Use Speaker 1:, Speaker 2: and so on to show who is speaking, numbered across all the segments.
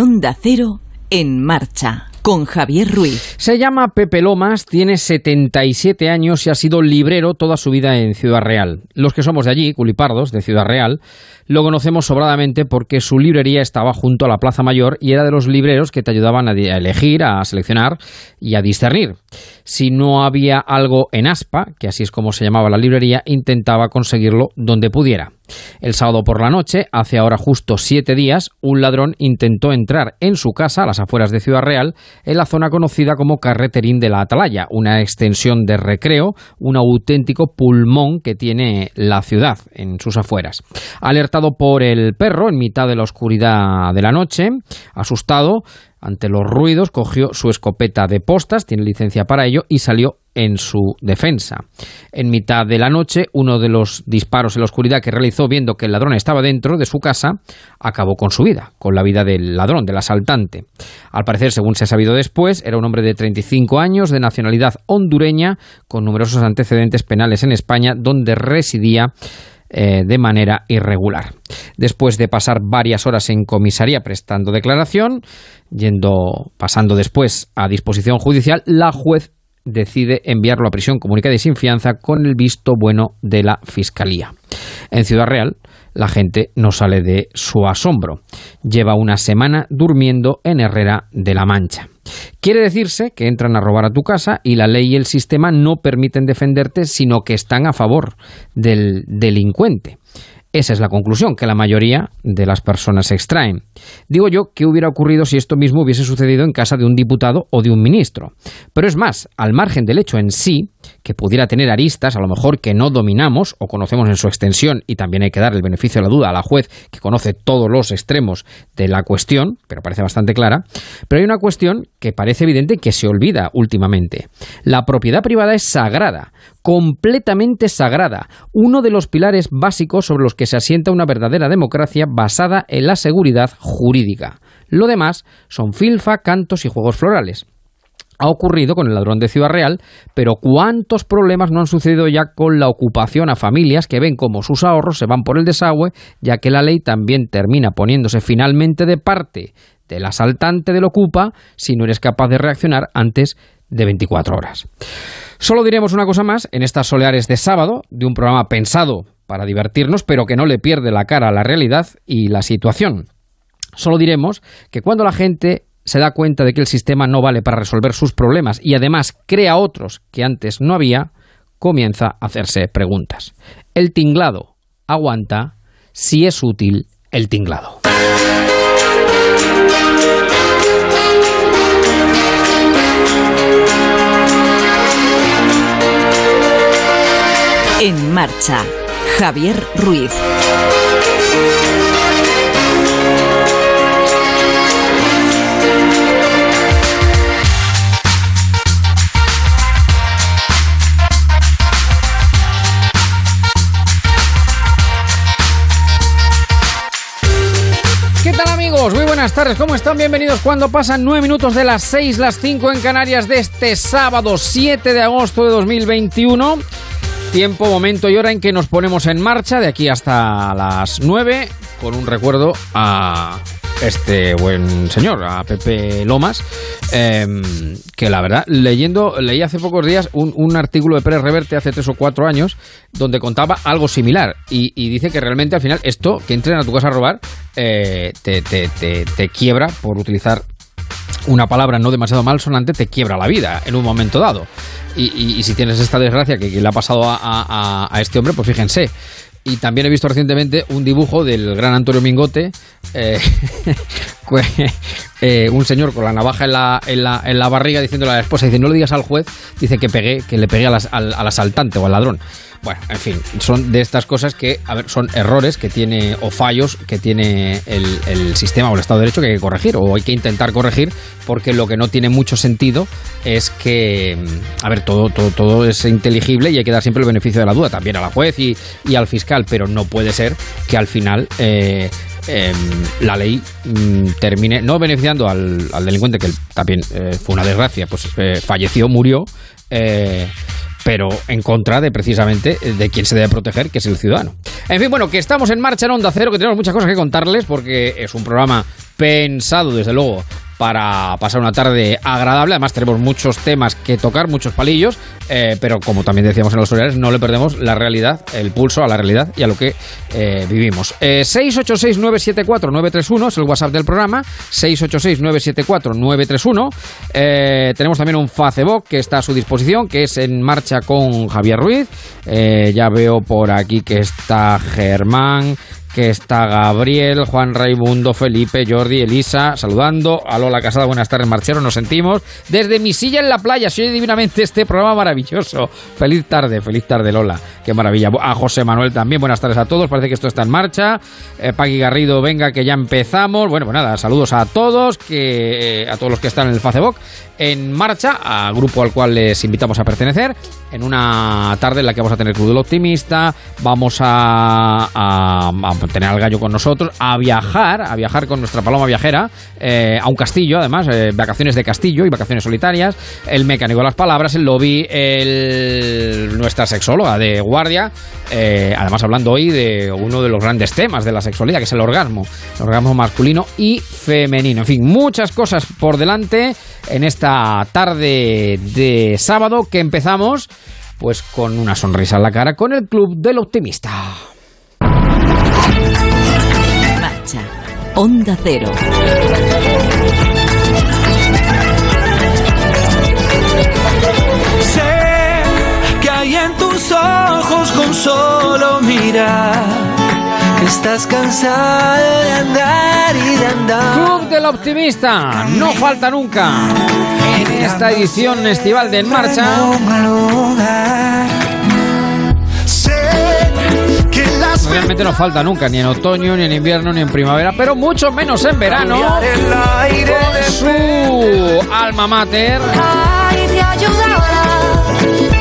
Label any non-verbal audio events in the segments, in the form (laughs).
Speaker 1: Onda Cero en marcha con Javier Ruiz.
Speaker 2: Se llama Pepe Lomas, tiene 77 años y ha sido librero toda su vida en Ciudad Real. Los que somos de allí, culipardos, de Ciudad Real, lo conocemos sobradamente porque su librería estaba junto a la Plaza Mayor y era de los libreros que te ayudaban a elegir, a seleccionar y a discernir. Si no había algo en Aspa, que así es como se llamaba la librería, intentaba conseguirlo donde pudiera. El sábado por la noche, hace ahora justo siete días, un ladrón intentó entrar en su casa a las afueras de Ciudad Real, en la zona conocida como Carreterín de la Atalaya, una extensión de recreo, un auténtico pulmón que tiene la ciudad en sus afueras. Alertado por el perro en mitad de la oscuridad de la noche, asustado, ante los ruidos, cogió su escopeta de postas, tiene licencia para ello, y salió en su defensa. En mitad de la noche, uno de los disparos en la oscuridad que realizó viendo que el ladrón estaba dentro de su casa, acabó con su vida, con la vida del ladrón, del asaltante. Al parecer, según se ha sabido después, era un hombre de 35 años, de nacionalidad hondureña, con numerosos antecedentes penales en España, donde residía eh, de manera irregular. Después de pasar varias horas en comisaría prestando declaración, yendo, pasando después a disposición judicial, la juez decide enviarlo a prisión comunicada y sin fianza con el visto bueno de la Fiscalía. En Ciudad Real, la gente no sale de su asombro. Lleva una semana durmiendo en Herrera de la Mancha. Quiere decirse que entran a robar a tu casa y la ley y el sistema no permiten defenderte, sino que están a favor del delincuente. Esa es la conclusión que la mayoría de las personas extraen. Digo yo, ¿qué hubiera ocurrido si esto mismo hubiese sucedido en casa de un diputado o de un ministro? Pero es más, al margen del hecho en sí, que pudiera tener aristas, a lo mejor que no dominamos o conocemos en su extensión, y también hay que dar el beneficio de la duda a la juez que conoce todos los extremos de la cuestión, pero parece bastante clara, pero hay una cuestión que parece evidente que se olvida últimamente. La propiedad privada es sagrada, completamente sagrada, uno de los pilares básicos sobre los que se asienta una verdadera democracia basada en la seguridad jurídica. Lo demás son filfa, cantos y juegos florales ha ocurrido con el ladrón de Ciudad Real, pero ¿cuántos problemas no han sucedido ya con la ocupación a familias que ven como sus ahorros se van por el desagüe, ya que la ley también termina poniéndose finalmente de parte del asaltante del ocupa si no eres capaz de reaccionar antes de 24 horas? Solo diremos una cosa más en estas soleares de sábado, de un programa pensado para divertirnos, pero que no le pierde la cara a la realidad y la situación. Solo diremos que cuando la gente se da cuenta de que el sistema no vale para resolver sus problemas y además crea otros que antes no había, comienza a hacerse preguntas. El tinglado aguanta si es útil el tinglado.
Speaker 1: En marcha, Javier Ruiz.
Speaker 2: Buenas tardes, ¿cómo están? Bienvenidos cuando pasan 9 minutos de las 6, las 5 en Canarias de este sábado 7 de agosto de 2021. Tiempo, momento y hora en que nos ponemos en marcha de aquí hasta las 9 con un recuerdo a este buen señor, a Pepe Lomas, em, que la verdad, leyendo, leí hace pocos días un, artículo de Pérez Reverte hace tres o cuatro años, donde contaba algo similar. Y, dice que realmente al final esto, que entren a tu casa a robar, eh, te, te, te, quiebra, por utilizar una palabra no demasiado mal sonante, te quiebra la vida en un momento dado. Y, si tienes esta desgracia que, le ha pasado a, a, este hombre, pues fíjense. Y también he visto recientemente un dibujo del gran Antonio Mingote, eh, (laughs) eh, un señor con la navaja en la, en la, en la barriga diciéndole a la esposa, dice, no le digas al juez, dice que pegué, que le pegué al, al asaltante o al ladrón. Bueno, en fin, son de estas cosas que, a ver, son errores que tiene o fallos que tiene el, sistema o el Estado de Derecho que hay que corregir o hay que intentar corregir porque lo que no tiene mucho sentido es que, a ver, todo, todo, todo es inteligible y hay que dar siempre el beneficio de la duda también a la juez y, al fiscal, pero no puede ser que al final eh, em, la ley mm, termine no beneficiando al, delincuente, que también eh, fue una desgracia, pues eh, falleció, murió pero en contra de precisamente de quien se debe proteger, que es el ciudadano. En fin, bueno, que estamos en marcha en Onda Cero, que tenemos muchas cosas que contarles, porque es un programa pensado desde luego para pasar una tarde agradable. Además, tenemos muchos temas que tocar, muchos palillos, eh, pero como también decíamos en los horarios, no le perdemos la realidad, el pulso a la realidad y a lo que eh, vivimos. Eh, 686-974-931 es el WhatsApp del programa. 686-974-931. Eh, tenemos también un Facebook que está a su disposición, que es en marcha con Javier Ruiz. Ya veo por aquí que está Germán, que está Gabriel, Juan Raimundo, Felipe, Jordi, Elisa, saludando. A Lola Casada, buenas tardes, Marchero, nos sentimos. Desde mi silla en la playa, soy divinamente este programa maravilloso. Feliz tarde, feliz tarde, Lola. Qué maravilla. A José Manuel también, buenas tardes a todos. Parece que esto está en marcha. Eh, Garrido, venga, que ya empezamos. Bueno, pues nada, saludos a todos, que, eh, a todos los que están en el Facebook en marcha, a grupo al cual les invitamos a pertenecer, en una tarde en la que vamos a tener Club del Optimista, vamos a, tener al gallo con nosotros, a viajar, a viajar con nuestra paloma viajera, eh, a un castillo, además, eh, vacaciones de castillo y vacaciones solitarias, el mecánico de las palabras, el lobby, el, nuestra sexóloga de guardia, eh, además hablando hoy de uno de los grandes temas de la sexualidad, que es el orgasmo, el orgasmo masculino y femenino. En fin, muchas cosas por delante en esta tarde de sábado que empezamos pues con una sonrisa en la cara con el Club del Optimista.
Speaker 1: Marcha. Onda Cero.
Speaker 3: Sé que hay en tus ojos con solo mirar. Estás cansado de andar y de andar.
Speaker 2: Club del Optimista, no falta nunca. En esta edición estival de En Marcha, realmente no falta nunca, ni en otoño, ni en invierno, ni en primavera, pero mucho menos en verano. Su alma mater,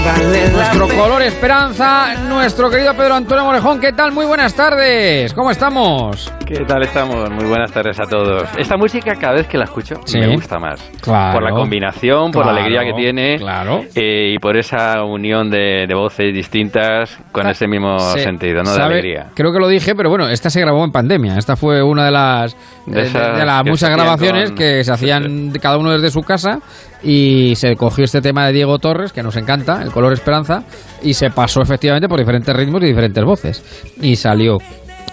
Speaker 2: nuestro color esperanza, nuestro querido Pedro Antonio Morejón. ¿Qué tal? Muy buenas tardes. ¿Cómo estamos?
Speaker 4: ¿Qué tal estamos? Muy buenas tardes a todos. Esta música cada vez que la escucho
Speaker 2: Sí.
Speaker 4: me gusta más.
Speaker 2: Claro.
Speaker 4: Por la combinación, por la alegría que tiene
Speaker 2: claro.
Speaker 4: eh, y por esa unión de, de voces distintas con ese mismo
Speaker 2: Sí,
Speaker 4: sentido, ¿no? De
Speaker 2: sabe-
Speaker 4: alegría.
Speaker 2: Creo que lo dije, pero bueno, esta se grabó en pandemia. Esta fue una de las
Speaker 4: De
Speaker 2: de,
Speaker 4: esas
Speaker 2: de las muchas grabaciones
Speaker 4: con-
Speaker 2: que se hacían de (laughs) cada uno desde su casa y se cogió este tema de Diego Torres que nos encanta, el color esperanza, y se pasó efectivamente por diferentes ritmos y diferentes voces y salió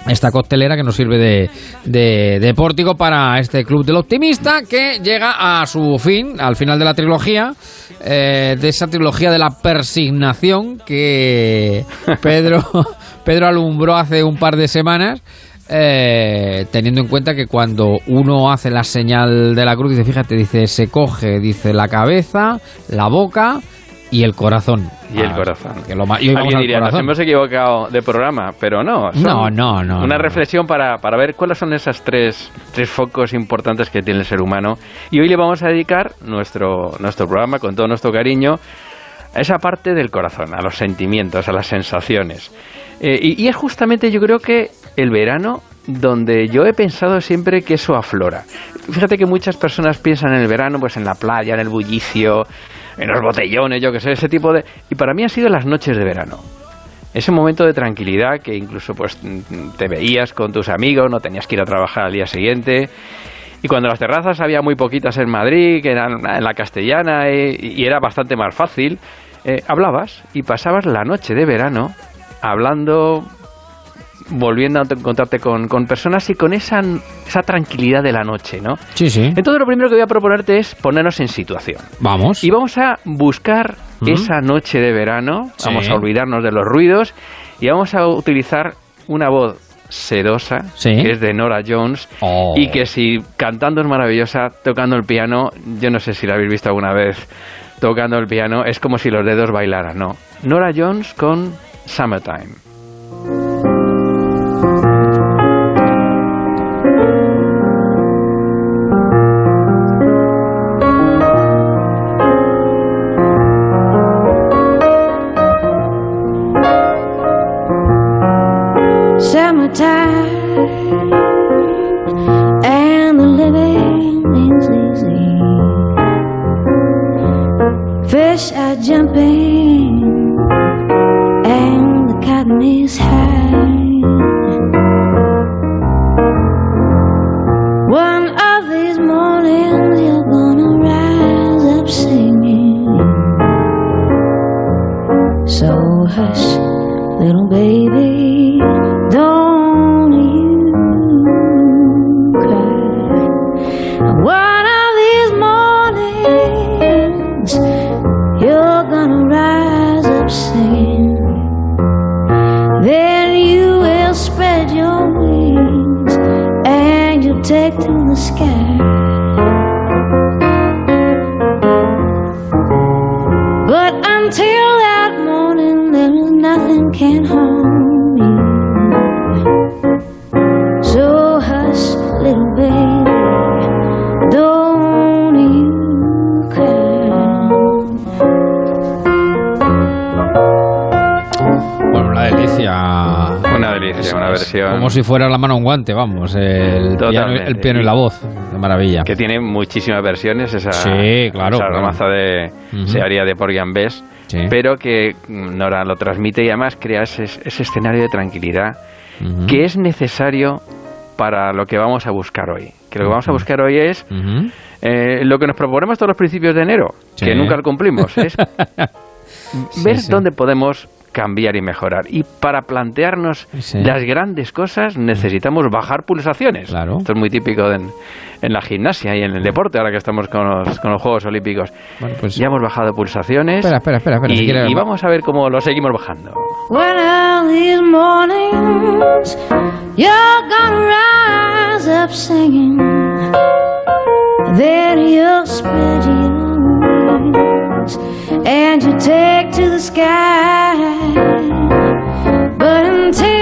Speaker 2: esta coctelera que nos sirve de, de, de pórtico para este club del optimista que llega a su fin, al final de la trilogía, eh, de esa trilogía de la persignación que (laughs) Pedro, Pedro alumbró hace un par de semanas. eh, teniendo en cuenta que cuando uno hace la señal de la cruz, dice, fíjate, dice, se coge, dice, la cabeza, la boca y el corazón.
Speaker 4: Y el
Speaker 2: Ah,
Speaker 4: corazón.
Speaker 2: que lo vamos
Speaker 4: Alguien
Speaker 2: al
Speaker 4: diría, nos hemos equivocado de programa, pero no.
Speaker 2: No, no, no,
Speaker 4: Una
Speaker 2: no.
Speaker 4: reflexión para, para ver cuáles son esas tres, tres focos importantes que tiene el ser humano. Y hoy le vamos a dedicar nuestro, nuestro programa, con todo nuestro cariño, a esa parte del corazón, a los sentimientos, a las sensaciones. Eh, y, y es justamente, yo creo que el verano donde yo he pensado siempre que eso aflora. Fíjate que muchas personas piensan en el verano, pues en la playa, en el bullicio, en los botellones, yo que sé, ese tipo de... Y para mí han sido las noches de verano. Ese momento de tranquilidad que incluso pues te veías con tus amigos, no tenías que ir a trabajar al día siguiente. Y cuando las terrazas había muy poquitas en Madrid, que eran en la castellana, eh, y era bastante más fácil, eh, hablabas y pasabas la noche de verano hablando, volviendo a encontrarte con, con personas y con esa, esa tranquilidad de la noche, ¿no?
Speaker 2: Sí, sí.
Speaker 4: Entonces lo primero que voy a proponerte es ponernos en situación.
Speaker 2: Vamos.
Speaker 4: Y vamos a buscar esa noche de verano,
Speaker 2: Sí.
Speaker 4: vamos a olvidarnos de los ruidos y vamos a utilizar una voz sedosa,
Speaker 2: Sí.
Speaker 4: que es de Nora Jones,
Speaker 2: Oh.
Speaker 4: y que si cantando es maravillosa, tocando el piano, yo no sé si la habéis visto alguna vez tocando el piano, es como si los dedos bailaran, ¿no? Nora Jones con. Summertime
Speaker 2: Bueno, una delicia.
Speaker 4: Una delicia, una versión
Speaker 2: Como si fuera la mano un guante, vamos. El, piano,
Speaker 4: Totalmente.
Speaker 2: el piano y la voz. De maravilla.
Speaker 4: que tiene muchísimas versiones. Esa,
Speaker 2: Sí, claro,
Speaker 4: esa
Speaker 2: claro.
Speaker 4: de se haría de Porgy and Bess,
Speaker 2: Sí.
Speaker 4: pero que mm, Nora lo transmite y además crea ese, ese escenario de tranquilidad que es necesario para lo que vamos a buscar hoy. Que lo que vamos a buscar hoy es eh, lo que nos proponemos todos los principios de enero,
Speaker 2: Sí.
Speaker 4: que nunca lo cumplimos, es (laughs) ver
Speaker 2: sí.
Speaker 4: dónde podemos cambiar y mejorar. Y para plantearnos
Speaker 2: Sí.
Speaker 4: las grandes cosas necesitamos bajar pulsaciones.
Speaker 2: Claro.
Speaker 4: Esto es muy típico en, en la gimnasia y en el deporte, ahora que estamos con los, con los Juegos Olímpicos.
Speaker 2: Bueno, pues.
Speaker 4: Ya hemos bajado pulsaciones
Speaker 2: Espera, espera, espera. espera,
Speaker 4: y,
Speaker 2: si quieres-
Speaker 4: y vamos a ver cómo lo seguimos bajando.
Speaker 5: And you take to the sky. But until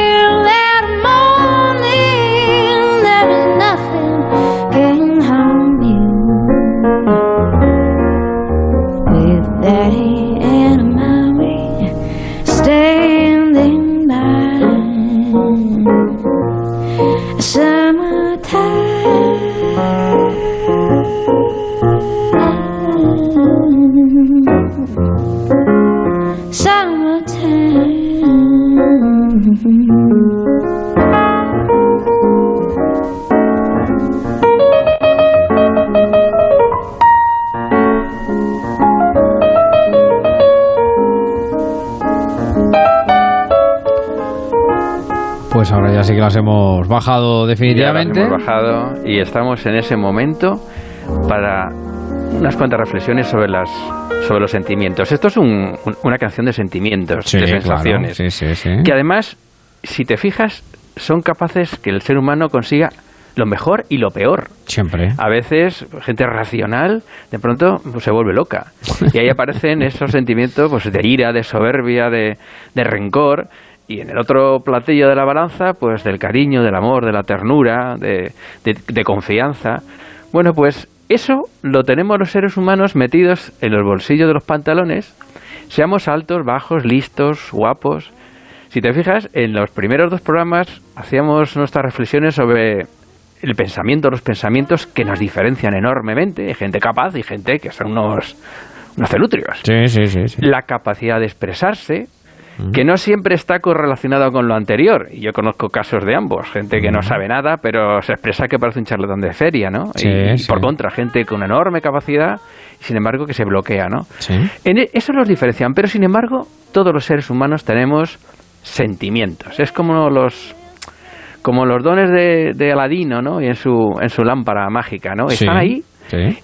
Speaker 2: Pues ahora ya sí que las hemos bajado
Speaker 4: Ya las
Speaker 2: definitivamente.
Speaker 4: hemos bajado y estamos en ese momento para unas cuantas reflexiones sobre las sobre los sentimientos. Esto es un- un- una canción de sentimientos,
Speaker 2: Sí,
Speaker 4: de sensaciones,
Speaker 2: Sí, sí, sí.
Speaker 4: que además, si te fijas, son capaces que el ser humano consiga lo mejor y lo peor.
Speaker 2: Siempre.
Speaker 4: A veces, gente racional, de pronto pues, se vuelve loca. Y ahí aparecen esos sentimientos pues, de ira, de soberbia, de, de rencor. Y en el otro platillo de la balanza, pues del cariño, del amor, de la ternura, de, de- de confianza. Bueno, pues eso lo tenemos los seres humanos metidos en los bolsillos de los pantalones, seamos altos, bajos, listos, guapos. Si te fijas, en los primeros dos programas hacíamos nuestras reflexiones sobre el pensamiento, los pensamientos que nos diferencian enormemente. Hay gente capaz y gente que son unos, unos celutrios.
Speaker 2: Sí, sí, sí. sí.
Speaker 4: La capacidad de expresarse, que no siempre está correlacionado con lo anterior. Y yo conozco casos de ambos. Gente que no sabe nada, pero se expresa que parece un charlatán de feria, ¿no?
Speaker 2: Sí,
Speaker 4: y,
Speaker 2: sí.
Speaker 4: por contra, gente con enorme capacidad, sin embargo que se bloquea, ¿no?
Speaker 2: Sí.
Speaker 4: En e- eso los diferencian, pero sin embargo, todos los seres humanos tenemos sentimientos. Es como los como los dones de, de Aladino, ¿no? Y en su en su lámpara mágica, ¿no? Están ahí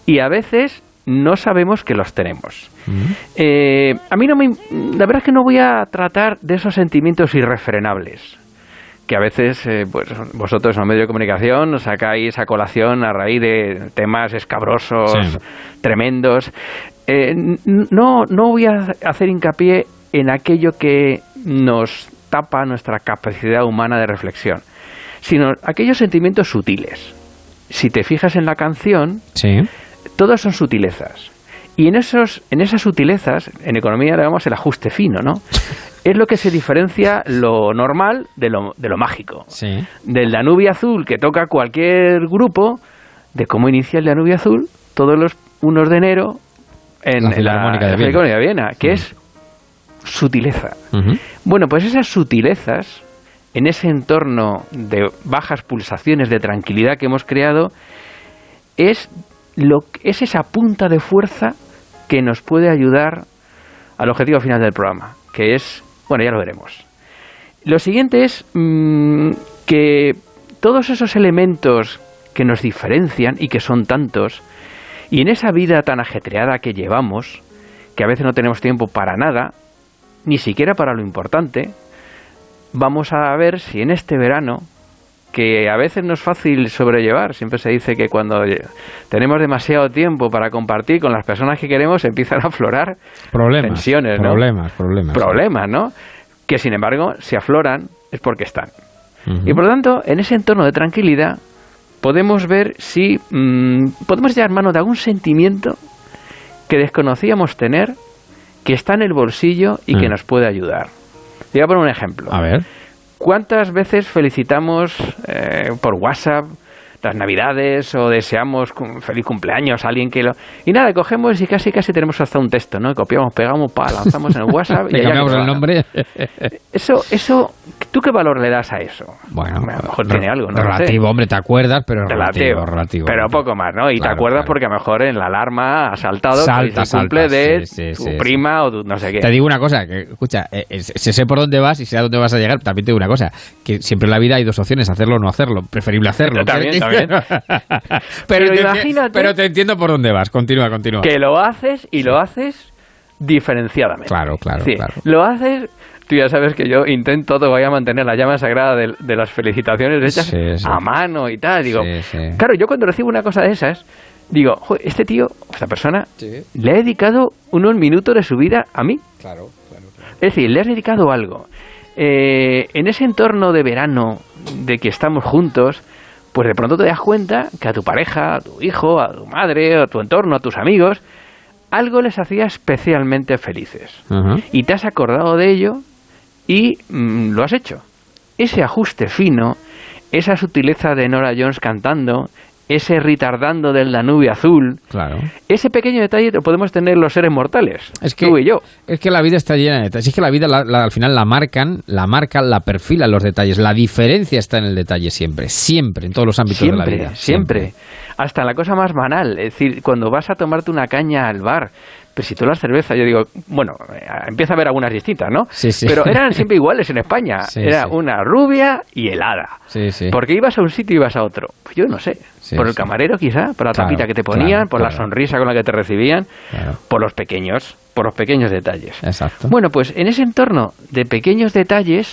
Speaker 4: y a veces no sabemos que los tenemos.
Speaker 2: Mm.
Speaker 4: Eh, a mí no me, la verdad es que no voy a tratar de esos sentimientos irrefrenables que a veces eh, pues, vosotros en los medios de comunicación sacáis a colación a raíz de temas escabrosos,
Speaker 2: Sí.
Speaker 4: tremendos. Eh, no, no voy a hacer hincapié en aquello que nos tapa nuestra capacidad humana de reflexión, sino aquellos sentimientos sutiles. Si te fijas en la canción,
Speaker 2: Sí.
Speaker 4: Todos son sutilezas. Y en, esos, en esas sutilezas, en economía le llamamos el ajuste fino, ¿no? (laughs) Es lo que se diferencia lo normal de lo, de lo mágico.
Speaker 2: Sí.
Speaker 4: Del Danubio Azul que toca cualquier grupo, de cómo inicia el Danubio Azul todos los 1 de enero en
Speaker 2: La Filarmónica de Viena.
Speaker 4: De Viena, que es sutileza. Bueno, pues esas sutilezas, en ese entorno de bajas pulsaciones de tranquilidad que hemos creado, es, lo, es esa punta de fuerza que nos puede ayudar al objetivo final del programa, que es Bueno, ya lo veremos. Lo siguiente es mm, que todos esos elementos que nos diferencian y que son tantos, y en esa vida tan ajetreada que llevamos, que a veces no tenemos tiempo para nada, ni siquiera para lo importante, vamos a ver si en este verano, que a veces no es fácil sobrellevar, siempre se dice que cuando tenemos demasiado tiempo para compartir con las personas que queremos empiezan a aflorar
Speaker 2: Problemas.
Speaker 4: tensiones, ¿no?
Speaker 2: Problemas, problemas.
Speaker 4: problemas, ¿no? Que sin embargo, si afloran es porque están. Y por lo tanto, en ese entorno de tranquilidad, podemos ver si mm, podemos echar mano de algún sentimiento que desconocíamos tener, que está en el bolsillo y que
Speaker 2: Mm.
Speaker 4: nos puede ayudar. Te voy a poner un ejemplo.
Speaker 2: A ver.
Speaker 4: ¿Cuántas veces felicitamos eh, por WhatsApp las Navidades o deseamos feliz cumpleaños a alguien que lo... Y nada, cogemos y casi casi tenemos hasta un texto, ¿no? Copiamos, pegamos, pa, lanzamos en el WhatsApp y
Speaker 2: cambiamos el nombre.
Speaker 4: Eso, eso, ¿tú qué valor le das a eso?
Speaker 2: Bueno,
Speaker 4: a lo mejor tiene algo, no sé.
Speaker 2: relativo, hombre, te acuerdas, pero relativo, relativo.
Speaker 4: Pero poco más, ¿no? Y te acuerdas
Speaker 2: claro.
Speaker 4: porque a lo mejor en la alarma ha saltado
Speaker 2: Salta,
Speaker 4: el cumple
Speaker 2: salta,
Speaker 4: de
Speaker 2: sí, sí,
Speaker 4: tu
Speaker 2: sí,
Speaker 4: prima o tu no sé qué.
Speaker 2: Te digo una cosa, que escucha, eh, eh, sé sé por dónde vas y sé a dónde vas a llegar, también te digo una cosa, que siempre en la vida hay dos opciones, hacerlo o no hacerlo, preferible hacerlo.
Speaker 4: También, también. (laughs)
Speaker 2: pero,
Speaker 4: Pero
Speaker 2: te,
Speaker 4: imagínate-
Speaker 2: pero te entiendo por dónde vas, continúa, continúa.
Speaker 4: que lo haces y lo haces diferenciadamente.
Speaker 2: Claro, claro, claro.
Speaker 4: Lo haces, tú ya sabes que yo intento todavía mantener la llama sagrada de, de las felicitaciones hechas
Speaker 2: Sí, sí.
Speaker 4: a mano y tal. Digo,
Speaker 2: Sí, sí.
Speaker 4: claro, yo cuando recibo una cosa de esas, digo, "Jo, este tío, esta persona,
Speaker 2: Sí.
Speaker 4: le ha dedicado unos minutos de su vida a mí.
Speaker 2: Claro, claro.
Speaker 4: Es decir, le has dedicado algo. Eh, en ese entorno de verano de que estamos juntos, pues de pronto te das cuenta que a tu pareja, a tu hijo, a tu madre, a tu entorno, a tus amigos, algo les hacía especialmente felices. Y te has acordado de ello y mm, lo has hecho. Ese ajuste fino, esa sutileza de Nora Jones cantando, ese retardando del Danubio azul,
Speaker 2: Claro.
Speaker 4: ese pequeño detalle lo podemos tener los seres mortales,
Speaker 2: Es que,
Speaker 4: tú y yo.
Speaker 2: es que la vida está llena de detalles. Es que la vida la- la- al final la marcan, la marcan, la perfilan los detalles. La diferencia está en el detalle siempre, siempre, en todos los ámbitos de la
Speaker 4: Siempre,
Speaker 2: vida.
Speaker 4: siempre. Hasta la cosa más banal. Es decir, cuando vas a tomarte una caña al bar, pero si tú la cerveza, yo digo, bueno, eh, empieza a haber algunas distintas, ¿no?
Speaker 2: Sí, sí.
Speaker 4: Pero eran (laughs) siempre iguales en España.
Speaker 2: Sí,
Speaker 4: Era una rubia y helada.
Speaker 2: Sí, sí.
Speaker 4: Porque ibas a un sitio y ibas a otro. Pues yo no sé.
Speaker 2: Sí,
Speaker 4: por el camarero quizá, por la
Speaker 2: Claro,
Speaker 4: tapita que te ponían,
Speaker 2: claro,
Speaker 4: por la sonrisa con la que te recibían, por los pequeños, por los pequeños detalles.
Speaker 2: Exacto.
Speaker 4: Bueno, pues en ese entorno de pequeños detalles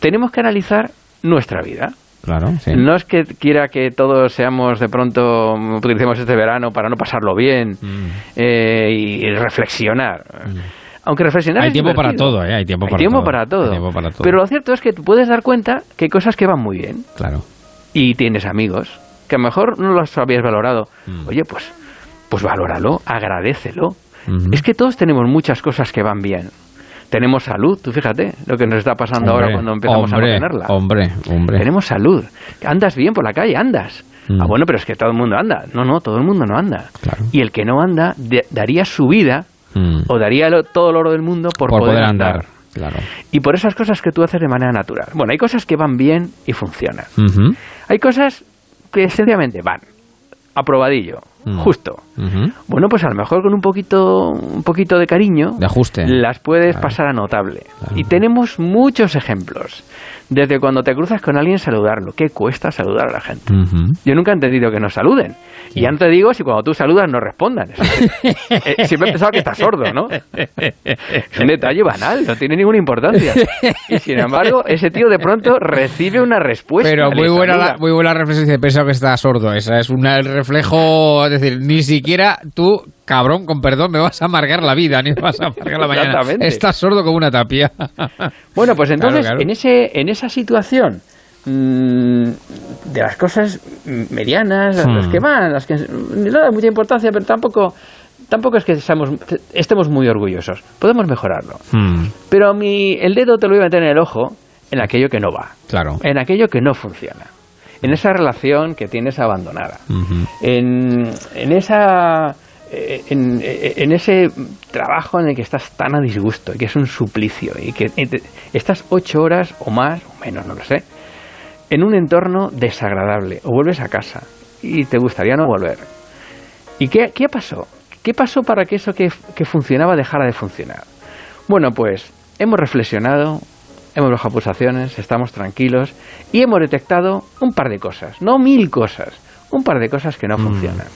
Speaker 4: tenemos que analizar nuestra vida.
Speaker 2: Claro, sí.
Speaker 4: No es que quiera que todos seamos de pronto, mm, utilicemos este verano para no pasarlo bien
Speaker 2: Mm.
Speaker 4: eh, y reflexionar. Aunque reflexionar
Speaker 2: Hay
Speaker 4: es
Speaker 2: tiempo para todo, ¿eh? Hay tiempo para
Speaker 4: tiempo
Speaker 2: todo.
Speaker 4: para todo.
Speaker 2: Hay tiempo para todo.
Speaker 4: Pero lo cierto es que tú puedes dar cuenta que hay cosas que van muy bien
Speaker 2: Claro.
Speaker 4: y tienes amigos que a lo mejor no los habías valorado.
Speaker 2: Mm.
Speaker 4: Oye, pues, pues valóralo, agradecelo.
Speaker 2: Ujú.
Speaker 4: Es que todos tenemos muchas cosas que van bien. Tenemos salud, tú fíjate lo que nos está pasando ahora cuando empezamos
Speaker 2: hombre,
Speaker 4: a tenerla.
Speaker 2: Hombre, hombre.
Speaker 4: Tenemos salud. Andas bien por la calle, andas.
Speaker 2: Mm.
Speaker 4: Ah, bueno, pero es que todo el mundo anda. No, no, todo el mundo no anda.
Speaker 2: Claro.
Speaker 4: Y el que no anda de- daría su vida
Speaker 2: Mm.
Speaker 4: o daría lo- todo el oro del mundo por,
Speaker 2: Por poder andar. Claro.
Speaker 4: Y por esas cosas que tú haces de manera natural. Bueno, hay cosas que van bien y funcionan. Hay cosas que sencillamente van. Aprobadillo.
Speaker 2: Mm.
Speaker 4: Justo. Bueno, pues a lo mejor con un poquito, un poquito de cariño
Speaker 2: De ajuste.
Speaker 4: las puedes
Speaker 2: Claro.
Speaker 4: pasar a notable.
Speaker 2: Claro.
Speaker 4: Y tenemos muchos ejemplos. Desde cuando te cruzas con alguien, saludarlo. ¿Qué cuesta saludar a la gente? Yo nunca he entendido que nos saluden. Y ya no te digo si cuando tú saludas no respondan. (laughs) Eh, siempre he pensado que estás sordo, ¿no? Es un detalle banal, no tiene ninguna importancia. Y sin embargo, ese tío de pronto recibe una respuesta.
Speaker 2: Pero muy buena, la, muy buena reflexión. Dice, Pensaba que está sordo. Esa es un reflejo. Es decir, ni siquiera tú, cabrón, con perdón, me vas a amargar la vida, ni me vas a amargar la mañana.
Speaker 4: Exactamente.
Speaker 2: Estás sordo como una tapia.
Speaker 4: Bueno, pues entonces,
Speaker 2: Claro, claro.
Speaker 4: En, ese, en esa situación mm, de las cosas medianas,
Speaker 2: Hmm.
Speaker 4: las que van, las que no da mucha importancia, pero tampoco, tampoco es que seamos, estemos muy orgullosos. Podemos mejorarlo.
Speaker 2: Mm,
Speaker 4: Pero mí, el dedo te lo voy a meter en el ojo en aquello que no va,
Speaker 2: claro.
Speaker 4: en aquello que no funciona, en esa relación que tienes abandonada, en, en esa eh, en, en ese trabajo en el que estás tan a disgusto y que es un suplicio y que y te- estás ocho horas o más o menos, no lo sé, en un entorno desagradable o vuelves a casa y te gustaría no volver. ¿Y qué, qué pasó? ¿Qué pasó para que eso que, que funcionaba dejara de funcionar? Bueno, pues hemos reflexionado, hemos bajado pulsaciones, estamos tranquilos y hemos detectado un par de cosas, no mil cosas, un par de cosas que no funcionan.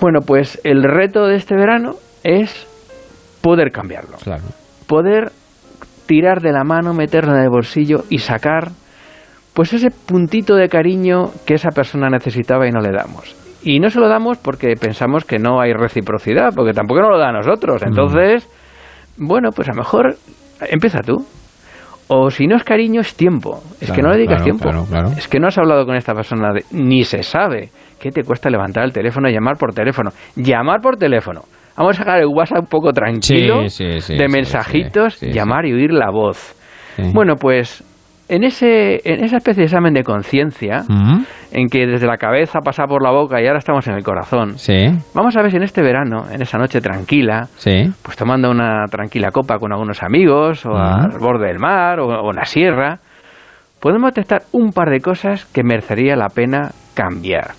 Speaker 4: Bueno, pues el reto de este verano es poder cambiarlo.
Speaker 2: Claro.
Speaker 4: Poder tirar de la mano, meterla en el bolsillo y sacar pues ese puntito de cariño que esa persona necesitaba y no le damos. Y no se lo damos porque pensamos que no hay reciprocidad, porque tampoco nos lo da a nosotros. Entonces, bueno, pues a lo mejor empieza tú. O si no es cariño, es tiempo. Es que no le dedicas
Speaker 2: claro,
Speaker 4: tiempo.
Speaker 2: claro.
Speaker 4: Es que no has hablado con esta persona, de- ni se sabe qué te cuesta levantar el teléfono y llamar por teléfono. Llamar por teléfono. Vamos a sacar el WhatsApp un poco tranquilo,
Speaker 2: Sí, sí, sí,
Speaker 4: de mensajitos, llamar y oír la voz. Bueno, pues en, ese, en esa especie de examen de conciencia,
Speaker 2: Mm,
Speaker 4: en que desde la cabeza pasa por la boca y ahora estamos en el corazón,
Speaker 2: Sí,
Speaker 4: vamos a ver si en este verano, en esa noche tranquila,
Speaker 2: sí.
Speaker 4: pues tomando una tranquila copa con algunos amigos, o
Speaker 2: Ajá.
Speaker 4: al borde del mar, o, o en la sierra, podemos detectar un par de cosas que merecería la pena cambiar.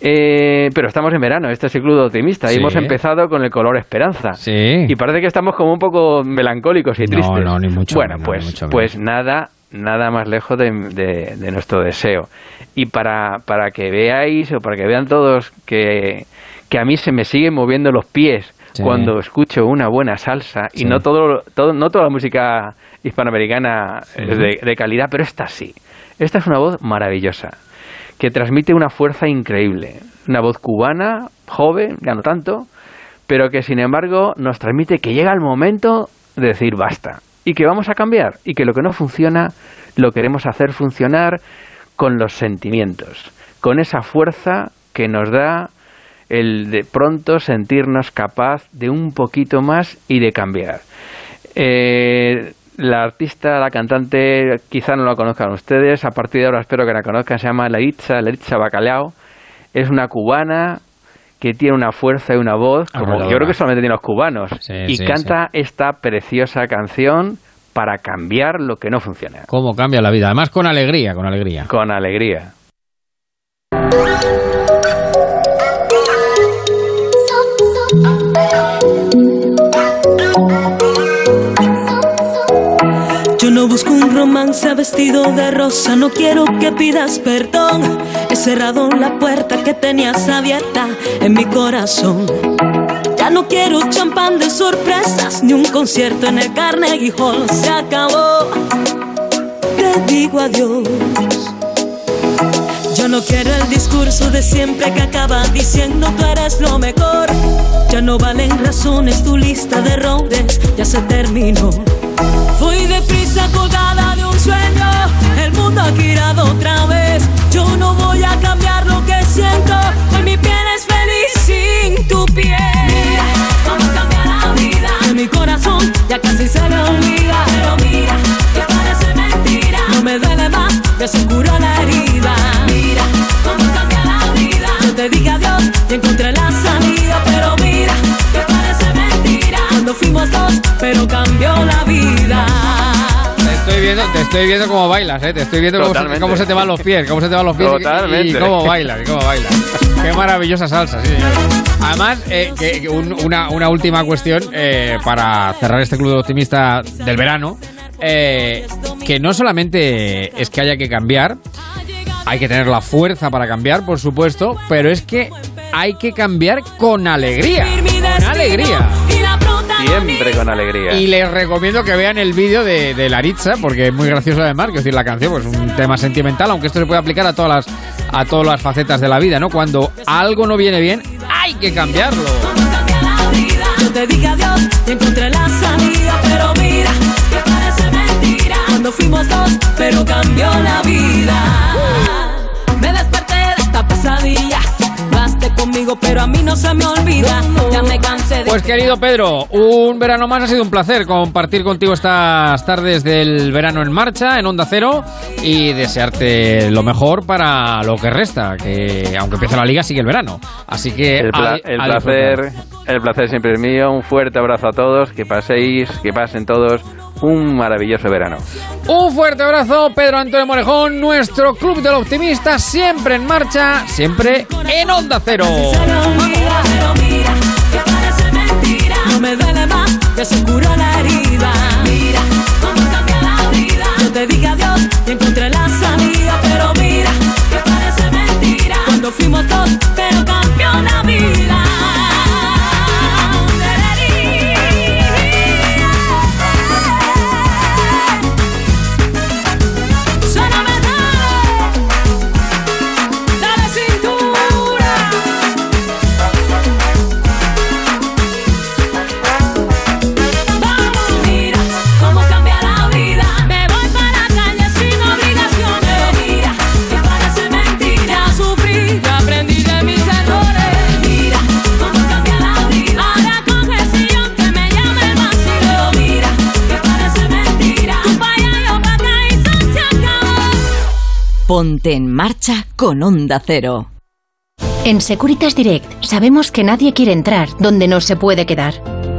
Speaker 4: Eh, pero estamos en verano, este es el Club de Optimista, y hemos empezado con el color esperanza.
Speaker 2: Sí.
Speaker 4: Y parece que estamos como un poco melancólicos y
Speaker 2: No,
Speaker 4: tristes.
Speaker 2: no, ni mucho
Speaker 4: Bueno,
Speaker 2: menos,
Speaker 4: pues,
Speaker 2: ni mucho menos.
Speaker 4: pues nada, nada más lejos de, de- de nuestro deseo. Y para, para que veáis, o para que vean todos que, que a mí se me siguen moviendo los pies
Speaker 2: Sí.
Speaker 4: cuando escucho una buena salsa, y no todo, todo, no toda la música hispanoamericana es de, de calidad, pero esta sí. Esta es una voz maravillosa, que transmite una fuerza increíble. Una voz cubana, joven, ya no tanto, pero que sin embargo nos transmite que llega el momento de decir basta y que vamos a cambiar y que lo que no funciona lo queremos hacer funcionar con los sentimientos, con esa fuerza que nos da el de pronto sentirnos capaz de un poquito más y de cambiar. Eh, la artista, la cantante, quizá no la conozcan ustedes, a partir de ahora espero que la conozcan, se llama Laritza, Laritza Bacalao, es una cubana que tiene una fuerza y una voz como
Speaker 2: Arrolladora.
Speaker 4: yo creo que solamente tienen los cubanos
Speaker 2: Sí,
Speaker 4: y
Speaker 2: sí,
Speaker 4: canta esta preciosa canción para cambiar lo que no funciona
Speaker 2: ¿Cómo cambia la vida? Además con alegría, con alegría.
Speaker 4: con alegría.
Speaker 6: No busco un romance vestido de rosa, no quiero que pidas perdón. He cerrado la puerta que tenías abierta en mi corazón. Ya no quiero champán de sorpresas, ni un concierto en el Carnegie Hall. Se acabó. Te digo adiós. Yo no quiero el discurso de siempre que acaba diciendo tú eres lo mejor. Ya no valen razones, tu lista de errores ya se terminó. Fui deprisa colgada de un sueño, el mundo ha girado otra vez. Yo no voy a cambiar lo que siento, hoy mi piel es feliz sin tu piel. Mira, vamos a cambiar la vida de mi corazón, ya casi se me olvida. Pero mira, que parece mentira, no me duele más, ya se curó la herida. Mira, vamos a cambiar la vida. Yo te dije adiós y encontré la fuimos dos, pero cambió la vida.
Speaker 2: Te estoy viendo, te estoy viendo cómo bailas, ¿eh? Te estoy viendo cómo se,
Speaker 4: Totalmente.
Speaker 2: cómo se te van los pies, cómo se te van los pies y- y,
Speaker 4: Totalmente.
Speaker 2: cómo bailas, y cómo bailas. Qué maravillosa salsa, sí, señor. Además, eh, que- que un- una, una última cuestión eh, para cerrar este club de optimista del verano, eh, que no solamente es que haya que cambiar, hay que tener la fuerza para cambiar, por supuesto, pero es que hay que cambiar con alegría, con alegría.
Speaker 4: Siempre con alegría.
Speaker 2: Y les recomiendo que vean el vídeo de, de Laritza, porque es muy gracioso además, que decir, la canción pues, es un tema sentimental, aunque esto se puede aplicar a todas las a todas las facetas de la vida, ¿no? Cuando algo no viene bien, hay que cambiarlo.
Speaker 6: Yo te dije adiós y encontré la salida, pero mira, que parece mentira. Cuando fuimos dos, pero cambió la vida. Me desperté de esta pesadilla. Vaste conmigo, pero a mí no se me olvida. Ya me cansé de.
Speaker 2: Pues querido Pedro, un verano más ha sido un placer compartir contigo estas tardes del verano en marcha, en Onda Cero, y desearte lo mejor para lo que resta, que aunque empiece la liga sigue el verano. Así que
Speaker 4: El, pla- el placer, el placer siempre es mío. Un fuerte abrazo a todos. Que paséis, que pasen todos un maravilloso verano.
Speaker 2: Un fuerte abrazo, Pedro Antonio Morejón, nuestro club del optimista, siempre en marcha, siempre en Onda Cero.
Speaker 6: Se me olvida, pero mira, que parece mentira. No me duele más, que se curó la herida. Mira cómo cambia la vida. Yo te dije
Speaker 1: Ponte en marcha con Onda Cero.
Speaker 7: En Securitas Direct sabemos que nadie quiere entrar donde no se puede quedar.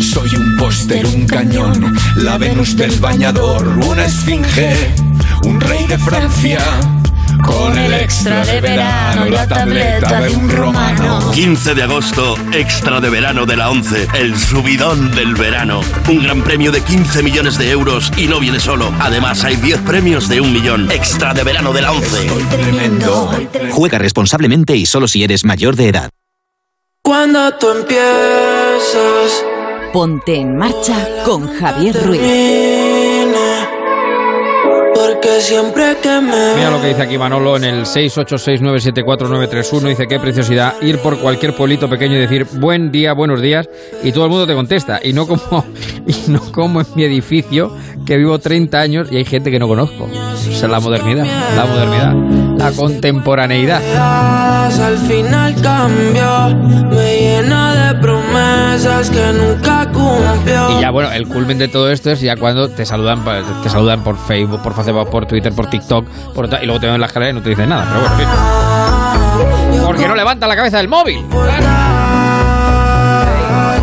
Speaker 3: Soy un póster, un cañón, la Venus del bañador, una esfinge, un rey de Francia. Con el extra de verano, la tableta de un romano.
Speaker 8: 15 de agosto, extra de verano de la 11, el subidón del verano. Un gran premio de 15 millones de euros y no viene solo. Además, hay 10 premios de un millón. Extra de verano de la 11.
Speaker 3: Tremendo.
Speaker 9: Juega responsablemente y solo si eres mayor de edad.
Speaker 3: Cuando tú empiezas,
Speaker 1: Ponte en marcha con Javier Ruiz.
Speaker 3: porque siempre que me
Speaker 2: Mira lo que dice aquí Manolo en el 686974931. Dice qué preciosidad ir por cualquier pueblito pequeño y decir buen día, buenos días y todo el mundo te contesta. Y no como, (laughs) y no como en mi edificio que vivo 30 años y hay gente que no conozco. Esa es la modernidad, la modernidad, la contemporaneidad.
Speaker 3: al final cambió, me llena de promesas que nunca cumplió.
Speaker 2: Y ya bueno, el culmen de todo esto es ya cuando te saludan, te saludan por Facebook, por Facebook, por Twitter, por TikTok, por otra- y luego te ven en la escalera y no te dicen nada. Pero bueno, en fin. Porque no levanta la cabeza del móvil.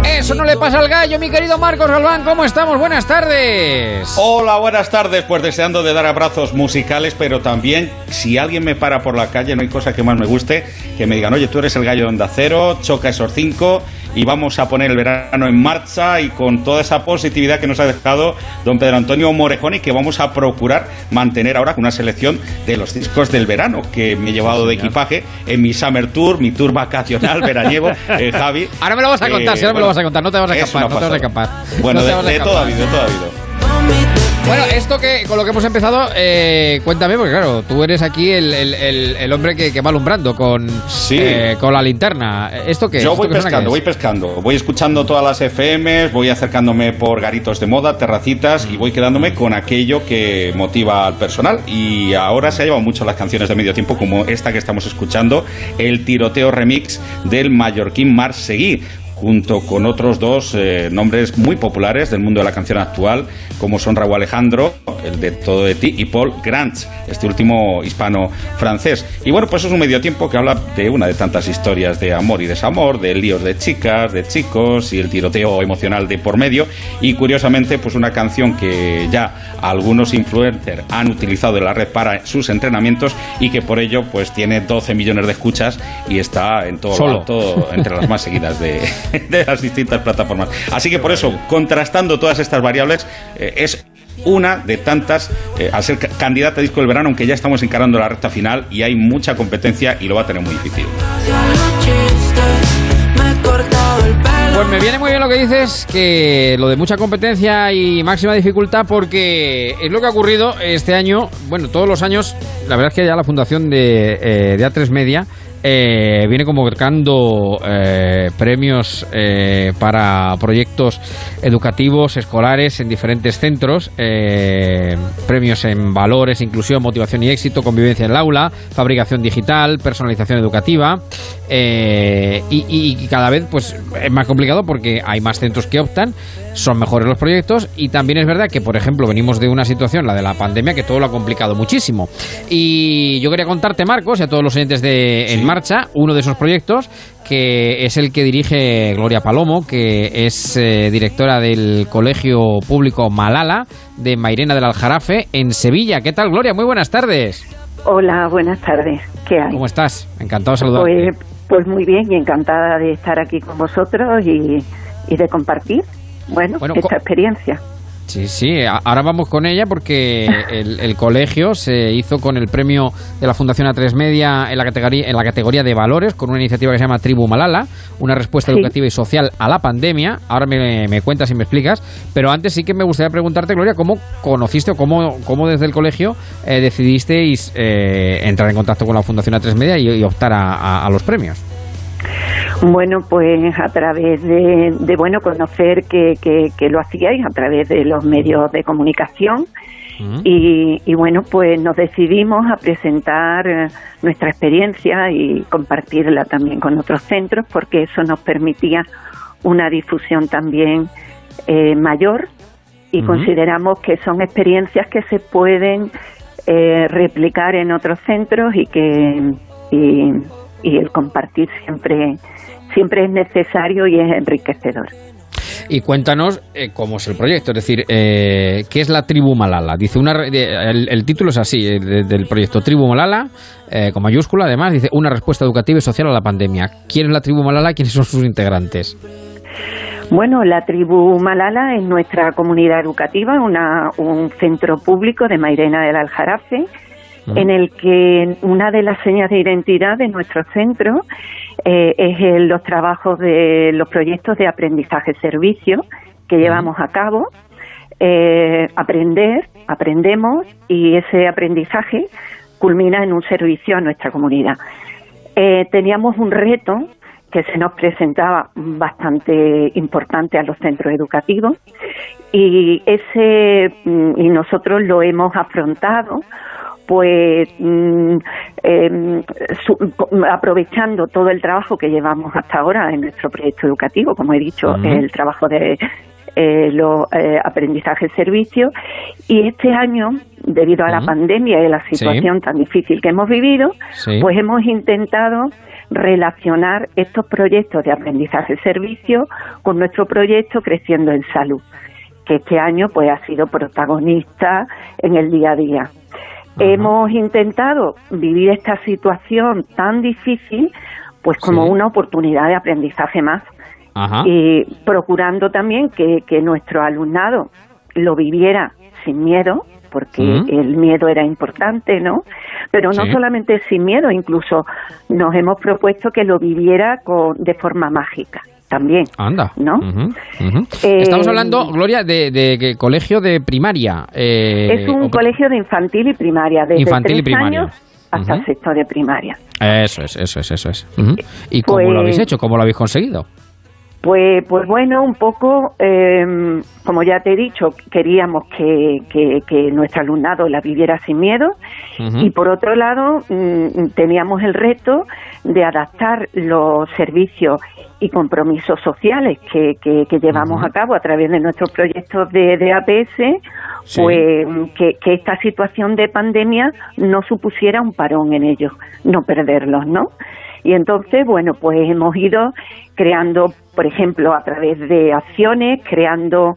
Speaker 2: Eso no le pasa al gallo, mi querido Marcos Galván. ¿Cómo estamos? Buenas tardes.
Speaker 10: Hola, buenas tardes. Pues deseando de dar abrazos musicales, pero también si alguien me para por la calle, no hay cosa que más me guste, que me digan, oye, tú eres el gallo de Onda Cero, choca esos cinco y vamos a poner el verano en marcha y con toda esa positividad que nos ha dejado don Pedro Antonio Morejón y que vamos a procurar mantener ahora con una selección de los discos del verano que me he llevado de equipaje en mi Summer Tour, mi tour vacacional (laughs) veraniego, eh, Javi.
Speaker 2: Ahora me lo vas a contar,
Speaker 10: Eh,
Speaker 2: si ahora me lo vas a contar, no te vas a
Speaker 10: es
Speaker 2: escapar, no te vas a escapar.
Speaker 10: Bueno,
Speaker 2: No
Speaker 10: de, de todo ha habido, de todo ha habido.
Speaker 2: Bueno, esto que con lo que hemos empezado, eh, cuéntame, porque claro, tú eres aquí el, el- el- el hombre que, que va alumbrando con,
Speaker 10: Sí.
Speaker 2: eh, con la linterna. ¿Esto qué es?
Speaker 10: Yo
Speaker 2: ¿Esto
Speaker 10: voy pescando, voy
Speaker 2: es?
Speaker 10: pescando. Voy escuchando todas las FMs, voy acercándome por garitos de moda, terracitas y voy quedándome con aquello que motiva al personal. Y ahora se ha llevado mucho las canciones de medio tiempo, como esta que estamos escuchando, el tiroteo remix del mallorquín Mar Seguí junto con otros dos eh, nombres muy populares del mundo de la canción actual, como son Raúl Alejandro, el de Todo de Ti, y Paul Grant, este último hispano-francés. Y bueno, pues es un medio tiempo que habla de una de tantas historias de amor y desamor, de líos de chicas, de chicos y el tiroteo emocional de por medio. Y curiosamente, pues una canción que ya algunos influencers han utilizado en la red para sus entrenamientos y que por ello pues tiene 12 millones de escuchas y está en todo
Speaker 2: Solo.
Speaker 10: lo alto entre las más seguidas de, (laughs) de las distintas plataformas. Así que por eso, contrastando todas estas variables, eh, es una de tantas, eh, al ser ca- candidata a disco del verano, aunque ya estamos encarando la recta final y hay mucha competencia y lo va a tener muy difícil.
Speaker 2: Pues me viene muy bien lo que dices, que lo de mucha competencia y máxima dificultad, porque es lo que ha ocurrido este año. Bueno, todos los años, la verdad es que ya la fundación de, eh, de A3 Media eh, viene convocando eh, premios eh, para proyectos educativos, escolares en diferentes centros, eh, premios en valores, inclusión, motivación y éxito, convivencia en el aula, fabricación digital, personalización educativa. eh, y, y- cada vez pues es más complicado porque hay más centros que optan, son mejores los proyectos y también es verdad que, por ejemplo, venimos de una situación, la de la pandemia, que todo lo ha complicado muchísimo. Y yo quería contarte, Marcos, y a todos los oyentes de En Marcha, uno de esos proyectos que es el que dirige Gloria Palomo, que es eh, directora del Colegio Público Malala de Mairena del Aljarafe en Sevilla. ¿Qué tal, Gloria? Muy buenas tardes.
Speaker 11: Hola, buenas tardes. ¿Qué hay?
Speaker 2: ¿Cómo estás? Encantado de saludarte.
Speaker 11: Pues, pues muy bien y encantada de estar aquí con vosotros y, y de compartir, bueno,
Speaker 2: Bueno,
Speaker 11: esta experiencia.
Speaker 2: Sí, sí, ahora vamos con ella porque (laughs) el, el colegio se hizo con el premio de la Fundación A3 Media en la, categoría, en la categoría de valores con una iniciativa que se llama Tribu Malala, una respuesta
Speaker 11: Sí.
Speaker 2: educativa y social a la pandemia. Ahora me, me cuentas y me explicas, pero antes sí que me gustaría preguntarte, Gloria, ¿cómo conociste o cómo, cómo desde el colegio eh, decidisteis eh, entrar en contacto con la Fundación A3 Media y, y optar a, a- a los premios?
Speaker 11: Bueno, pues a través de, de, bueno, conocer que, que, que lo hacíais, a través de los medios de comunicación. Y, y bueno, pues nos decidimos a presentar eh, nuestra experiencia y compartirla también con otros centros porque eso nos permitía una difusión también eh, mayor. Y consideramos que son experiencias que se pueden eh, replicar en otros centros y que y, y el compartir siempre siempre es necesario y es enriquecedor.
Speaker 2: Y cuéntanos eh, cómo es el proyecto, es decir, eh, ¿qué es la tribu Malala? Dice una, el, el título es así, eh, de- del proyecto Tribu Malala, eh, con mayúscula, además, dice una respuesta educativa y social a la pandemia. ¿Quién es la tribu Malala? ¿Quiénes son sus integrantes?
Speaker 11: Bueno, la tribu Malala es nuestra comunidad educativa, una, un centro público de Mairena del Aljarafe, en el que una de las señas de identidad de nuestro centro eh, es los trabajos de los proyectos de aprendizaje-servicio que llevamos a cabo. Eh, aprender, aprendemos y ese aprendizaje culmina en un servicio a nuestra comunidad. Eh, teníamos un reto que se nos presentaba bastante importante a los centros educativos y ese mm, y nosotros lo hemos afrontado pues mm, em, su- aprovechando todo el trabajo que llevamos hasta ahora en nuestro proyecto educativo, como he dicho, el trabajo de eh, los eh, aprendizajes servicios y este año, debido a la pandemia y la
Speaker 12: Sí.
Speaker 11: situación tan difícil que hemos vivido,
Speaker 12: Sí.
Speaker 11: pues hemos intentado relacionar estos proyectos de aprendizaje servicio con nuestro proyecto Creciendo en Salud, que este año pues ha sido protagonista en el día a día. Hemos intentado vivir esta situación tan difícil pues como
Speaker 12: Sí.
Speaker 11: una oportunidad de aprendizaje más
Speaker 2: Ajá.
Speaker 11: y procurando también que, que nuestro alumnado lo viviera sin miedo, porque
Speaker 12: Ujú.
Speaker 11: el miedo era importante, ¿no? Pero no
Speaker 2: Sí.
Speaker 11: solamente sin miedo, incluso nos hemos propuesto que lo viviera con, de forma mágica también.
Speaker 2: Anda.
Speaker 11: ¿No?
Speaker 2: Ujú.
Speaker 11: Eh,
Speaker 2: Estamos hablando, Gloria, de, colegio de primaria. eh,
Speaker 11: es un
Speaker 2: o-
Speaker 11: colegio de infantil y primaria, desde
Speaker 2: Infantil y
Speaker 11: tres
Speaker 2: primaria.
Speaker 11: años hasta
Speaker 2: Ujú.
Speaker 11: sexto de primaria.
Speaker 2: Eso es, eso es, eso es. ¿Y cómo
Speaker 11: Pues-
Speaker 2: lo habéis hecho? ¿Cómo lo habéis conseguido?
Speaker 11: Pues, pues bueno, un poco, eh, como ya te he dicho, queríamos que, que- que nuestro alumnado la viviera sin miedo y por otro lado mm, teníamos el reto de adaptar los servicios y compromisos sociales que, que- que llevamos a cabo a través de nuestros proyectos de, de APS,
Speaker 12: Sí.
Speaker 11: pues que, que esta situación de pandemia no supusiera un parón en ellos, no perderlos, ¿no? Y entonces, bueno, pues hemos ido creando, por ejemplo, a través de acciones, creando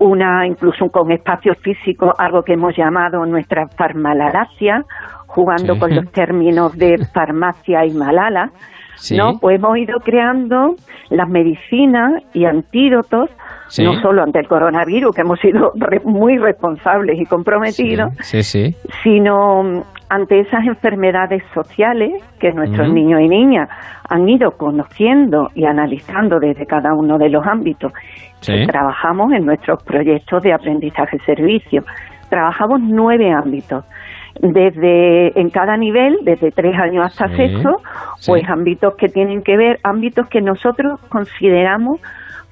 Speaker 11: una, incluso con espacios físicos, algo que hemos llamado nuestra farmalalacia, jugando
Speaker 12: Sí.
Speaker 11: con los términos de (laughs) farmacia y malala,
Speaker 12: Sí.
Speaker 11: ¿no? Pues hemos ido creando las medicinas y antídotos,
Speaker 2: Sí.
Speaker 11: no solo ante el coronavirus, que hemos sido (laughs) re- muy responsables y comprometidos,
Speaker 2: Sí, sí.
Speaker 11: sino mm, ante esas enfermedades sociales que nuestros niños y niñas han ido conociendo y analizando desde cada uno de los ámbitos que trabajamos en nuestros proyectos de aprendizaje-servicio. Trabajamos nueve ámbitos. Desde en cada nivel, desde tres años hasta
Speaker 2: Sí,
Speaker 11: sexto,
Speaker 2: sí.
Speaker 11: pues ámbitos que tienen que ver, ámbitos que nosotros consideramos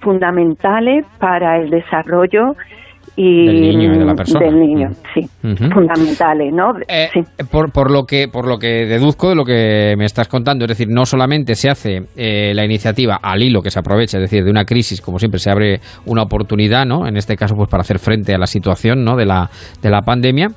Speaker 11: fundamentales para el desarrollo y
Speaker 2: Del niño y de la persona.
Speaker 11: del niño,
Speaker 2: Mm.
Speaker 11: sí, fundamentales, ¿no?
Speaker 2: Eh,
Speaker 11: Sí.
Speaker 2: por, por lo que por lo que deduzco de lo que me estás contando, es decir, no solamente se hace eh, la iniciativa al hilo que se aprovecha, es decir, de una crisis, como siempre se abre una oportunidad, ¿no? En este caso, pues para hacer frente a la situación, ¿no? De la de la pandemia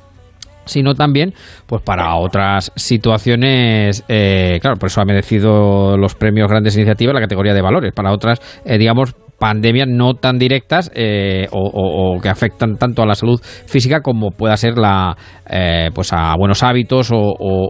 Speaker 2: sino también pues para otras situaciones eh, claro por eso ha merecido los premios grandes iniciativas la categoría de valores para otras eh, digamos pandemias no tan directas eh, o, o- o que afectan tanto a la salud física como pueda ser la eh, pues a buenos hábitos o,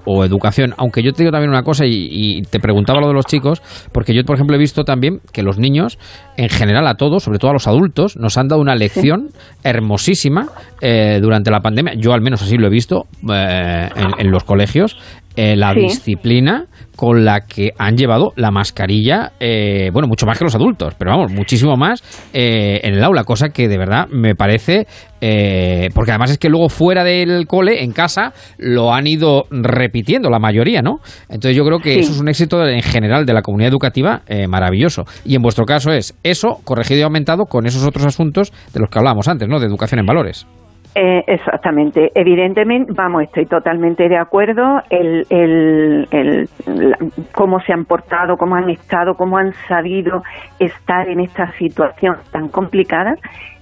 Speaker 2: o- educación. Aunque yo te digo también una cosa y, y te preguntaba lo de los chicos porque yo por ejemplo he visto también que los niños en general a todos sobre todo a los adultos nos han dado una lección hermosísima eh, durante la pandemia. Yo al menos así lo he visto eh, en, en los colegios eh, la
Speaker 11: Sí.
Speaker 2: disciplina con la que han llevado la mascarilla, eh, bueno, mucho más que los adultos, pero vamos, muchísimo más eh, en el aula, cosa que de verdad me parece, eh, porque además es que luego fuera del cole, en casa, lo han ido repitiendo la mayoría, ¿no? Entonces yo creo que
Speaker 11: Sí.
Speaker 2: eso es un éxito en general de la comunidad educativa eh, maravilloso. Y en vuestro caso es eso corregido y aumentado con esos otros asuntos de los que hablábamos antes, ¿no? De educación en valores.
Speaker 11: Eh, exactamente. Evidentemente, vamos, estoy totalmente de acuerdo. El, el, el- la- cómo se han portado, cómo han estado, cómo han sabido estar en esta situación tan complicada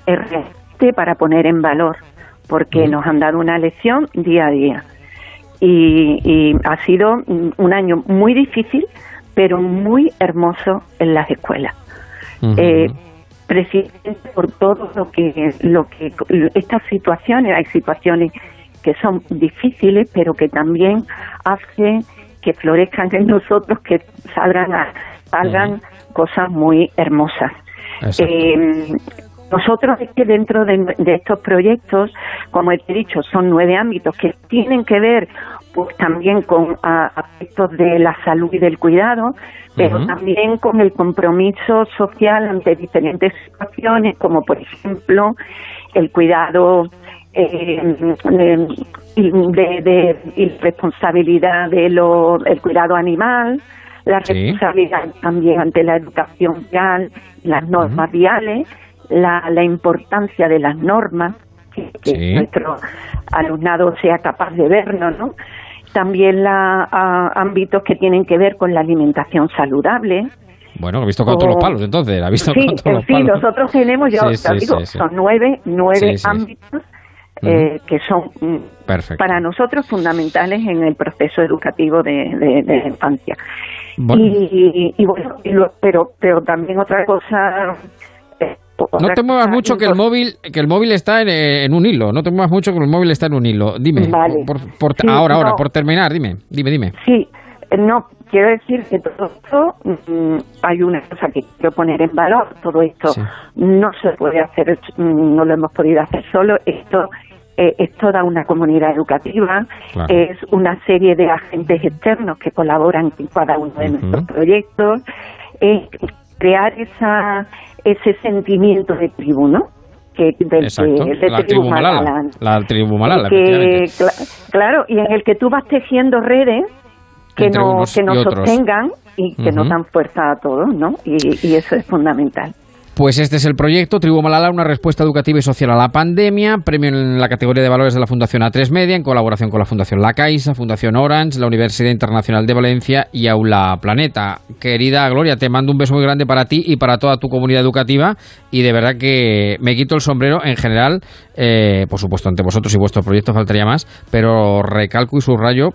Speaker 11: es realmente para poner en valor, porque nos han dado una lección día a día. Y, y ha sido un año muy difícil, pero muy hermoso en las escuelas. Eh, precisamente por todo lo que lo que estas situaciones hay situaciones que son difíciles pero que también hacen que florezcan en nosotros que salgan a- salgan cosas muy hermosas. Eh, nosotros es que dentro de, de estos proyectos, como he dicho, son nueve ámbitos que tienen que ver pues también con a- aspectos de la salud y del cuidado, pero también con el compromiso social ante diferentes situaciones, como por ejemplo el cuidado eh, de, de- de- responsabilidad de lo, el cuidado animal, la
Speaker 12: Sí.
Speaker 11: responsabilidad también ante la educación vial, las normas viales, la, la importancia de las normas, que, nuestro alumnado sea capaz de verlo, ¿no? También la, a- ámbitos que tienen que ver con la alimentación saludable.
Speaker 2: Bueno, ha visto con todos los palos entonces, ha visto.
Speaker 11: Sí,
Speaker 2: con todos
Speaker 11: en
Speaker 2: los
Speaker 11: fin,
Speaker 2: palos.
Speaker 11: nosotros tenemos, yo
Speaker 2: Sí,
Speaker 11: digo, son nueve, nueve ámbitos eh, que son
Speaker 2: Perfecto.
Speaker 11: para nosotros fundamentales en el proceso educativo de, de- de la infancia.
Speaker 2: Bueno.
Speaker 11: Y, y bueno, y lo- pero pero también otra cosa.
Speaker 2: No te muevas mucho que el móvil que el móvil está en, en un hilo. No te muevas mucho que el móvil está en un hilo. Dime.
Speaker 11: Vale.
Speaker 2: Por, por-
Speaker 11: Sí,
Speaker 2: ahora, ahora, por terminar, dime, dime, dime.
Speaker 11: Sí, no, quiero decir que todo esto, mm, hay una cosa que quiero poner en valor, todo esto no se puede hacer, mm, no lo hemos podido hacer solo, esto eh, es toda una comunidad educativa,
Speaker 12: Claro.
Speaker 11: es una serie de agentes externos que colaboran en cada uno de nuestros proyectos, es crear esa, ese sentimiento de tribu, ¿no? Que, del
Speaker 2: Exacto.
Speaker 11: de
Speaker 2: La tribu Malala.
Speaker 11: Malala.
Speaker 2: La tribu Malala,
Speaker 11: que, claro, y en el que tú vas tejiendo redes que
Speaker 2: Entre
Speaker 11: no que nos sostengan y que nos dan fuerza a todos, ¿no? Y, y eso es fundamental.
Speaker 2: Pues este es el proyecto Tribu Malala, una respuesta educativa y social a la pandemia, premio en la categoría de valores de la Fundación A3 Media, en colaboración con la Fundación La Caixa, Fundación Orange, la Universidad Internacional de Valencia y Aula Planeta. Querida Gloria, te mando un beso muy grande para ti y para toda tu comunidad educativa y de verdad que me quito el sombrero en general, eh, por supuesto, ante vosotros y vuestro proyecto faltaría más, pero recalco y subrayo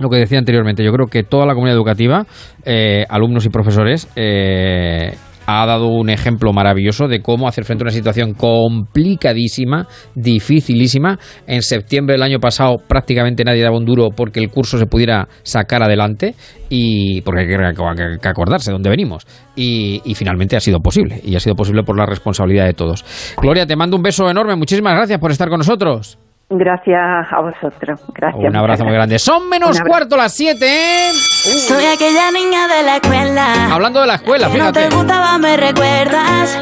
Speaker 2: lo que decía anteriormente, yo creo que toda la comunidad educativa, eh, alumnos y profesores, eh, ha dado un ejemplo maravilloso de cómo hacer frente a una situación complicadísima, dificilísima. En septiembre del año pasado prácticamente nadie daba un duro porque el curso se pudiera sacar adelante y porque hay que, acordarse de dónde venimos. Y, y finalmente ha sido posible y ha sido posible por la responsabilidad de todos. Gloria, te mando un beso enorme. Muchísimas gracias por estar con nosotros.
Speaker 11: Gracias a vosotros. Gracias.
Speaker 2: Un abrazo muy grande. Son menos cuarto las 7, ¿eh?
Speaker 13: Soy aquella niña de la escuela.
Speaker 2: Hablando de la escuela,
Speaker 13: que no
Speaker 2: fíjate.
Speaker 13: te gustaba, me recuerdas.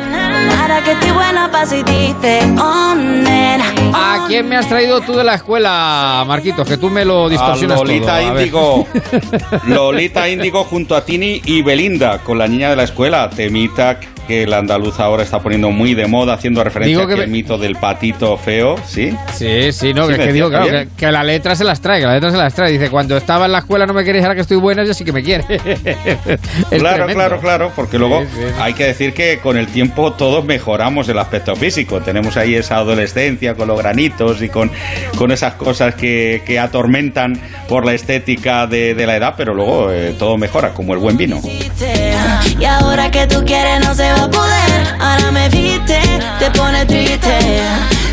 Speaker 13: Ahora que estoy buena pa' si dices, oh, nena.
Speaker 2: ¿A quién me has traído tú de la escuela, Marquitos? Que tú me lo distorsionas
Speaker 10: A Lolita
Speaker 2: todo. A.
Speaker 10: Índigo. (laughs) Lolita Índigo junto a Tini y Belinda con la niña de la escuela. Temita que el andaluz ahora está poniendo muy de moda, haciendo referencia
Speaker 2: Digo que
Speaker 10: a aquel
Speaker 2: me-
Speaker 10: mito del patito feo, ¿sí?
Speaker 2: Sí, sí, no,
Speaker 10: Sí,
Speaker 2: que, es que digo, claro, que, que la letra se las trae, que la letra se las trae. Dice, cuando estaba en la escuela no me queréis, ahora que estoy buena, ya sí que me quiere. (laughs)
Speaker 10: Claro,
Speaker 2: tremendo.
Speaker 10: claro, claro, porque luego
Speaker 2: sí, sí.
Speaker 10: hay que decir que con el tiempo todos mejoramos el aspecto físico. Tenemos ahí esa adolescencia con los granitos y con, con esas cosas que, que atormentan por la estética de, de la edad, pero luego eh, todo mejora, como el buen vino.
Speaker 13: Y ahora que tú quieres no se va a poder. Ahora me viste, te pone triste.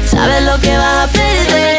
Speaker 13: Sabes lo que vas a perder.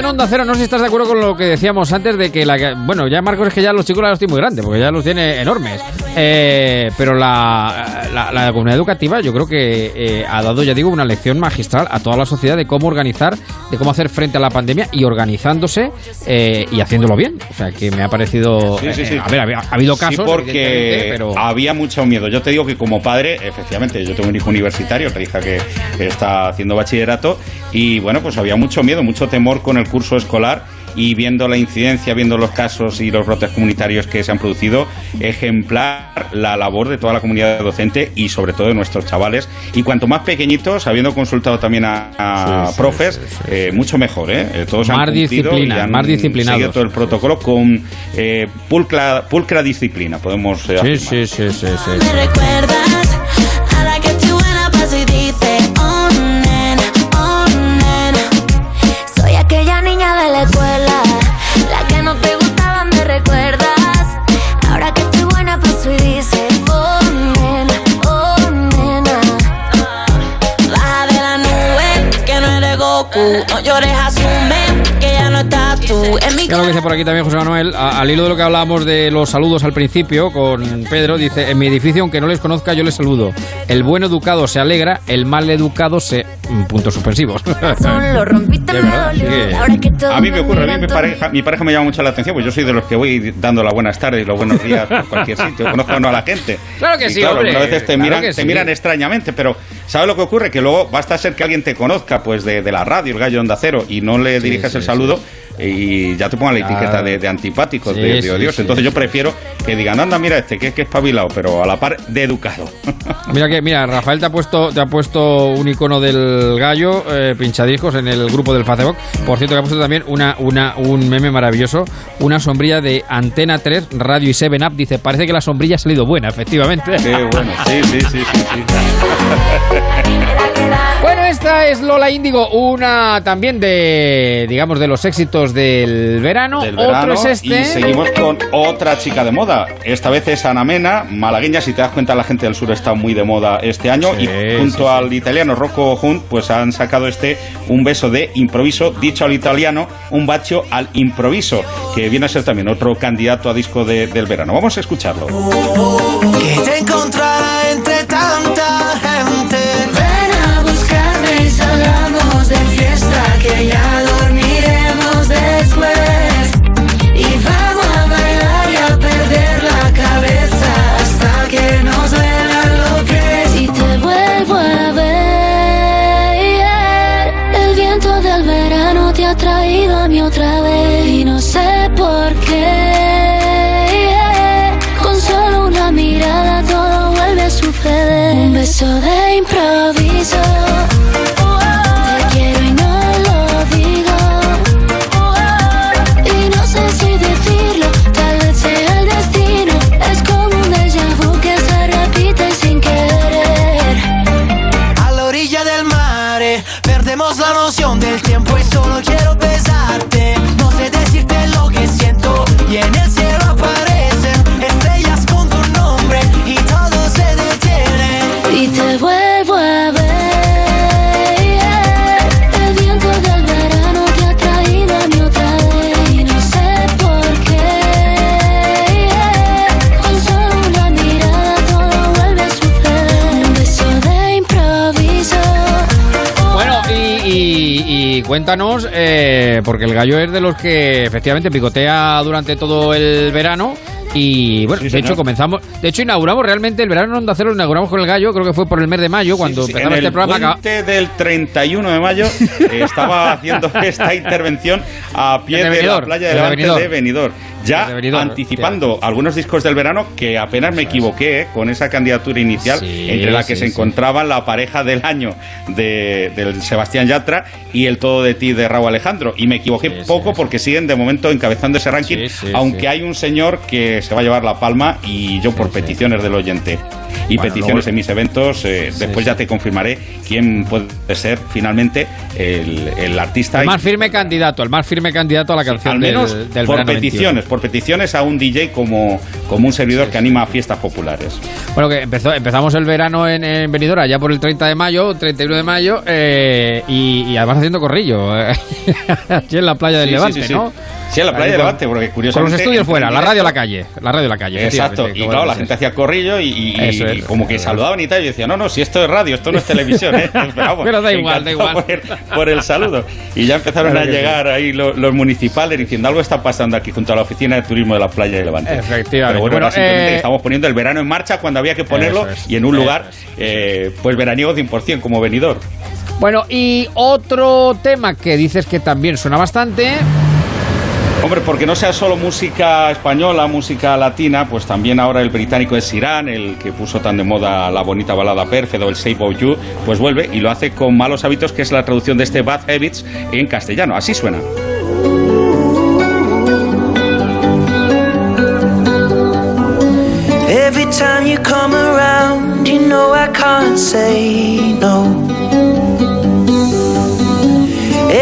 Speaker 2: En Onda Cero, no sé si estás de acuerdo con lo que decíamos antes de que la... Bueno, ya Marcos es que ya los chicos los tiene muy grandes, porque ya los tiene enormes. Eh, pero la, la, la comunidad educativa yo creo que eh, ha dado, ya digo, una lección magistral a toda la sociedad de cómo organizar, de cómo hacer frente a la pandemia y organizándose eh, y haciéndolo bien. O sea, que me ha parecido...
Speaker 10: Sí, sí, sí.
Speaker 2: a ver, ha, ha habido casos,
Speaker 10: porque
Speaker 2: pero...
Speaker 10: había mucho miedo. Yo te digo que como padre, efectivamente, yo tengo un hijo universitario, otra hija que está haciendo bachillerato, y bueno, pues había mucho miedo, mucho temor con el curso escolar. Y viendo la incidencia, viendo los casos y los brotes comunitarios que se han producido, ejemplar la labor de toda la comunidad docente y sobre todo de nuestros chavales. Y cuanto más pequeñitos, habiendo consultado también a, a
Speaker 2: Sí, sí,
Speaker 10: profes, eh, mucho mejor. ¿eh? Eh, Todos han
Speaker 2: Más
Speaker 10: cumplido
Speaker 2: disciplina,
Speaker 10: y han
Speaker 2: más disciplinados.
Speaker 10: seguido todo el protocolo con eh, pulcra, pulcra disciplina, podemos eh,
Speaker 2: Sí,
Speaker 10: afirmar.
Speaker 2: sí, sí, sí, sí. Mira lo que dice por aquí también José Manuel, a- al hilo de lo que hablábamos de los saludos al principio con Pedro, dice, en mi edificio, aunque no les conozca, yo les saludo. El buen educado se alegra, el mal educado se... mm, Puntos suspensivos. (laughs) De
Speaker 10: A mí me ocurre, a mí mi pareja, mi pareja me llama mucho la atención, pues yo soy de los que voy dando las buenas tardes y los buenos días por cualquier sitio, conozco a la gente.
Speaker 2: Claro que
Speaker 10: Y
Speaker 2: sí,
Speaker 10: claro,
Speaker 2: hombre,
Speaker 10: algunas veces te,
Speaker 2: claro
Speaker 10: miran, te
Speaker 2: sí.
Speaker 10: miran extrañamente, pero ¿sabes lo que ocurre? Que luego basta ser que alguien te conozca pues de, de la radio, el gallo Onda Cero, y no le dirijas
Speaker 2: sí,
Speaker 10: el
Speaker 2: sí.
Speaker 10: saludo y ya te pongan la etiqueta de, de antipáticos,
Speaker 2: Sí,
Speaker 10: de, de
Speaker 2: sí,
Speaker 10: odioso.
Speaker 2: sí,
Speaker 10: Entonces
Speaker 2: sí.
Speaker 10: yo prefiero que digan, anda, mira este, que, que es espabilado, pero a la par de educado. (laughs)
Speaker 2: Mira que, mira, Rafael te ha puesto, te ha puesto un icono del gallo, eh, pinchadiscos en el grupo del Facebook. Por cierto, que ha puesto también una, una, un meme maravilloso, una sombrilla de Antena 3, Radio y 7 Up. Dice, parece que la sombrilla ha salido buena, efectivamente.
Speaker 10: Qué bueno, sí, sí, sí, sí. (laughs) (laughs)
Speaker 2: Bueno, esta es Lola Índigo, una también de, digamos, de los éxitos del verano.
Speaker 10: del
Speaker 2: Otro
Speaker 10: verano
Speaker 2: es este.
Speaker 10: y seguimos con otra chica de moda. Esta vez es Ana Mena, malagueña. Si te das cuenta, la gente del sur está muy de moda este año.
Speaker 2: Sí,
Speaker 10: y junto
Speaker 2: sí, sí.
Speaker 10: al italiano Rocco Hunt, pues han sacado este un beso de improviso, dicho al italiano, un bacio al improviso, que viene a ser también otro candidato a disco de- del verano. Vamos a escucharlo.
Speaker 12: Que te
Speaker 5: ha traído a mí otra vez. Y no sé por qué. Con solo una mirada todo vuelve a suceder. Un beso de improviso.
Speaker 2: Cuéntanos, eh, porque el gallo es de los que efectivamente picotea durante todo el verano Y bueno,
Speaker 10: Sí,
Speaker 2: de
Speaker 10: señor.
Speaker 2: hecho comenzamos, de hecho inauguramos realmente el verano en Onda Cero, lo inauguramos con el gallo, creo que fue por el mes de mayo, cuando
Speaker 10: Sí,
Speaker 2: empezamos
Speaker 10: en
Speaker 2: este
Speaker 10: el
Speaker 2: programa. acá-
Speaker 10: puente del 31 de mayo eh, estaba haciendo (laughs) esta intervención a pie de la playa de de Benidorm. Ya anticipando algunos discos del verano que apenas me equivoqué eh, con esa candidatura inicial
Speaker 2: Sí,
Speaker 10: entre la que
Speaker 2: sí,
Speaker 10: se
Speaker 2: sí.
Speaker 10: encontraban la pareja del año de, del Sebastián Yatra y el Todo de ti de Raúl Alejandro. Y me equivoqué poco porque siguen de momento encabezando ese ranking, aunque hay un señor que se va a llevar la palma y yo por peticiones del oyente. Y
Speaker 2: Bueno,
Speaker 10: peticiones
Speaker 2: luego-
Speaker 10: en mis eventos, eh, después ya te confirmaré quién puede ser finalmente el, el artista.
Speaker 2: El más firme candidato, el más firme candidato a la canción
Speaker 10: al menos
Speaker 2: del, del
Speaker 10: por
Speaker 2: verano
Speaker 10: peticiones, por peticiones a un DJ como, como un servidor que anima a fiestas populares.
Speaker 2: 21. Bueno, que empezó, empezamos el verano en, en ya por el 30 de mayo, 31 de mayo, eh, y, y además haciendo corrillo, eh, (laughs) aquí en la playa del
Speaker 10: sí,
Speaker 2: Levante,
Speaker 10: sí, sí.
Speaker 2: ¿no?
Speaker 10: Sí, en la playa de
Speaker 2: con-
Speaker 10: Levante, porque
Speaker 2: Con
Speaker 10: curiosamente...
Speaker 2: los estudios fuera, la radio a la calle, la radio a la calle.
Speaker 10: Exacto, y claro, la gente hacía corrillo y, y-
Speaker 2: Eso
Speaker 10: y
Speaker 2: es.
Speaker 10: como que saludaban y tal. Y decía, no, no, si esto es radio, esto no es televisión, ¿eh? (laughs) Pero, vamos,
Speaker 2: Pero da igual, da igual.
Speaker 10: Por el, por el saludo. Y ya empezaron
Speaker 2: Claro
Speaker 10: a llegar ahí lo- los, municipales diciendo, algo está pasando aquí junto a la oficina de turismo de la playa de Levante.
Speaker 2: Efectivamente.
Speaker 10: Pero bueno,
Speaker 2: Bueno,
Speaker 10: simplemente
Speaker 2: eh,
Speaker 10: estamos poniendo el verano en marcha cuando había que ponerlo
Speaker 2: es,
Speaker 10: y en un lugar, eh, pues veraniego 100%, como venidor.
Speaker 2: Bueno, y otro tema que dices que también suena bastante.
Speaker 10: Hombre, porque no sea solo música española, música latina, pues también ahora el británico es Irán, el que puso tan de moda la bonita balada Perfect o el Shape of You, pues vuelve y lo hace con Malos Hábitos, que es la traducción de este Bad Habits en castellano. Así suena.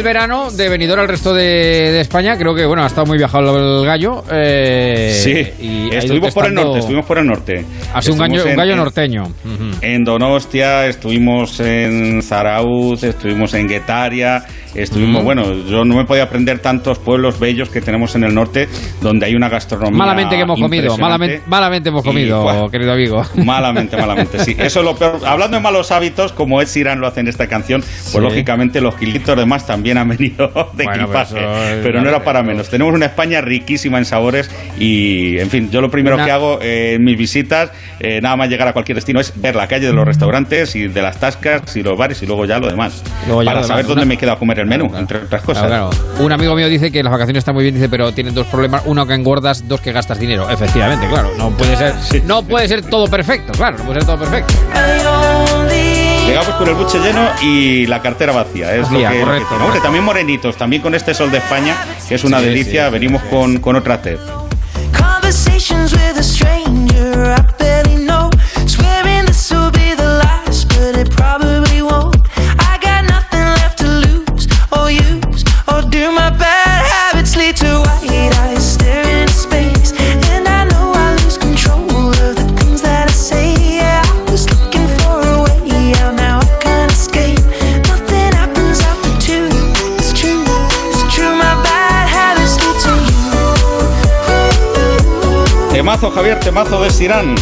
Speaker 2: Del verano, de Benidorm al resto de, de España, creo que bueno, ha estado muy viajado el gallo. eh,
Speaker 10: Sí,
Speaker 2: y
Speaker 10: estuvimos por el norte, estuvimos por el norte.
Speaker 2: Ha sido un gallo,
Speaker 10: Estuvimos
Speaker 2: un
Speaker 10: en-
Speaker 2: gallo
Speaker 10: en-
Speaker 2: norteño. Ujú.
Speaker 10: En Donostia, estuvimos en Zarauz, estuvimos en Guetaria, estuvimos, bueno, yo no me podía aprender tantos pueblos bellos que tenemos en el norte donde hay una gastronomía
Speaker 2: Malamente que hemos comido, malamente, malamente hemos
Speaker 10: Y,
Speaker 2: comido, querido amigo. (laughs)
Speaker 10: Malamente, malamente, sí. Eso es lo peor. Hablando de malos hábitos, como Ed Sheeran lo hace en esta canción, pues
Speaker 2: Sí.
Speaker 10: lógicamente los kilitos de más también han venido (laughs) de
Speaker 2: Bueno,
Speaker 10: equipaje.
Speaker 2: eso es-
Speaker 10: pero no era para menos. Tenemos una España riquísima en sabores y, en fin, yo lo primero
Speaker 2: Una-
Speaker 10: que hago eh, en mis visitas, eh, nada más llegar a cualquier destino, es ver la calle de los restaurantes y de las tascas y los bares y luego ya lo demás.
Speaker 2: Luego ya
Speaker 10: para
Speaker 2: lo
Speaker 10: saber
Speaker 2: demás,
Speaker 10: dónde
Speaker 2: una-
Speaker 10: me queda a comer el menú, entre otras cosas.
Speaker 2: Claro, claro. Un amigo mío dice que las vacaciones están muy bien, dice, pero tienen dos problemas. Uno que engordas, dos que gastas dinero. Efectivamente, claro. No puede ser, no puede ser todo perfecto, claro, no puede ser todo perfecto.
Speaker 10: Llegamos con el buche lleno y la cartera vacía, es
Speaker 2: Vacía,
Speaker 10: lo que, lo que
Speaker 2: correcto.
Speaker 10: Hombre, también morenitos, también con este sol de España, que es una
Speaker 2: Sí,
Speaker 10: delicia,
Speaker 2: sí.
Speaker 10: venimos con, con otra TED. Temazo, Javier, temazo de Sirán.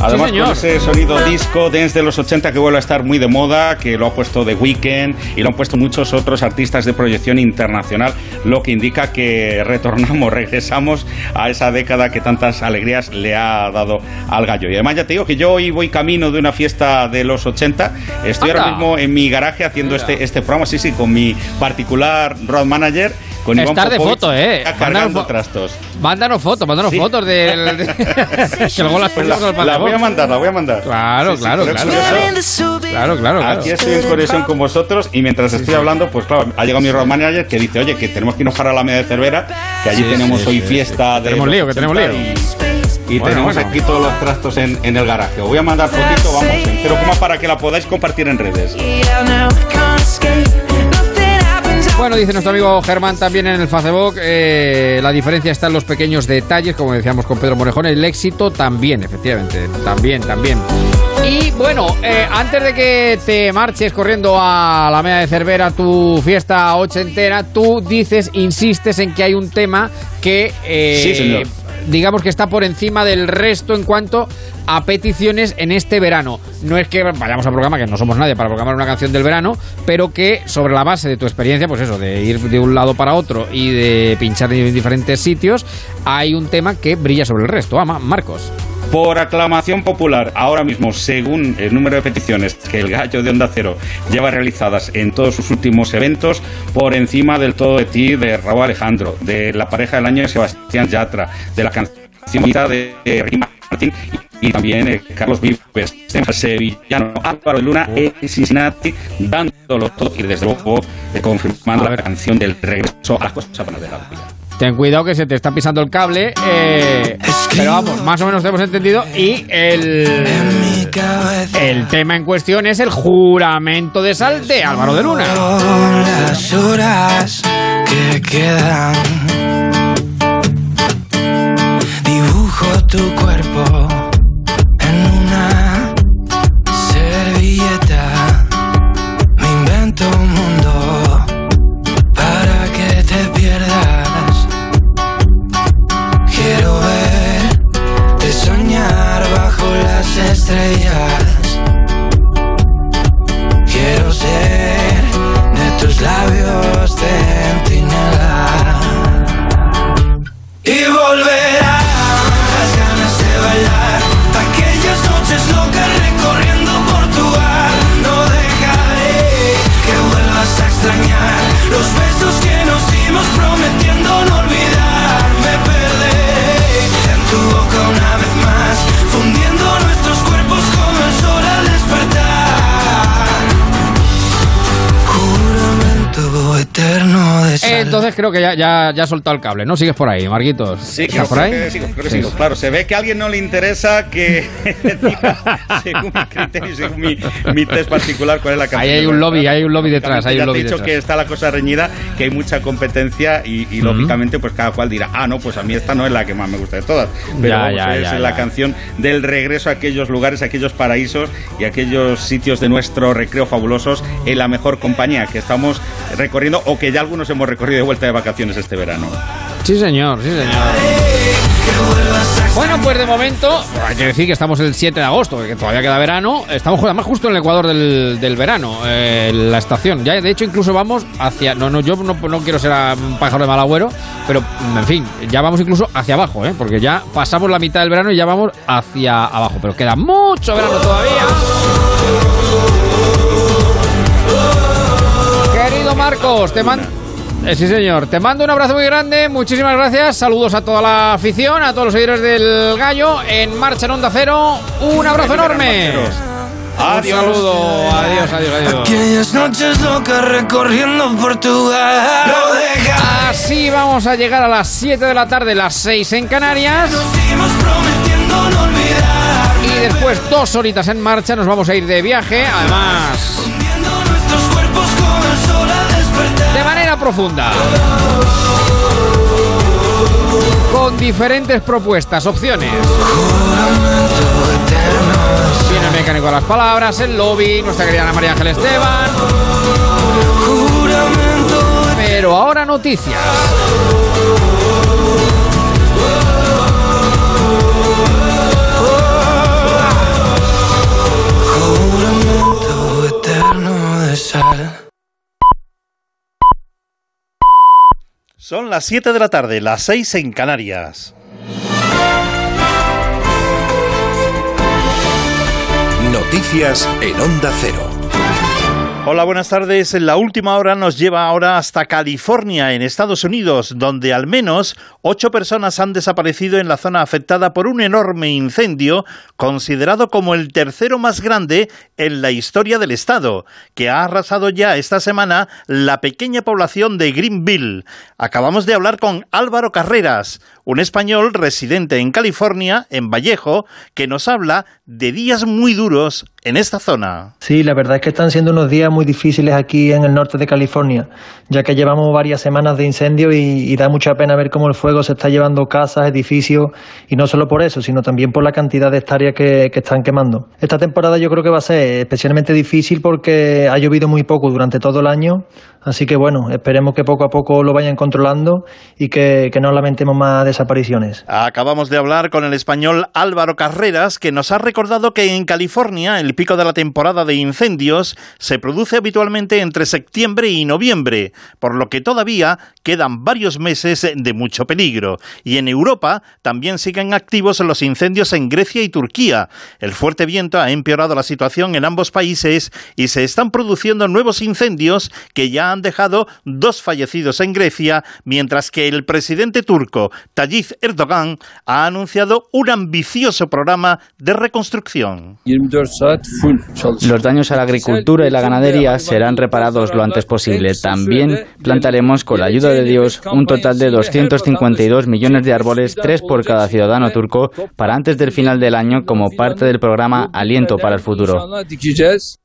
Speaker 10: Además,
Speaker 2: señor.
Speaker 10: con ese sonido disco desde los 80 que vuelve a estar muy de moda, que lo ha puesto The Weeknd y lo han puesto muchos otros artistas de proyección internacional, lo que indica que retornamos, (laughs) regresamos a esa década que tantas alegrías le ha dado al gallo. Y además, ya te digo que yo hoy voy camino de una fiesta de los 80. Estoy
Speaker 2: Anda.
Speaker 10: ahora mismo en mi garaje haciendo este, este programa, sí, sí, con mi particular road manager, con Iván
Speaker 2: Estar de foto, eh.
Speaker 10: cargando
Speaker 2: fo-
Speaker 10: trastos.
Speaker 2: Mándanos fotos, mándanos
Speaker 10: Sí.
Speaker 2: fotos del. (laughs) de- (laughs) que luego las
Speaker 10: Pues la,
Speaker 2: al
Speaker 10: la voy a mandar, la voy a mandar.
Speaker 2: Claro,
Speaker 10: Sí,
Speaker 2: claro, claro. Claro, claro, claro.
Speaker 10: Aquí estoy en conexión con vosotros y mientras estoy hablando, pues claro, ha llegado mi road manager que dice, oye, que tenemos que irnos para la media de Cervera, que allí
Speaker 2: Sí,
Speaker 10: tenemos
Speaker 2: sí,
Speaker 10: hoy
Speaker 2: sí,
Speaker 10: fiesta de...
Speaker 2: Tenemos lío, que tenemos
Speaker 10: 80
Speaker 2: lío.
Speaker 10: y- y
Speaker 2: Bueno,
Speaker 10: tenemos
Speaker 2: bueno.
Speaker 10: aquí todos los trastos en, en el garaje. Os voy a mandar fotito, vamos, en cero coma para que la podáis compartir en redes.
Speaker 2: Bueno, dice nuestro amigo Germán también en el Facebook, eh, la diferencia está en los pequeños detalles, como decíamos con Pedro Morejón, el éxito también, efectivamente, también, también. Y bueno, eh, antes de que te marches corriendo a la media de Cervera, tu fiesta ochentera, tú dices, insistes en que hay un tema que... eh,
Speaker 10: Sí, señor.
Speaker 2: Digamos que está por encima del resto en cuanto a peticiones en este verano. No es que vayamos a programa, que no somos nadie para programar una canción del verano, pero que sobre la base de tu experiencia, pues eso, de ir de un lado para otro y de pinchar en diferentes sitios, hay un tema que brilla sobre el resto. Ah, Ma- Marcos.
Speaker 10: Por aclamación popular, ahora mismo, según el número de peticiones que el gallo de Onda Cero lleva realizadas en todos sus últimos eventos, por encima del todo de ti de Raúl Alejandro, de la pareja del año de Sebastián Yatra, de la canción de eh, Ricky Martin y, también eh, Carlos Vives, sevillano Álvaro de Luna en Cincinnati, dándolo todo y desde luego confirmando la canción del regreso a las cosas buenas de la vida.
Speaker 2: Ten cuidado que se te está pisando el cable. eh, pero vamos, más o menos te hemos entendido. Y el, el tema en cuestión es el juramento de sal de Álvaro de Luna.
Speaker 12: las horas que quedan. Dibujo tu cuerpo
Speaker 2: Entonces creo que ya, ya, ya ha soltado el cable, ¿no? Sigues por ahí, Marquitos.
Speaker 10: Sí,
Speaker 2: ¿Estás
Speaker 10: creo,
Speaker 2: por ahí?
Speaker 10: que sigo, creo que sigo. Claro, se ve que a alguien no le interesa que (laughs) diga, según mi criterio, según mi, mi test particular, cuál es la canción.
Speaker 2: Ahí hay un lobby, hay un lobby detrás, hay
Speaker 10: ya
Speaker 2: un lobby
Speaker 10: te he dicho
Speaker 2: detrás.
Speaker 10: que está la cosa reñida, que hay mucha competencia y, y, lógicamente pues cada cual dirá, ah, no, pues a mí esta no es la que más me gusta de todas. Pero
Speaker 2: Ya,
Speaker 10: vamos,
Speaker 2: ya,
Speaker 10: es
Speaker 2: ya,
Speaker 10: la
Speaker 2: ya.
Speaker 10: canción del regreso a aquellos lugares, a aquellos paraísos y a aquellos sitios de nuestro recreo fabulosos en la mejor compañía que estamos recorriendo o que ya algunos hemos recorrido de vuelta de vacaciones este verano.
Speaker 2: Sí, señor, sí, señor. Bueno, pues de momento, hay que decir que estamos el 7 de agosto, que todavía queda verano. Estamos además justo en el ecuador del, del verano, eh, la estación. Ya, de hecho, incluso vamos hacia. No, no, yo no, no quiero ser un pájaro de mal agüero, pero en fin, ya vamos incluso hacia abajo, ¿eh? porque ya pasamos la mitad del verano y ya vamos hacia abajo. Pero queda mucho verano todavía. Querido Marcos, te mando. Eh, sí, señor. Te mando un abrazo muy grande. Muchísimas gracias. Saludos a toda la afición, a todos los seguidores del Gallo. En marcha en Onda Cero. Un abrazo enorme.
Speaker 10: Adiós.
Speaker 2: Un saludo. Adiós, adiós, adiós.
Speaker 12: Aquellas noches locas recorriendo Portugal
Speaker 2: Así vamos a llegar a las 7 de la tarde, las 6 en Canarias.
Speaker 12: Seguimos prometiendo no olvidar
Speaker 2: Y después, dos horitas en marcha, nos vamos a ir de viaje. Además, de profunda. Con diferentes propuestas, opciones. Viene el mecánico a las palabras, el lobby, nuestra querida Ana María Ángel Esteban. Pero ahora noticias.
Speaker 14: Son las 7 de la tarde, las 6 en Canarias.
Speaker 3: Noticias en Onda Cero.
Speaker 14: Hola, buenas tardes. La última hora nos lleva ahora hasta California, en Estados Unidos, donde al menos ocho personas han desaparecido en la zona afectada por un enorme incendio considerado como el tercero más grande en la historia del estado, que ha arrasado ya esta semana la pequeña población de Greenville. Acabamos de hablar con Álvaro Carreras, un español residente en California, en Vallejo, que nos habla de días muy duros en esta zona.
Speaker 15: Sí, la verdad es que están siendo unos días muy difíciles aquí en el norte de California, ya que llevamos varias semanas de incendio y, da mucha pena ver cómo el fuego se está llevando casas, edificios, y no solo por eso, sino también por la cantidad de hectáreas que, están quemando. Esta temporada yo creo que va a ser especialmente difícil porque ha llovido muy poco durante todo el año, así que bueno, esperemos que poco a poco lo vayan controlando y que no lamentemos más desapariciones.
Speaker 14: Acabamos de hablar con el español Álvaro Carreras, que nos ha recordado que en California el pico de la temporada de incendios se produce habitualmente entre septiembre y noviembre, por lo que todavía quedan varios meses de mucho peligro. Y en Europa también siguen activos los incendios en Grecia y Turquía. El fuerte viento ha empeorado la situación en ambos países y se están produciendo nuevos incendios que ya han dejado dos fallecidos en Grecia, mientras que el presidente turco Tayyip Erdogan ha anunciado un ambicioso programa de reconstrucción.
Speaker 16: Los daños a la agricultura y la ganadería serán reparados lo antes posible. También plantaremos con la ayuda de Dios un total de 252 millones de árboles, tres por cada ciudadano turco, para antes del final del año como parte del programa Aliento para el Futuro.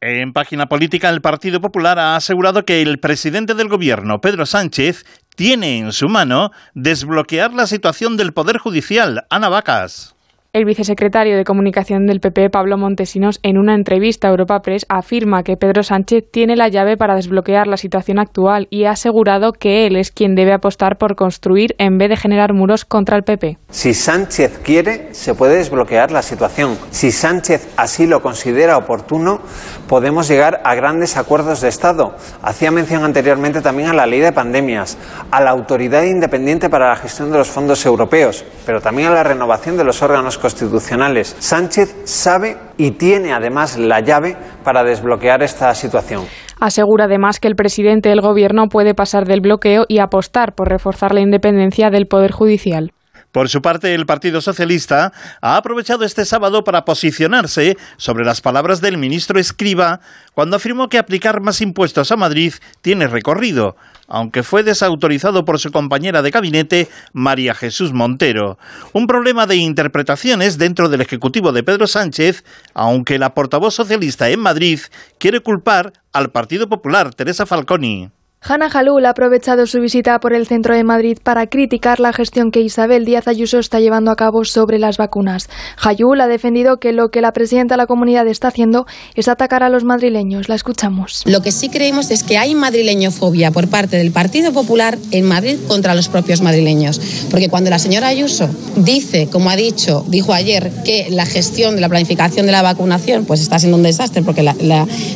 Speaker 14: En página política, el Partido Popular ha asegurado que el presidente del gobierno, Pedro Sánchez, tiene en su mano desbloquear la situación del Poder Judicial. Ana Vacas.
Speaker 17: El vicesecretario de Comunicación del PP, Pablo Montesinos, en una entrevista a Europa Press afirma que Pedro Sánchez tiene la llave para desbloquear la situación actual y ha asegurado que él es quien debe apostar por construir en vez de generar muros contra el PP.
Speaker 18: Si Sánchez quiere, se puede desbloquear la situación. Si Sánchez así lo considera oportuno, podemos llegar a grandes acuerdos de Estado. Hacía mención anteriormente también a la ley de pandemias, a la autoridad independiente para la gestión de los fondos europeos, pero también a la renovación de los órganos constitucionales. Sánchez sabe y tiene además la llave para desbloquear esta situación.
Speaker 17: Asegura además que el presidente del Gobierno puede pasar del bloqueo y apostar por reforzar la independencia del Poder Judicial.
Speaker 14: Por su parte, el Partido Socialista ha aprovechado este sábado para posicionarse sobre las palabras del ministro Escriba cuando afirmó que aplicar más impuestos a Madrid tiene recorrido, aunque fue desautorizado por su compañera de gabinete, María Jesús Montero. Un problema de interpretaciones dentro del Ejecutivo de Pedro Sánchez, aunque la portavoz socialista en Madrid quiere culpar al Partido Popular, Teresa Falconi.
Speaker 19: Hanna Jalul ha aprovechado su visita por el centro de Madrid para criticar la gestión que Isabel Díaz Ayuso está llevando a cabo sobre las vacunas. Jalul ha defendido que lo que la presidenta de la comunidad está haciendo es atacar a los madrileños. La escuchamos.
Speaker 20: Lo que sí creemos es que hay madrileñofobia por parte del Partido Popular en Madrid contra los propios madrileños. Porque cuando la señora Ayuso dice, como ha dicho, dijo ayer, que la gestión de la planificación de la vacunación pues está siendo un desastre porque la,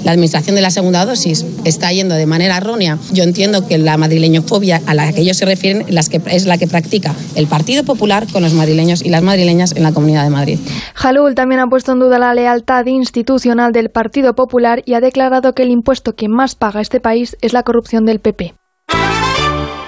Speaker 20: administración de la segunda dosis está yendo de manera errónea yo entiendo que la madrileñofobia a la que ellos se refieren es la que practica el Partido Popular con los madrileños y las madrileñas en la Comunidad de Madrid.
Speaker 19: Jalul también ha puesto en duda la lealtad institucional del Partido Popular y ha declarado que el impuesto que más paga este país es la corrupción del PP.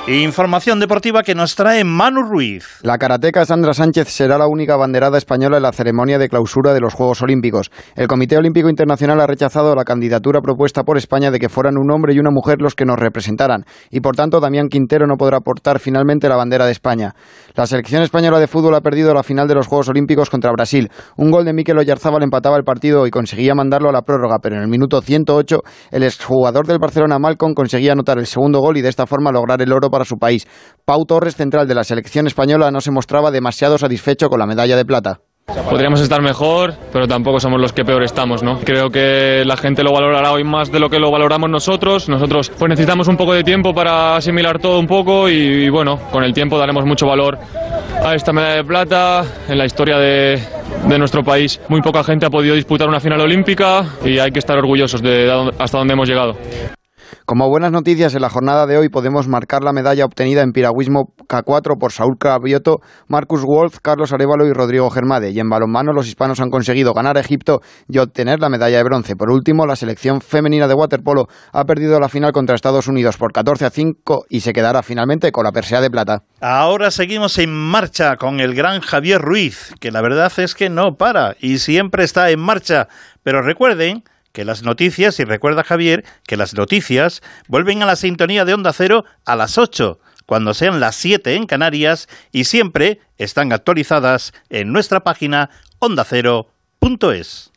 Speaker 14: Información deportiva que nos trae Manu Ruiz.
Speaker 21: La karateca Sandra Sánchez será la única banderada española en la ceremonia de clausura de los Juegos Olímpicos. El Comité Olímpico Internacional ha rechazado la candidatura propuesta por España de que fueran un hombre y una mujer los que nos representaran y por tanto Damián Quintero no podrá portar finalmente la bandera de España. La selección española de fútbol ha perdido la final de los Juegos Olímpicos contra Brasil. Un gol de Mikel Oyarzábal empataba el partido y conseguía mandarlo a la prórroga, pero en el minuto 108 el exjugador del Barcelona Malcolm conseguía anotar el segundo gol y de esta forma lograr el oro para su país. Pau Torres, central de la selección española, no se mostraba demasiado satisfecho con la medalla de plata.
Speaker 22: Podríamos estar mejor, pero tampoco somos los que peor estamos, ¿no? Creo que la gente lo valorará hoy más de lo que lo valoramos nosotros. Nosotros pues necesitamos un poco de tiempo para asimilar todo un poco y, bueno, con el tiempo daremos mucho valor a esta medalla de plata en la historia de, de nuestro país. Muy poca gente ha podido disputar una final olímpica y hay que estar orgullosos de hasta dónde hemos llegado.
Speaker 21: Como buenas noticias, en la jornada de hoy podemos marcar la medalla obtenida en piragüismo K4 por Saúl Cravioto, Marcus Wolf, Carlos Arevalo y Rodrigo Germade. Y en balonmano los hispanos han conseguido ganar Egipto y obtener la medalla de bronce. Por último, la selección femenina de waterpolo ha perdido la final contra Estados Unidos por 14 a 5 y se quedará finalmente con la persea de plata.
Speaker 14: Ahora seguimos en marcha con el gran Javier Ruiz, que la verdad es que no para y siempre está en marcha. Pero recuerden que las noticias, y recuerda Javier, que las noticias vuelven a la sintonía de Onda Cero a las 8, cuando sean las 7 en Canarias, y siempre están actualizadas en nuestra página ondacero.es.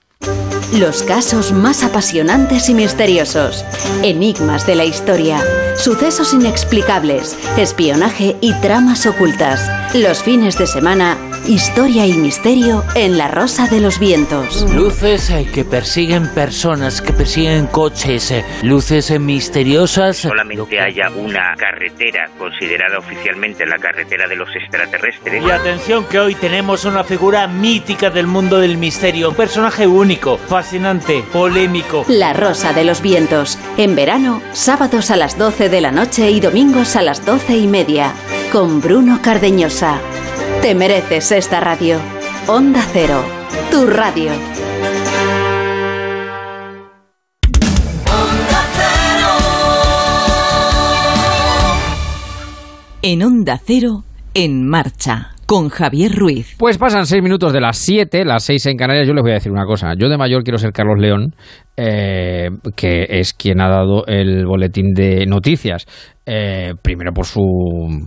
Speaker 23: Los casos más apasionantes y misteriosos, enigmas de la historia, sucesos inexplicables, espionaje y tramas ocultas. Los fines de semana, historia y misterio en La Rosa de los Vientos.
Speaker 24: Luces eh, que persiguen personas, que persiguen coches, eh, luces eh, misteriosas.
Speaker 25: Solamente haya una carretera considerada oficialmente la carretera de los extraterrestres.
Speaker 24: Y atención que hoy tenemos una figura mítica del mundo del misterio, un personaje único, fascinante, polémico.
Speaker 23: La Rosa de los Vientos. En verano, sábados a las 12 de la noche y domingos a las 12 y media. Con Bruno Cardeñosa. Te mereces esta radio. Onda Cero. Tu radio.
Speaker 1: En Onda Cero, en marcha, con Javier Ruiz.
Speaker 2: Pues pasan seis minutos de las siete, las seis en Canarias. Yo les voy a decir una cosa. Yo de mayor quiero ser Carlos León, eh, que es quien ha dado el boletín de noticias. Eh, primero por su,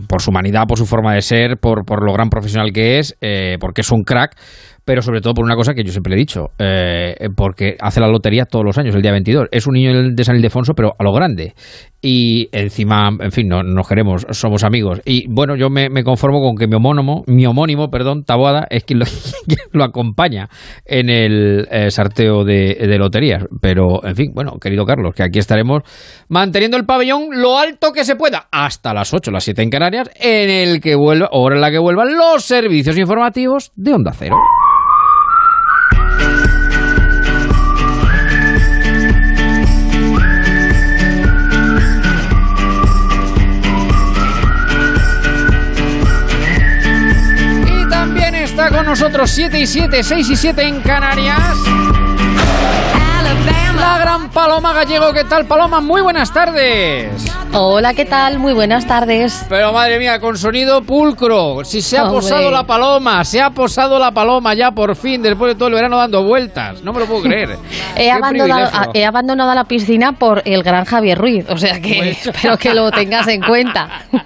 Speaker 2: por su humanidad, por su forma de ser, por, por lo gran profesional que es, eh, porque es un crack pero sobre todo por una cosa que yo siempre he dicho, eh, porque hace la lotería todos los años, el día 22. Es un niño de San Ildefonso, pero a lo grande. Y encima, en fin, no nos queremos, somos amigos. Y bueno, yo me, conformo con que mi homónimo, mi homónimo, perdón, Taboada, es quien lo, (laughs) acompaña en el eh, sorteo de, de loterías. Pero, en fin, bueno, querido Carlos, que aquí estaremos manteniendo el pabellón lo alto que se pueda, hasta las 8, las 7 en Canarias, en el que vuelva, hora en la que vuelvan los servicios informativos de Onda Cero. Nosotros 7 y 7, 6 y 7 en Canarias. La gran Paloma Gallego, ¿qué tal Paloma? Muy buenas tardes.
Speaker 26: Hola, ¿qué tal? Muy buenas tardes.
Speaker 2: Pero madre mía, con sonido pulcro. Si se ha
Speaker 26: Hombre.
Speaker 2: posado la paloma, se ha posado la paloma ya por fin, después de todo el verano dando vueltas. No me lo puedo creer. (laughs)
Speaker 26: He abandonado,
Speaker 2: privilegio.
Speaker 26: he abandonado la piscina por el gran Javier Ruiz, o sea que espero que lo tengas en cuenta. (laughs)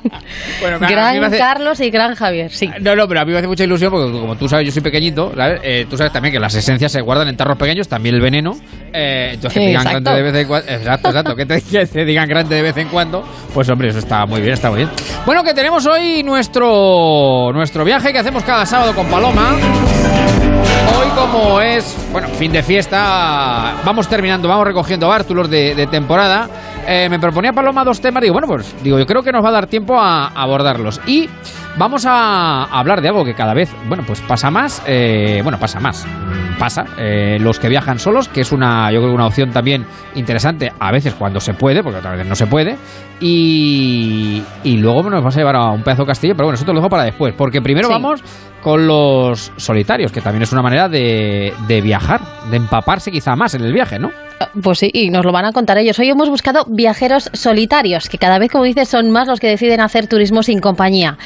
Speaker 2: Bueno,
Speaker 26: gran
Speaker 2: hace-
Speaker 26: Carlos y gran Javier, sí.
Speaker 2: No, no, pero a mí me hace mucha ilusión porque como tú sabes, yo soy pequeñito, ¿sabes? Eh, tú sabes también que las esencias se guardan en tarros pequeños, también el veneno. Eh, entonces te digan
Speaker 26: Exacto.
Speaker 2: grande de vez en cuando. Exacto, exacto. Que te, (laughs) que te digan grande de vez en cuando. Pues hombre, eso está muy bien, está muy bien. Bueno, que tenemos hoy nuestro, nuestro viaje que hacemos cada sábado con Paloma. Hoy como es, bueno, fin de fiesta, vamos terminando, vamos recogiendo bártulos de, de temporada. Eh, me proponía Paloma dos temas, digo, bueno, pues digo, yo creo que nos va a dar tiempo a, a abordarlos. Y vamos a hablar de algo que cada vez, bueno, pues pasa más, eh, bueno, pasa más, pasa, eh, los que viajan solos, que es una, yo creo una opción también interesante, a veces cuando se puede, porque otras veces no se puede. Y, y luego nos vas a llevar a un pedazo de castillo, pero bueno, eso te lo dejo para después, porque primero
Speaker 26: Sí.
Speaker 2: vamos con los solitarios, que también es una manera de, de viajar, de empaparse quizá más en el viaje, ¿no?
Speaker 26: Pues sí, y nos lo van a contar ellos. Hoy hemos buscado viajeros solitarios, que cada vez, como dices, son más los que deciden hacer turismo sin compañía.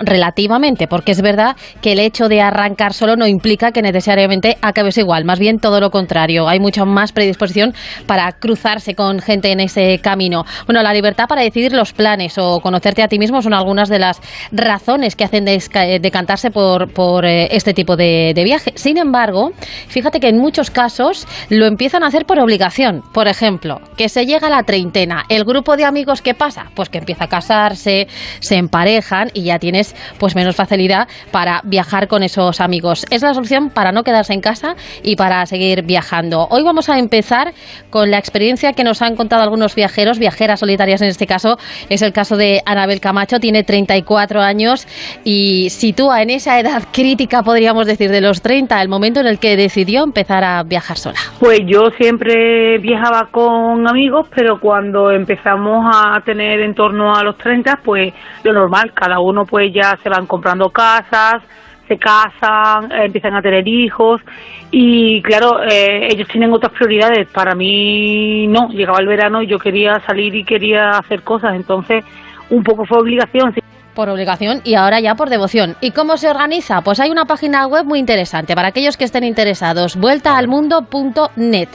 Speaker 26: Relativamente, porque es verdad que el hecho de arrancar solo no implica que necesariamente acabes igual, más bien todo lo contrario. Hay mucha más predisposición para cruzarse con gente en ese camino. Bueno, la libertad para decidir los planes o conocerte a ti mismo son algunas de las razones que hacen desca- decantarse por, por eh, este tipo de, de viaje. Sin embargo, fíjate que en muchos casos lo empiezan a hacer por obligación. Por ejemplo, que se llega a la treintena, el grupo de amigos que pasa, pues que empieza a casarse, se emparejan y ya tienes pues menos facilidad para viajar con esos amigos. Es la solución para no quedarse en casa y para seguir viajando. Hoy vamos a empezar con la experiencia que nos han contado algunos viajeros, viajeras solitarias en este caso. Es el caso de Anabel Camacho, tiene 34 años y sitúa en esa edad crítica, podríamos decir, de los 30, el momento en el que decidió empezar a viajar sola.
Speaker 27: Pues yo siempre
Speaker 28: viajaba con amigos, pero cuando empezamos a tener en torno a los 30, pues lo normal, cada uno pues ya se van comprando casas, se casan, empiezan a tener hijos y claro, eh, ellos tienen otras prioridades. Para mí no, llegaba el verano y yo quería salir y quería hacer cosas, entonces un poco fue obligación.
Speaker 26: Por obligación y ahora ya por devoción. ¿Y cómo se organiza? Pues hay una página web muy interesante para aquellos que estén interesados, vueltaalmundo.net.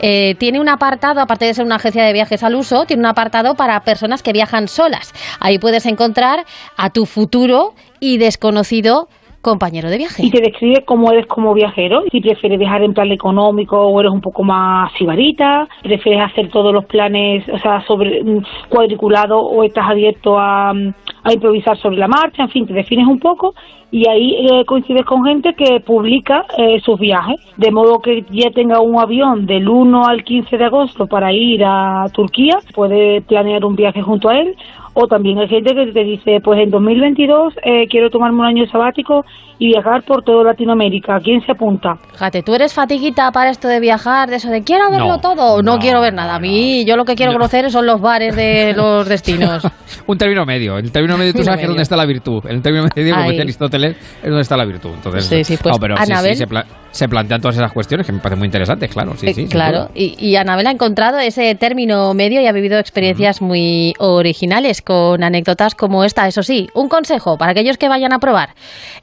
Speaker 26: Eh, tiene un apartado, aparte de ser una agencia de viajes al uso, tiene un apartado para personas que viajan solas. Ahí puedes encontrar a tu futuro y desconocido compañero de viaje.
Speaker 28: Y te describe cómo eres como viajero, si prefieres viajar en plan económico o eres un poco más sibarita, prefieres hacer todos los planes, o sea, sobre un cuadriculado o estás abierto a, a improvisar sobre la marcha, en fin, te defines un poco y ahí eh, coincides con gente que publica eh, sus viajes, de modo que ya tenga un avión del 1 al 15 de agosto para ir a Turquía, puede planear un viaje junto a él o también hay gente que te dice, pues en 2022 eh, quiero tomarme un año sabático y viajar por toda Latinoamérica. ¿Quién se apunta?
Speaker 26: Fíjate, ¿tú eres fatiguita para esto de viajar, de eso de quiero verlo
Speaker 2: No,
Speaker 26: todo? No,
Speaker 2: no,
Speaker 26: quiero ver nada. A mí, yo lo que quiero conocer son los bares de (laughs) los destinos. (laughs)
Speaker 2: Un término medio. En el término medio tú sabes que es donde está la virtud. En el término medio, como decía Aristóteles, es donde está la virtud. Entonces,
Speaker 26: Sí, sí, pues,
Speaker 2: no, pero sí, sí,
Speaker 26: Anabel-
Speaker 2: se, pla- se plantean todas esas cuestiones que me parecen muy interesantes, claro. Sí,
Speaker 26: Eh,
Speaker 2: sí,
Speaker 26: claro, y, y Anabel ha encontrado ese término medio y ha vivido experiencias muy originales con anécdotas como esta. Eso sí, un consejo para aquellos que vayan a probar: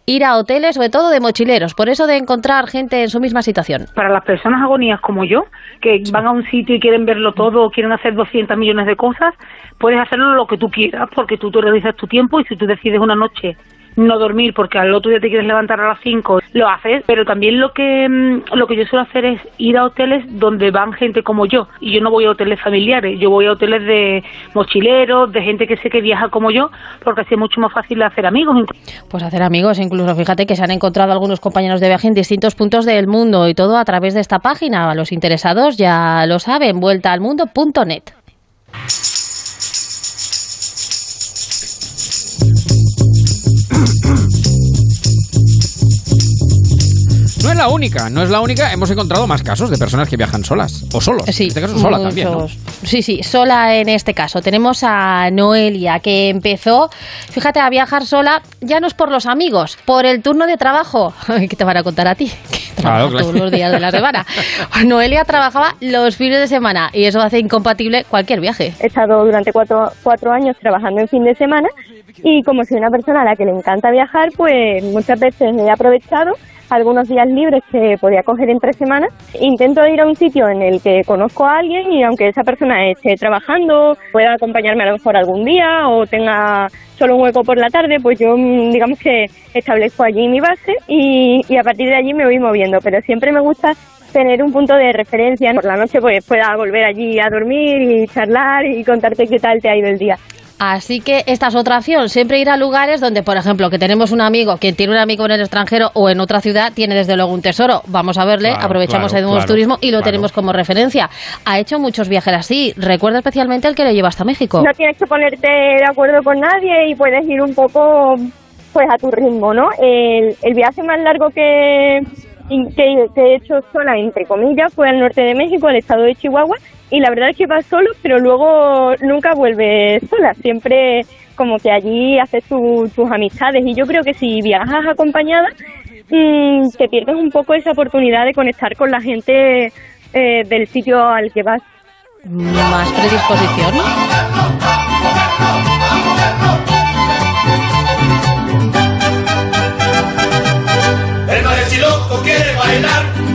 Speaker 26: ir a hoteles, sobre todo de mochileros, por eso de encontrar gente en su misma situación.
Speaker 28: Para las personas agonías como yo, que van a un sitio y quieren verlo todo o quieren hacer 200 millones de cosas, puedes hacerlo lo que tú quieras, porque tú te realizas tu tiempo y si tú decides una noche no dormir porque al otro día te quieres levantar a las 5, lo haces, pero también lo que mm, lo que yo suelo hacer es ir a hoteles donde van gente como yo, y yo no voy a hoteles familiares, yo voy a hoteles de mochileros, de gente que sé que viaja como yo, porque así es mucho más fácil hacer amigos.
Speaker 26: Pues hacer amigos, incluso fíjate que se han encontrado algunos compañeros de viaje en distintos puntos del mundo y todo a través de esta página. Los interesados ya lo saben, vueltaalmundo.net.
Speaker 2: No es la única, no es la única. Hemos encontrado más casos de personas que viajan solas o solos.
Speaker 26: Sí,
Speaker 2: en este caso sola
Speaker 26: muchos.
Speaker 2: también, ¿no?
Speaker 26: Sí, sí, sola en este caso. Tenemos a Noelia que empezó, fíjate, a viajar sola, ya no es por los amigos, por el turno de trabajo. (laughs) ¿Qué te van a contar a ti? (laughs) Que
Speaker 2: Claro,
Speaker 26: todos los días de la semana. (laughs) Noelia trabajaba los fines de semana y eso hace incompatible cualquier viaje.
Speaker 29: He estado durante cuatro, cuatro años trabajando en fin de semana y como soy una persona a la que le encanta viajar, pues muchas veces he aprovechado algunos días libres que podía coger entre semanas. Intento ir a un sitio en el que conozco a alguien y aunque esa persona esté trabajando, pueda acompañarme a lo mejor algún día o tenga solo un hueco por la tarde, pues yo mm, digamos que establezco allí mi base y, y a partir de allí me voy moviendo. Pero siempre me gusta tener un punto de referencia. Por la noche pues pueda volver allí a dormir y charlar y contarte qué tal te ha ido el día.
Speaker 26: Así que esta es otra opción, siempre ir a lugares donde, por ejemplo, que tenemos un amigo, que tiene un amigo en el extranjero o en otra ciudad, tiene desde luego un tesoro. Vamos a verle,
Speaker 2: Claro,
Speaker 26: aprovechamos
Speaker 2: claro,
Speaker 26: el
Speaker 2: claro,
Speaker 26: turismo y lo
Speaker 2: claro.
Speaker 26: tenemos como referencia. Ha hecho muchos viajes así. Recuerda especialmente el que le lleva hasta México.
Speaker 29: No tienes que ponerte de acuerdo con nadie y puedes ir un poco pues a tu ritmo, ¿no? El, el viaje más largo que, que, que he hecho sola, entre comillas, fue al norte de México, al estado de Chihuahua, y la verdad es que vas solo, pero luego nunca vuelves sola, siempre como que allí haces tu- tus amistades, y yo creo que si viajas acompañada, mm, te pierdes un poco esa oportunidad de conectar con la gente eh, del sitio al que vas.
Speaker 26: Más predisposición.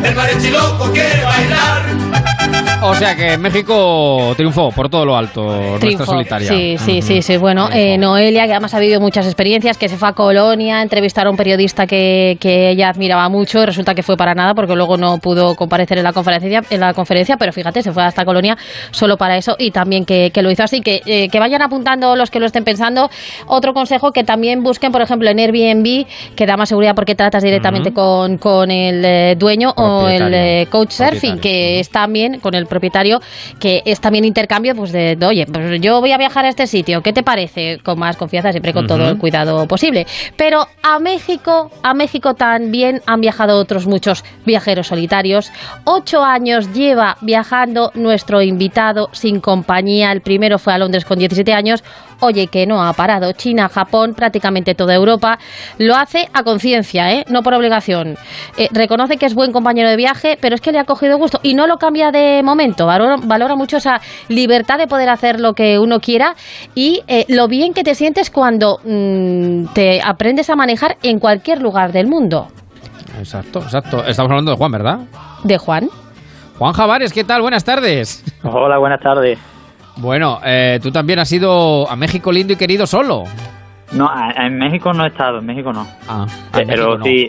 Speaker 30: El mariachi loco quiere bailar.
Speaker 2: O sea que México triunfó por todo lo alto nuestra
Speaker 26: Triunfo.
Speaker 2: solitaria.
Speaker 26: Sí, sí, sí, sí. Bueno, eh, Noelia, que además ha vivido muchas experiencias, que se fue a Colonia a entrevistar a un periodista que, que ella admiraba mucho y resulta que fue para nada porque luego no pudo comparecer en la conferencia, en la conferencia pero fíjate, se fue hasta Colonia solo para eso y también que, que lo hizo así. Que, eh, que vayan apuntando los que lo estén pensando. Otro consejo, que también busquen, por ejemplo, en Airbnb, que da más seguridad porque tratas directamente con, con el eh, dueño o el eh, coach surfing, que es también con el propietario, que es también intercambio, pues de, de, oye, pues yo voy a viajar a este sitio, ¿qué te parece? Con más confianza, siempre con todo el cuidado posible. Pero a México, a México también han viajado otros muchos viajeros solitarios. Ocho años lleva viajando nuestro invitado sin compañía. El primero fue a Londres con 17 años. Oye, que no ha parado. China, Japón, prácticamente toda Europa. Lo hace a conciencia, ¿eh? no por obligación. Eh, reconoce que es buen compañero de viaje, pero es que le ha cogido gusto y no lo cambia de momento. Valora, valora mucho esa libertad de poder hacer lo que uno quiera y eh, lo bien que te sientes cuando mm, te aprendes a manejar en cualquier lugar del mundo.
Speaker 2: Exacto, exacto. Estamos hablando de Juan, ¿verdad?
Speaker 26: ¿De Juan?
Speaker 2: Juan Javares, ¿qué tal? Buenas tardes.
Speaker 29: Hola, buenas tardes.
Speaker 2: Bueno, eh, tú también has ido a México lindo y querido solo.
Speaker 29: No, en México no he estado, en México no.
Speaker 2: Ah,
Speaker 29: pero
Speaker 2: México no.
Speaker 29: sí,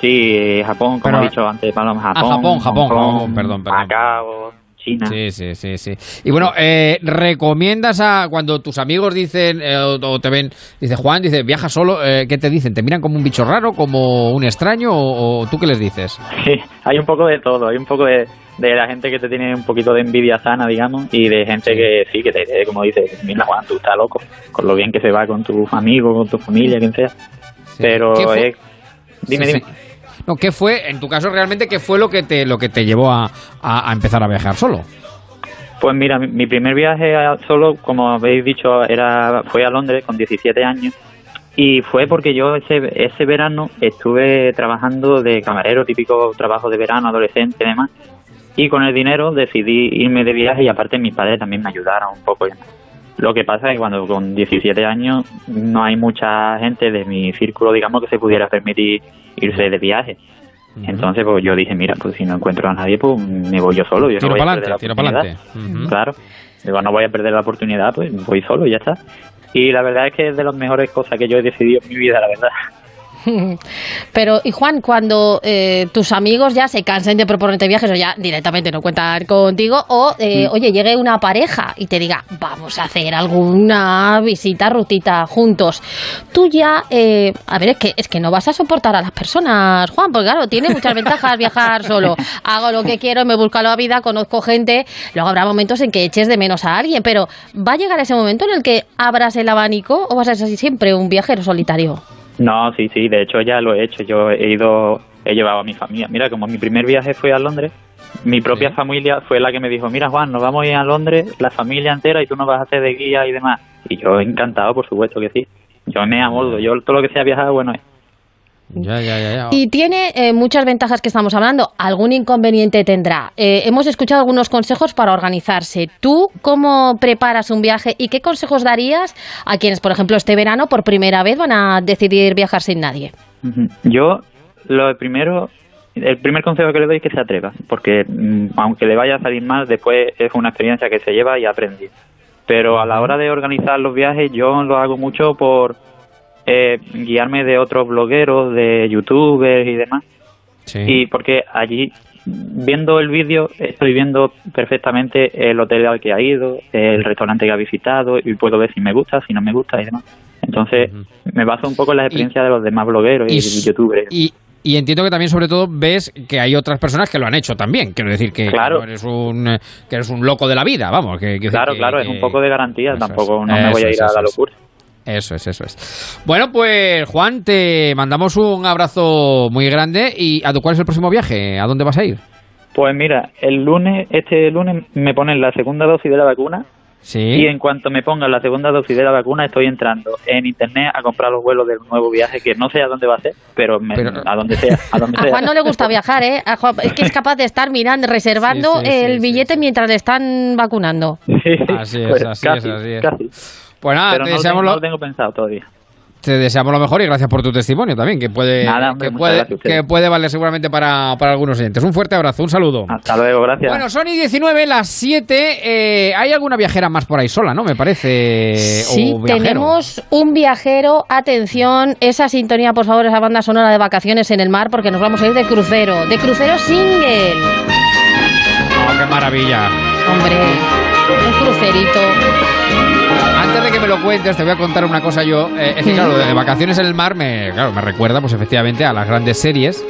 Speaker 29: sí, Japón, como
Speaker 2: Pero-
Speaker 29: he dicho antes, Paloma,
Speaker 2: Ah,
Speaker 29: Japón,
Speaker 2: Japón, Japón, Japón, perdón, perdón.
Speaker 29: Macao, China.
Speaker 2: Sí, sí, sí, sí. Y bueno, eh, ¿recomiendas a cuando tus amigos dicen eh, o, o te ven, dice Juan, dice, viaja solo, eh, ¿qué te dicen? ¿Te miran como un bicho raro, como un extraño o, o tú qué les dices?
Speaker 29: Sí, (laughs) hay un poco de todo, hay un poco de, de la gente que te tiene un poquito de envidia sana, digamos, y de gente que sí, que te como dice, mira Juan, tú estás loco, con lo bien que se va con tus amigos, con tu familia, quien sea. Pero. Dime,
Speaker 2: Sí,
Speaker 29: dime.
Speaker 2: sí. No, ¿qué fue, en tu caso realmente, qué fue lo que te, lo que te llevó a, a- a empezar a viajar solo?
Speaker 29: Pues mira, mi, mi primer viaje a- solo, como habéis dicho, era fue a Londres con 17 años y fue porque yo ese, ese verano estuve trabajando de camarero, típico trabajo de verano, adolescente y demás, y con el dinero decidí irme de viaje y aparte mis padres también me ayudaron un poco. Lo que pasa es que cuando con 17 años no hay mucha gente de mi círculo, digamos, que se pudiera permitir irse de viaje. Entonces, pues yo dije, mira, pues si no encuentro a nadie, pues me voy yo solo. Yo
Speaker 2: Tiro
Speaker 29: no voy a
Speaker 2: pa'lante,
Speaker 29: perder la
Speaker 2: tiro pa'lante. Ujú.
Speaker 29: Claro. Digo, no voy a perder la oportunidad, pues voy solo y ya está. Y la verdad es que es de las mejores cosas que yo he decidido en mi vida, la verdad. (laughs)
Speaker 26: Pero, y Juan, cuando eh, tus amigos ya se cansen de proponerte viajes o ya directamente no cuentan contigo, o eh,
Speaker 29: Mm.
Speaker 26: oye, llegue una pareja y te diga, vamos a hacer alguna visita, rutita juntos, tú ya, eh, a ver, es que, es que no vas a soportar a las personas, Juan, porque claro, tiene muchas ventajas (laughs) viajar solo. Hago lo que quiero, me busco la vida, conozco gente, luego habrá momentos en que eches de menos a alguien, pero ¿va a llegar ese momento en el que abras el abanico o vas a ser siempre un viajero solitario?
Speaker 29: No, sí, sí, de hecho ya lo he hecho. Yo he ido, he llevado a mi familia. Mira, como mi primer viaje fue a Londres, mi propia familia fue la que me dijo, mira Juan, nos vamos a ir a Londres, la familia entera, y tú nos vas a hacer de guía y demás. Y yo encantado, por supuesto que sí. Yo me amoldo, yo todo lo que sea viajar, bueno es.
Speaker 2: Ya, ya, ya. ya.
Speaker 26: Y tiene eh, muchas ventajas que estamos hablando. Algún inconveniente tendrá. Eh, hemos escuchado algunos consejos para organizarse. ¿Tú cómo preparas un viaje y qué consejos darías a quienes, por ejemplo, este verano por primera vez van a decidir viajar sin nadie?
Speaker 29: Yo, lo primero, el primer consejo que le doy es que se atreva, porque mm, aunque le vaya a salir mal, después es una experiencia que se lleva y aprende. Pero a la hora de organizar los viajes, yo lo hago mucho por eh, guiarme de otros blogueros, de youtubers y demás. Y porque allí, viendo el vídeo, estoy viendo perfectamente el hotel al que ha ido, el restaurante que ha visitado y puedo ver si me gusta, si no me gusta y demás. Entonces, me baso un poco en la experiencia de los demás blogueros y, youtubers.
Speaker 2: Y, y entiendo que también, sobre todo, ves que hay otras personas que lo han hecho también. Quiero decir que,
Speaker 29: Claro.
Speaker 2: no eres un, eh, que eres un loco de la vida, vamos. Que, que-
Speaker 29: Claro,
Speaker 2: que-
Speaker 29: claro, es un poco de garantía, tampoco
Speaker 2: es.
Speaker 29: no me voy a ir
Speaker 2: es,
Speaker 29: a la locura.
Speaker 2: Eso es, eso es. Bueno, pues Juan, te mandamos un abrazo muy grande. ¿Y a tu cuál es el próximo viaje? ¿A dónde vas a ir?
Speaker 29: Pues mira, el lunes, este lunes me ponen la segunda dosis de la vacuna
Speaker 2: Sí.
Speaker 29: y en cuanto me pongan la segunda dosis de la vacuna estoy entrando en internet a comprar los vuelos del nuevo viaje que no sé a dónde va a ser, pero, me- a donde sea, a donde
Speaker 26: A
Speaker 29: sea.
Speaker 26: Juan no le gusta (laughs) viajar, ¿eh? A Juan- es que es capaz de estar mirando, reservando
Speaker 2: Sí, sí, sí,
Speaker 26: el billete mientras le están vacunando.
Speaker 2: Así es,
Speaker 29: Pues
Speaker 2: así
Speaker 29: casi,
Speaker 2: es, así es.
Speaker 29: casi.
Speaker 2: Pues nada,
Speaker 29: Pero
Speaker 2: te,
Speaker 29: no lo, tengo,
Speaker 2: lo,
Speaker 29: no lo tengo pensado todavía.
Speaker 2: te deseamos lo mejor y gracias por tu testimonio también, que puede,
Speaker 29: Nada, hombre,
Speaker 2: que puede, que puede valer seguramente para, para algunos oyentes. Un fuerte abrazo, un saludo.
Speaker 29: Hasta luego, gracias.
Speaker 2: Bueno, Sony 19, las 7. eh, ¿Hay alguna viajera más por ahí sola, no? Me parece.
Speaker 26: Sí,
Speaker 2: o
Speaker 26: tenemos un viajero. Atención, esa sintonía, por favor, esa banda sonora de vacaciones en el mar, porque nos vamos a ir de crucero. De crucero single.
Speaker 2: Oh, qué maravilla.
Speaker 26: Hombre, un crucerito.
Speaker 2: Que me lo cuentes, te voy a contar una cosa yo. Eh, es que, claro, de vacaciones en el mar me, claro, me recuerda, pues efectivamente, a las grandes series.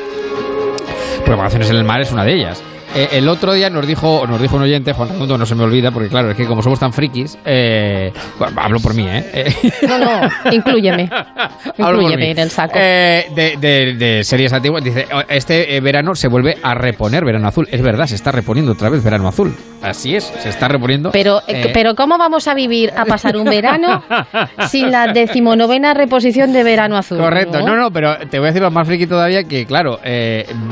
Speaker 2: Pues vacaciones en el mar es una de ellas. Eh, el otro día nos dijo, nos dijo un oyente, Juan Raimundo, no se me olvida, porque claro, es que como somos tan frikis, eh, bueno, hablo por mí, ¿eh?
Speaker 26: No, no, inclúyeme. (laughs) inclúyeme en el saco.
Speaker 2: Eh, de, de- de series antiguas, dice, "Oh, este verano se vuelve a reponer Verano Azul. Es verdad, se está reponiendo otra vez Verano Azul. Así es, se está reponiendo.
Speaker 26: Pero, pero ¿cómo vamos a vivir, a pasar un verano (laughs) sin la decimonovena reposición de Verano Azul?
Speaker 2: Correcto, no, no, pero te voy a decir lo más friki todavía que, claro,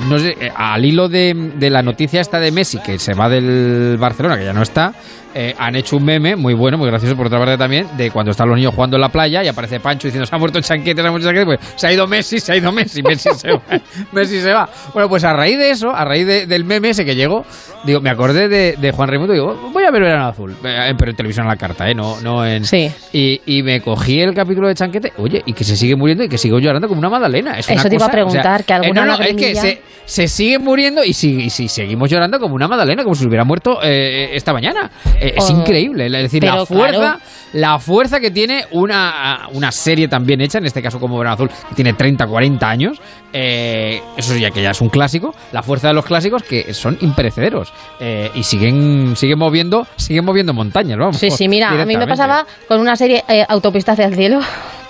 Speaker 2: no sé, al hilo de, de la noticia esta de Messi, que se va del Barcelona, que ya no está, eh, han hecho un meme muy bueno, muy gracioso por otra parte también, de cuando están los niños jugando en la playa y aparece Pancho diciendo se ha muerto el chanquete, se ha muerto el chanquete, pues se ha ido Messi, se ha ido Messi, Messi se va, (laughs) Messi se va. Bueno, pues a raíz de eso, a raíz de- del meme ese que llegó, digo, me acordé de, de Juan Raimundo y digo, voy a ver Verano Azul, Eh, pero en televisión a la carta, ¿eh? No, no en...
Speaker 26: Sí.
Speaker 2: Y, y me cogí el capítulo de Chanquete, oye, y que se sigue muriendo y que sigo llorando como una magdalena. Es una
Speaker 26: Eso te iba a
Speaker 2: cosa, o sea,
Speaker 26: preguntar, que alguna
Speaker 2: eh, no, no, es que se, se sigue muriendo y si, y si seguimos llorando como una magdalena, como si hubiera muerto eh, esta mañana. Eh, es
Speaker 26: Oh,
Speaker 2: increíble, es decir, la fuerza,
Speaker 26: claro.
Speaker 2: la fuerza que tiene una, una serie tan bien hecha, en este caso como Verano Azul, que tiene 30, 40 años, eh, eso ya que ya es un clásico, la fuerza de los clásicos que son imperecederos eh, y siguen, siguen moviendo, siguen moviendo montañas, vamos.
Speaker 26: Sí, sí, mira, a mí me pasaba con una serie eh, Autopista hacia el cielo,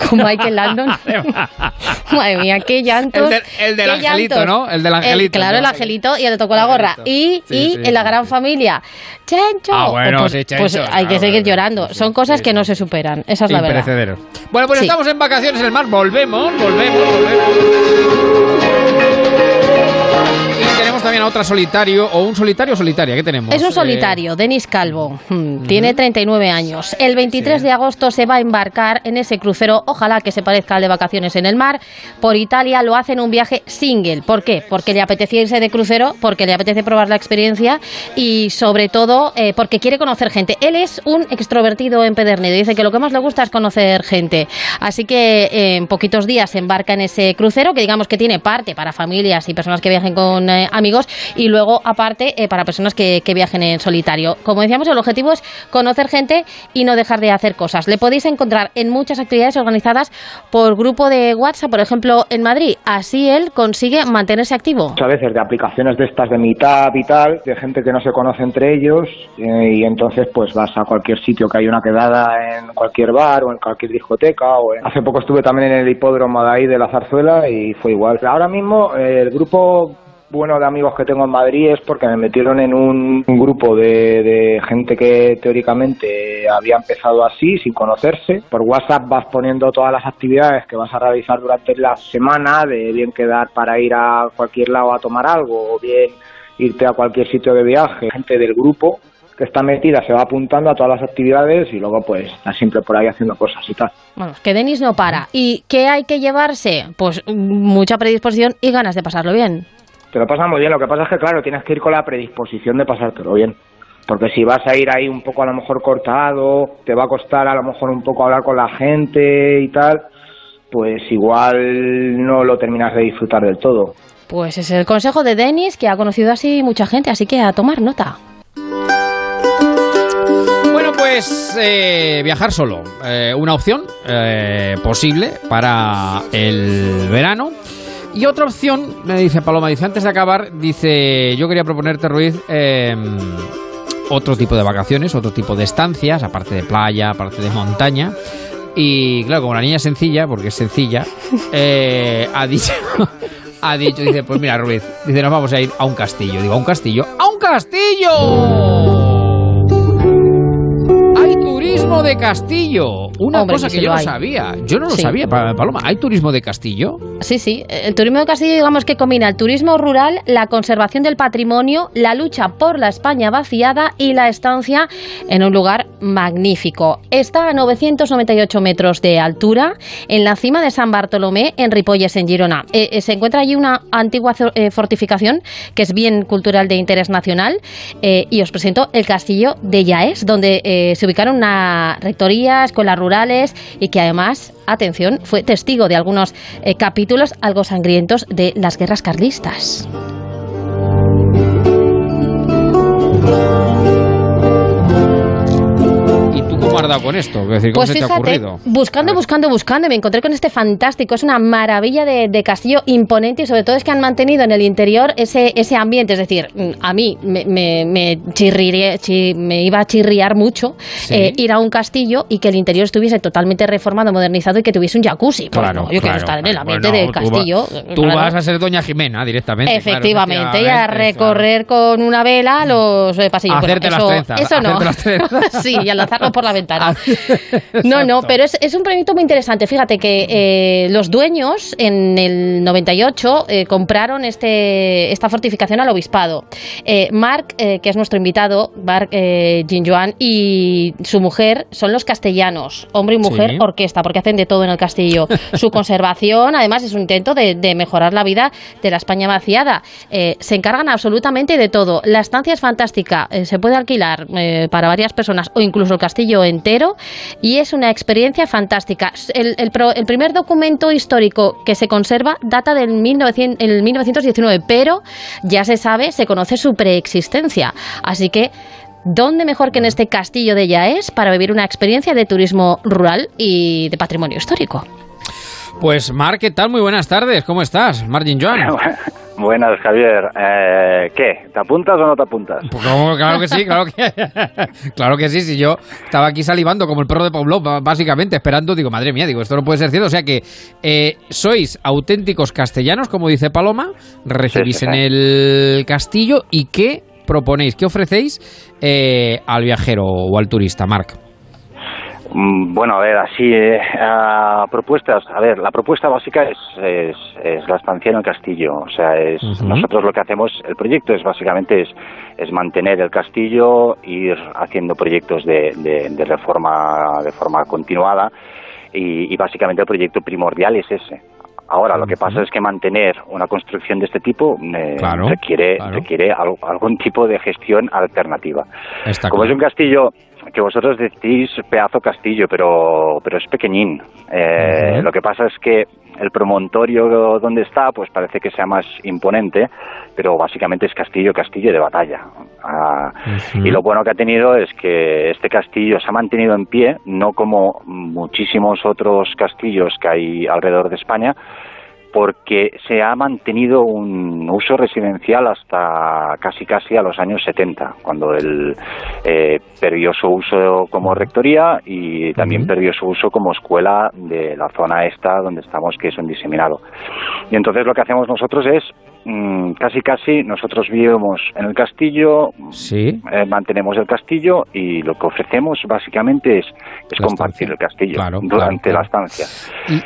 Speaker 26: con Michael Landon. (laughs) Madre mía, qué llantos.
Speaker 2: El del- el angelito,
Speaker 26: llantos.
Speaker 2: ¿no? El del angelito,
Speaker 26: claro,
Speaker 2: ¿no?
Speaker 26: el angelito y le tocó la gorra. Y,
Speaker 2: Sí,
Speaker 26: y
Speaker 2: sí,
Speaker 26: en la gran familia, Chencho.
Speaker 2: Ah, bueno,
Speaker 26: pues,
Speaker 2: sí, Chencho,
Speaker 26: pues hay
Speaker 2: claro,
Speaker 26: que seguir
Speaker 2: claro,
Speaker 26: llorando. Son cosas que no se superan, esa es la verdad.
Speaker 2: Bueno, pues estamos en vacaciones en el mar. Volvemos, volvemos, volvemos. También a otra solitario, o un solitario o solitaria. ¿Qué tenemos?
Speaker 26: Es un
Speaker 2: Eh,
Speaker 26: solitario, Denis Calvo. Hmm, Tiene 39 años. El 23 de agosto se va a embarcar en ese crucero, ojalá que se parezca al de vacaciones en el mar, por Italia. Lo hace en un viaje single. ¿Por qué? Porque le apetecía irse de crucero, porque le apetece probar la experiencia y sobre todo eh, porque quiere conocer gente. Él es un extrovertido empedernido. Dice que lo que más le gusta es conocer gente. Así que eh, en poquitos días se embarca en ese crucero, que digamos que tiene parte para familias y personas que viajen con eh, y luego aparte eh, para personas que, viajen en solitario. Como decíamos, el objetivo es conocer gente y no dejar de hacer cosas. Le podéis encontrar en muchas actividades organizadas por grupo de WhatsApp, por ejemplo, en Madrid. Así él consigue mantenerse activo.
Speaker 31: a veces de aplicaciones de estas de mitad y tal, de gente que no se conoce entre ellos eh, y entonces pues vas a cualquier sitio que hay una quedada en cualquier bar o en cualquier discoteca hace poco estuve también en el hipódromo de ahí de la Zarzuela y fue igual. Ahora mismo el grupo bueno de amigos que tengo en Madrid es porque me metieron en un, grupo de, de gente que teóricamente había empezado así, sin conocerse. Por WhatsApp vas poniendo todas las actividades que vas a realizar durante la semana, de bien quedar para ir a cualquier lado a tomar algo o bien irte a cualquier sitio de viaje. Gente del grupo que está metida se va apuntando a todas las actividades y luego pues está siempre por ahí haciendo cosas y tal.
Speaker 26: Bueno, que Denis no para. ¿Y qué hay que llevarse? Pues mm, mucha predisposición y ganas de pasarlo bien.
Speaker 31: Te lo pasas muy bien, lo que pasa es que claro, tienes que ir con la predisposición de pasártelo bien. Porque si vas a ir ahí un poco a lo mejor cortado, te va a costar a lo mejor un poco hablar con la gente y tal, pues igual no lo terminas de disfrutar del todo.
Speaker 26: Pues es el consejo de Denis, que ha conocido así mucha gente, así que a tomar nota.
Speaker 2: Bueno, pues eh, viajar solo. Eh, una opción eh, posible para el verano. Y otra opción, me dice Paloma, dice antes de acabar, dice, yo quería proponerte, Ruiz, eh, otro tipo de vacaciones, otro tipo de estancias, aparte de playa, aparte de montaña. Y claro, como la niña es sencilla, porque es sencilla, (laughs) eh, ha dicho, ha dicho, dice, pues mira, Ruiz, dice, nos vamos a ir a un castillo. Digo, ¿a un castillo? ¡A un castillo! Turismo de castillo. Una
Speaker 26: Hombre,
Speaker 2: cosa
Speaker 26: que
Speaker 2: yo no
Speaker 26: hay.
Speaker 2: sabía. Yo no lo
Speaker 26: Sí.
Speaker 2: sabía, Pa- Paloma. ¿Hay turismo de castillo?
Speaker 26: Sí, sí. El turismo de castillo, digamos que combina el turismo rural, la conservación del patrimonio, la lucha por la España vaciada y la estancia en un lugar magnífico. Está a 998 metros de altura, en la cima de San Bartolomé, en Ripolles, en Girona. Eh, eh, se encuentra allí una antigua eh, fortificación que es bien cultural de interés nacional. eh, y os presento el castillo de Yaes, donde se ubicaron una rectoría, escuelas rurales y que además, atención, fue testigo de algunos eh, capítulos algo sangrientos de las guerras carlistas.
Speaker 2: Tú cómo has has dado con esto? Es decir, ¿cómo
Speaker 26: Pues
Speaker 2: se te ha
Speaker 26: fíjate,
Speaker 2: ocurrido?
Speaker 26: buscando, buscando, buscando, me encontré con este fantástico, es una maravilla de, de castillo imponente y sobre todo es que han mantenido en el interior ese, ese ambiente, es decir, mm, a mí me, me, me, iba a chirriar mucho
Speaker 2: Sí.
Speaker 26: eh, ir a un castillo y que el interior estuviese totalmente reformado, modernizado y que tuviese un jacuzzi. Pues
Speaker 2: Claro,
Speaker 26: no, yo quiero estar en el ambiente
Speaker 2: Bueno,
Speaker 26: del
Speaker 2: tú va-
Speaker 26: castillo.
Speaker 2: Tú
Speaker 26: claro.
Speaker 2: vas a ser Doña Jimena directamente.
Speaker 26: Efectivamente, y a recorrer con una vela los eh, pasillos. Bueno,
Speaker 2: Hacerte las
Speaker 26: eso,
Speaker 2: trenzas,
Speaker 26: eso no.
Speaker 2: hacerte las trenzas. (laughs)
Speaker 26: sí, y a lanzarlo por la ventana. (laughs) No, no, pero es, es un proyecto muy interesante. Fíjate que eh, los dueños en el 98 eh, compraron este, esta fortificación al obispado. Eh, Marc, eh, que es nuestro invitado, Marc eh, Jinjuan, y su mujer son los castellanos, hombre y mujer,
Speaker 32: Sí.
Speaker 26: orquesta, porque hacen de todo en el castillo. (laughs) Su conservación, además, es un intento de, de mejorar la vida de la España vaciada. Se encargan absolutamente de todo. La estancia es fantástica, se puede alquilar para varias personas o incluso el castillo entero y es una experiencia fantástica. El, el pro- el primer documento histórico que se conserva data del 1900 el 1919, pero ya se sabe, se conoce su preexistencia. Así que ¿Dónde mejor que en este castillo de Yaes para vivir una experiencia de turismo rural y de patrimonio histórico?
Speaker 2: Pues Mar, ¿qué tal? Muy buenas tardes. ¿Cómo estás? Margin Joan. (laughs)
Speaker 32: Buenas, Javier. Eh, ¿Qué? ¿Te apuntas o no te apuntas?
Speaker 2: Pues claro que sí, claro que, (laughs) claro que sí. Si yo estaba aquí salivando como el perro de Pablo, básicamente esperando, digo, madre mía, digo, esto no puede ser cierto. O sea que eh, sois auténticos castellanos, como dice Paloma, recibís
Speaker 32: Sí, sí,
Speaker 2: en el castillo y qué proponéis, qué ofrecéis eh, al viajero o al turista, Marc.
Speaker 32: Mm, Bueno, a ver, así, eh, propuestas. A ver, la propuesta básica es, es, es la estancia en el castillo. O sea, es nosotros lo que hacemos, el proyecto es básicamente es, es mantener el castillo, ir haciendo proyectos de, de, de reforma de forma continuada y, y básicamente el proyecto primordial es ese. Ahora, lo que pasa es que mantener una construcción de este tipo eh,
Speaker 2: Claro,
Speaker 32: requiere,
Speaker 2: claro.
Speaker 32: requiere al- algún tipo de gestión alternativa.
Speaker 2: Está
Speaker 32: Como
Speaker 2: claro.
Speaker 32: es un castillo que vosotros decís pedazo castillo, pero, pero es pequeñín. Eh. Lo que pasa es que el promontorio donde está, pues parece que sea más imponente, pero básicamente es castillo, castillo de batalla. Ah. Y lo bueno que ha tenido es que este castillo se ha mantenido en pie, no como muchísimos otros castillos que hay alrededor de España, porque se ha mantenido un uso residencial hasta casi casi a los años 70, cuando él eh, perdió su uso como rectoría y también perdió su uso como escuela de la zona esta donde estamos, que es un diseminado. Y entonces lo que hacemos nosotros es mm, casi casi nosotros vivimos en el castillo,
Speaker 2: Sí.
Speaker 32: eh, mantenemos el castillo y lo que ofrecemos básicamente es, compartir el castillo
Speaker 2: Claro,
Speaker 32: durante
Speaker 2: claro,
Speaker 32: la estancia.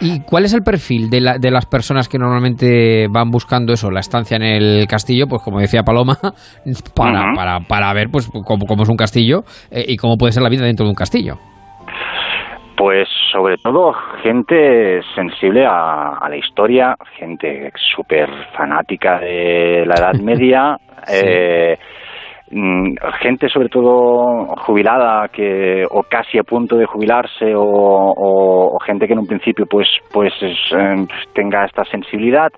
Speaker 2: ¿Y, y cuál es el perfil de, la- de las personas que normalmente van buscando eso, la estancia en el castillo? Pues como decía Paloma, (laughs) para, para, para ver pues cómo, cómo es un castillo eh, y cómo puede ser la vida dentro de un castillo.
Speaker 32: Pues sobre todo gente sensible a, a la historia, gente súper fanática de la Edad (laughs) Media, eh, mm, gente sobre todo jubilada que o casi a punto de jubilarse o, o- o gente que en un principio pues pues es, eh, tenga esta sensibilidad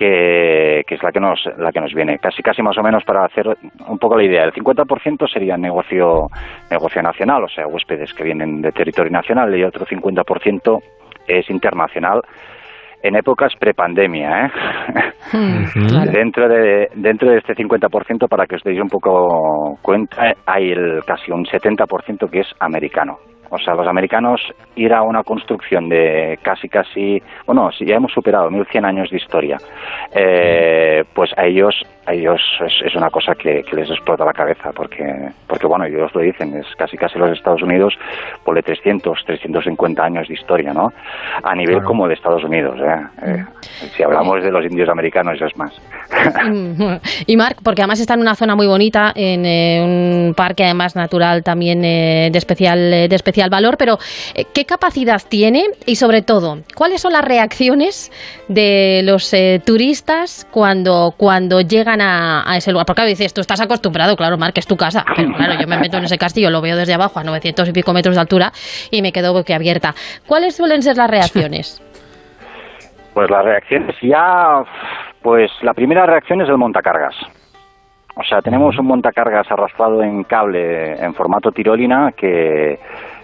Speaker 32: que, que es la que nos la que nos viene. Casi casi más o menos para hacer un poco la idea. El 50% sería negocio negocio nacional o sea huéspedes que vienen de territorio nacional y otro 50% es internacional en épocas prepandemia ¿eh? (laughs) dentro de dentro de este 50% para que os deis un poco cuenta hay el casi un 70% que es americano o sea, los americanos ir a una construcción de casi, casi, bueno, si ya hemos superado 1100 años de historia, eh, pues a ellos, a ellos es, es una cosa que, que les explota la cabeza, porque, porque bueno, ellos lo dicen, es casi, casi los Estados Unidos, por 300, 350 años de historia, ¿no? A nivel
Speaker 26: Claro.
Speaker 32: como de Estados Unidos, ¿eh? Eh, si hablamos de los indios americanos es más. (laughs)
Speaker 26: Y Marc, porque además está en una zona muy bonita, en eh, un parque además natural también eh, de especial de especial valor, pero ¿qué capacidad tiene y sobre todo cuáles son las reacciones de los eh, turistas cuando cuando llegan a, a ese lugar? Porque claro, dices, tú estás acostumbrado, claro, Marc, es tu casa, pero claro, yo me meto en ese castillo, lo veo desde abajo a 900 y pico metros de altura y me quedo boquiabierta. ¿Cuáles suelen ser las reacciones? (laughs)
Speaker 32: Pues las reacciones ya, pues la primera reacción es el montacargas. O sea, tenemos un montacargas arrastrado en cable en formato tirolina que,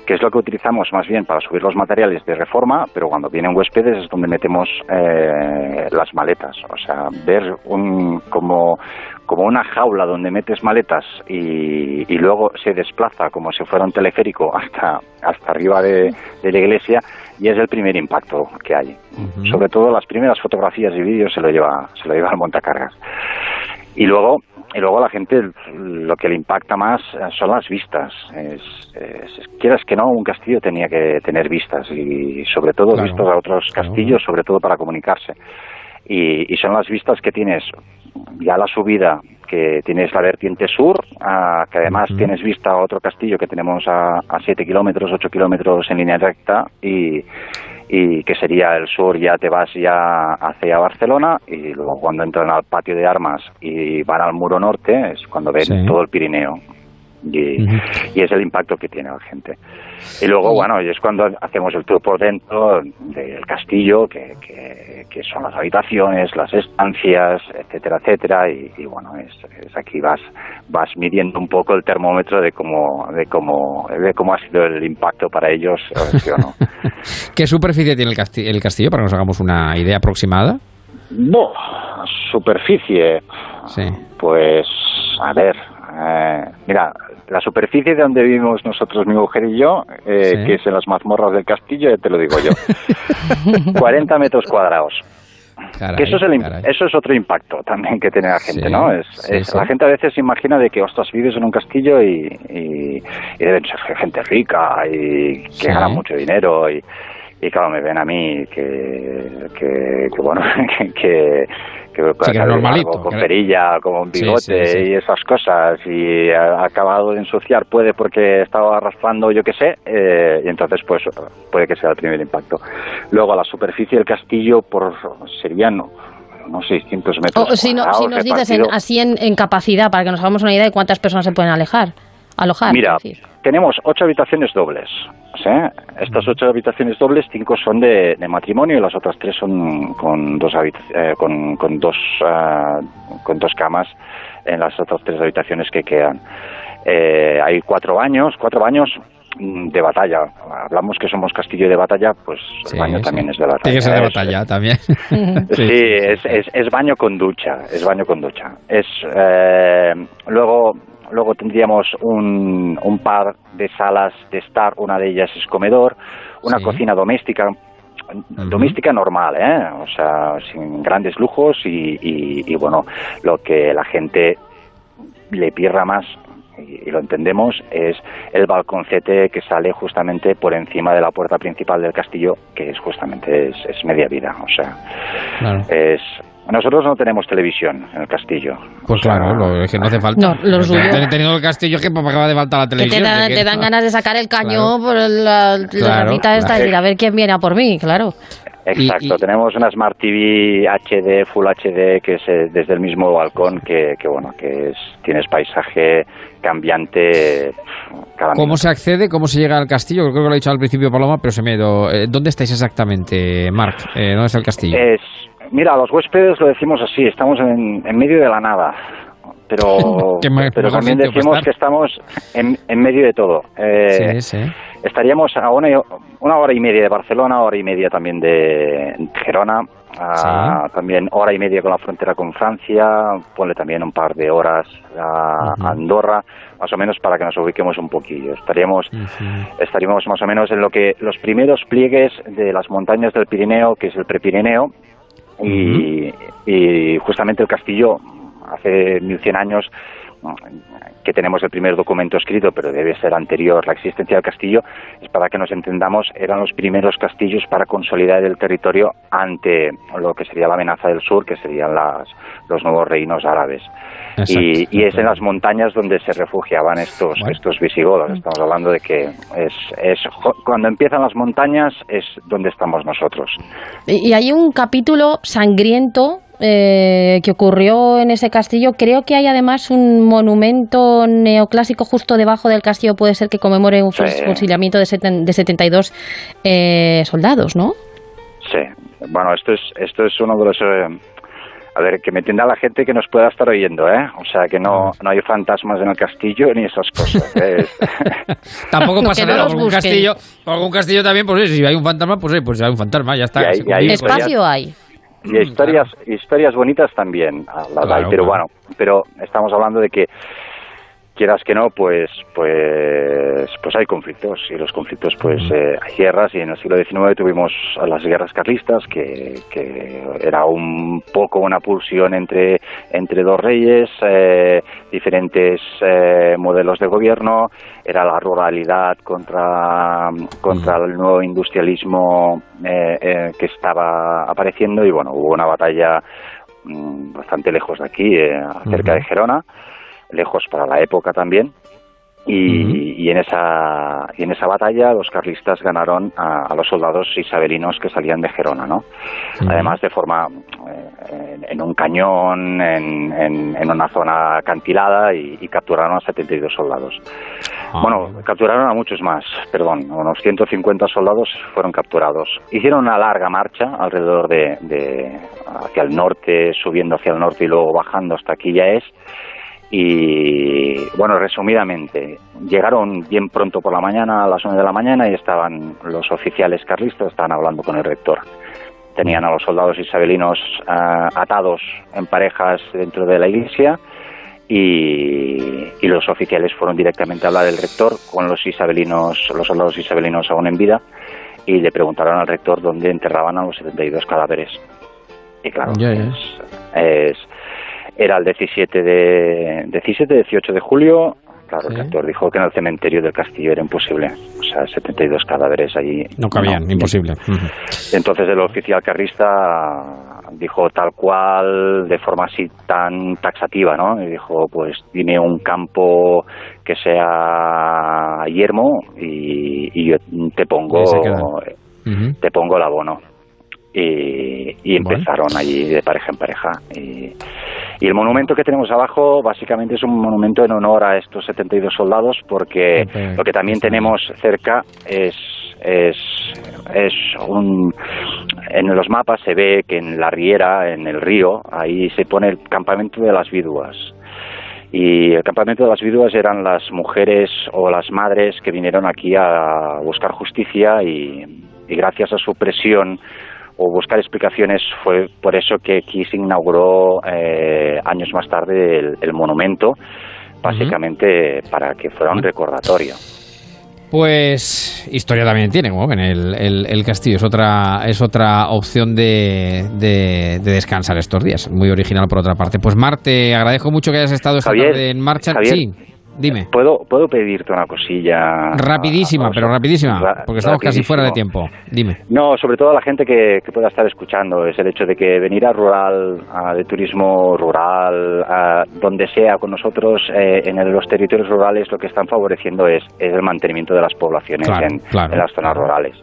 Speaker 32: que es lo que utilizamos más bien para subir los materiales de reforma, pero cuando vienen huéspedes es donde metemos eh, las maletas. O sea, ver un, como, como una jaula donde metes maletas y, y luego se desplaza como si fuera un teleférico hasta, hasta arriba de, de la iglesia y es el primer impacto que hay. Sobre todo las primeras fotografías y vídeos se lo lleva, se lo lleva al montacargas. Y luego, y luego a la gente lo que le impacta más son las vistas. Es, es- quieras que no, un castillo tenía que tener vistas y sobre todo
Speaker 2: Claro.
Speaker 32: vistas a otros castillos, sobre todo para comunicarse. Y, y son las vistas que tienes ya la subida, que tienes la vertiente sur, ah, que además tienes vista a otro castillo que tenemos a, a 7 kilómetros, 8 kilómetros en línea recta y, y que sería el sur, ya te vas ya hacia Barcelona y luego cuando entran al patio de armas y van al muro norte es cuando ven
Speaker 2: Sí.
Speaker 32: todo el Pirineo. Y, y es el impacto que tiene la gente. Y luego, bueno, y es cuando hacemos el tour por dentro del castillo, que, que, que son las habitaciones, las estancias, etcétera, etcétera. Y, y bueno, es, es aquí vas vas midiendo un poco el termómetro de cómo de cómo de cómo ha sido el impacto para ellos, sí o no. (laughs)
Speaker 2: ¿Qué superficie tiene el, casti- el castillo para que nos hagamos una idea aproximada?
Speaker 32: Buh, superficie. Pues, a ver, eh, mira, la superficie de donde vivimos nosotros, mi mujer y yo, eh,
Speaker 2: Sí.
Speaker 32: que es en las mazmorras del castillo, ya te lo digo yo, (laughs) 40 metros cuadrados.
Speaker 2: Caray,
Speaker 32: que eso es, el, eso es otro impacto también que tiene la gente,
Speaker 2: Sí,
Speaker 32: ¿no? Es,
Speaker 2: sí,
Speaker 32: es-
Speaker 2: sí.
Speaker 32: La gente a veces se imagina de que, ostras, vives en un castillo y, y- y deben ser gente rica y que gana mucho dinero y, y claro, me ven a mí que, que, que bueno, (laughs) que... que que
Speaker 2: Sí, que normalito,
Speaker 32: largo, con
Speaker 2: que era-
Speaker 32: perilla, con un bigote
Speaker 2: sí, sí.
Speaker 32: y esas cosas y ha acabado de ensuciar puede porque estaba arrastrando yo qué sé eh, y entonces pues puede que sea el primer impacto. Luego la superficie del castillo por serían unos 600 metros
Speaker 26: O si, no, si nos dices en- así en, en capacidad, para que nos hagamos una idea de cuántas personas se pueden alejar, alojar.
Speaker 32: Mira, tenemos ocho habitaciones dobles. ¿Sí? Estas ocho habitaciones dobles, cinco son de, de matrimonio y las otras tres son con dos eh, con, con dos ah, con dos camas en las otras tres habitaciones que quedan. Eh, hay cuatro baños, cuatro baños mm, de batalla. Hablamos que somos castillo de batalla, pues el baño
Speaker 2: sí.
Speaker 32: también es de batalla.
Speaker 2: Tiene que ser de
Speaker 32: Es-
Speaker 2: batalla también. (laughs)
Speaker 32: Sí, es, es, es baño con ducha, es baño con ducha. Es eh, luego luego tendríamos un, un par de salas de estar, una de ellas es comedor, una
Speaker 2: Sí.
Speaker 32: cocina doméstica doméstica normal, ¿eh? o sea, sin grandes lujos y, y, y, bueno, lo que la gente le pierda más y, y lo entendemos es el balconcete que sale justamente por encima de la puerta principal del castillo que es justamente es, es media vida o sea
Speaker 2: Claro.
Speaker 32: es nosotros no tenemos televisión en el castillo
Speaker 2: Pues claro, lo, es que no hace falta.
Speaker 26: No, lo suyo.
Speaker 2: Ten- Teniendo el castillo que para qué va de falta la
Speaker 26: Que te,
Speaker 2: televisión.
Speaker 26: da-
Speaker 2: Que-
Speaker 26: te dan ganas de sacar el cañón por la, la
Speaker 2: Claro,
Speaker 26: ramita esta y
Speaker 32: claro.
Speaker 26: decir, a ver quién viene a por mí, claro.
Speaker 32: Exacto, tenemos una Smart TV HD, Full HD, que es eh, desde el mismo balcón, que, que bueno, que es, tienes paisaje cambiante cada
Speaker 2: ¿Cómo se accede? ¿Cómo se llega al castillo? Creo que lo he dicho al principio Paloma, pero se me ha ido. Eh, ¿Dónde estáis exactamente, Marc? Eh, ¿Dónde está el castillo?
Speaker 32: Es, mira, a los huéspedes lo decimos así, estamos en, en medio de la nada, pero, (laughs) pero también decimos que estamos en, en medio de todo. Eh,
Speaker 2: sí, sí.
Speaker 32: Estaríamos a una, una hora y media de Barcelona, hora y media también de Gerona, a- también hora y media con la frontera con Francia, ponle también un par de horas a a Andorra, más o menos para que nos ubiquemos un poquillo. Estaríamos estaríamos más o menos en lo que los primeros pliegues de las montañas del Pirineo, que es el Prepirineo, y, y justamente el castillo hace 1100 años que tenemos el primer documento escrito, pero debe ser anterior. La existencia del castillo, es para que nos entendamos, eran los primeros castillos para consolidar el territorio ante lo que sería la amenaza del sur, que serían las, los nuevos reinos árabes.
Speaker 2: Exacto,
Speaker 32: y, y es en las montañas donde se refugiaban estos, estos visigodos. Estamos hablando de que es, es cuando empiezan las montañas es donde estamos nosotros.
Speaker 26: Y y hay un capítulo sangriento eh, que ocurrió en ese castillo. Creo que hay además un monumento neoclásico justo debajo del castillo, puede ser que conmemore un
Speaker 32: Sí.
Speaker 26: fusilamiento de, seten- de 72 eh, soldados, ¿no?
Speaker 32: Sí, bueno, esto es, esto es uno de los... eh, A ver, que me entienda la gente que nos pueda estar oyendo, ¿eh? O sea, que no, no hay fantasmas en el castillo ni esas cosas. ¿eh? (laughs)
Speaker 2: Tampoco pasa
Speaker 26: no
Speaker 2: nada, un castillo, un castillo también, pues sí, si hay un fantasma, pues sí, pues hay un fantasma, ya está.
Speaker 32: Y hay-
Speaker 2: se
Speaker 32: y hay
Speaker 2: convive.
Speaker 26: Espacio hay.
Speaker 32: Y historias, historias bonitas también las
Speaker 2: Claro,
Speaker 32: hay, pero bueno, pero estamos hablando de que quieras que no, pues, pues, pues hay conflictos y los conflictos, pues, eh, hay guerras y en el siglo XIX tuvimos las guerras carlistas que, que era un poco una pulsión entre entre dos reyes, eh, diferentes eh, modelos de gobierno, era la ruralidad contra contra el nuevo industrialismo eh, eh, que estaba apareciendo y bueno, hubo una batalla mm, bastante lejos de aquí, eh, cerca de Gerona, lejos para la época también. Y, y en esa y en esa batalla los carlistas ganaron a, a los soldados isabelinos que salían de Gerona, ¿no? Además de forma eh, en, en un cañón, en, en- en una zona acantilada y, y capturaron a 72 soldados. Bueno, capturaron a muchos más, perdón, unos 150 soldados fueron capturados. Hicieron una larga marcha alrededor de, de hacia el norte, subiendo hacia el norte y luego bajando hasta aquí ya es. Y bueno, resumidamente, llegaron bien pronto por la mañana, a las 9 de la mañana, y estaban los oficiales carlistas, estaban hablando con el rector. Tenían a los soldados isabelinos ah, atados en parejas dentro de la iglesia y, y los oficiales fueron directamente a hablar del rector con los isabelinos, los soldados isabelinos aún en vida y le preguntaron al rector dónde enterraban a los 72 cadáveres. Y claro, es, era el 17 de 17 18 de julio. Claro el rector dijo que en el cementerio del castillo era imposible. O sea 72 cadáveres allí
Speaker 2: No cabían, imposible.
Speaker 32: Entonces el oficial carrista dijo tal cual de forma así tan taxativa no y dijo pues dime un campo que sea yermo y, y yo te pongo te pongo el abono y, y empezaron allí de pareja en pareja. Y, y el monumento que tenemos abajo básicamente es un monumento en honor a estos 72 soldados porque lo que también tenemos cerca es es es un en los mapas se ve que en la riera en el río ahí se pone el campamento de las viduas y el campamento de las viudas eran las mujeres o las madres que vinieron aquí a buscar justicia y, y gracias a su presión o buscar explicaciones fue por eso que aquí se inauguró eh, años más tarde el, el monumento básicamente para que fuera un recordatorio
Speaker 2: Pues historia también tiene, ven, el, el- el castillo es otra, es otra opción de, de- de descansar estos días. Muy original por otra parte. Pues Mar, te agradezco mucho que hayas estado esta
Speaker 32: Javier,
Speaker 2: tarde en marcha.
Speaker 32: Javier,
Speaker 2: sí, dime.
Speaker 32: ¿Puedo, ¿Puedo pedirte una cosilla?
Speaker 2: Rapidísima,
Speaker 32: a- a-
Speaker 2: pero rapidísima,
Speaker 32: Ra-
Speaker 2: porque estamos casi fuera de tiempo. Dime.
Speaker 32: No, sobre todo a la gente que, que pueda estar escuchando, es el hecho de que venir a rural, a- de turismo rural, a donde sea con nosotros, eh, en el- los territorios rurales lo que están favoreciendo es, es el mantenimiento de las poblaciones
Speaker 2: Claro,
Speaker 32: en,
Speaker 2: claro.
Speaker 32: en las zonas rurales.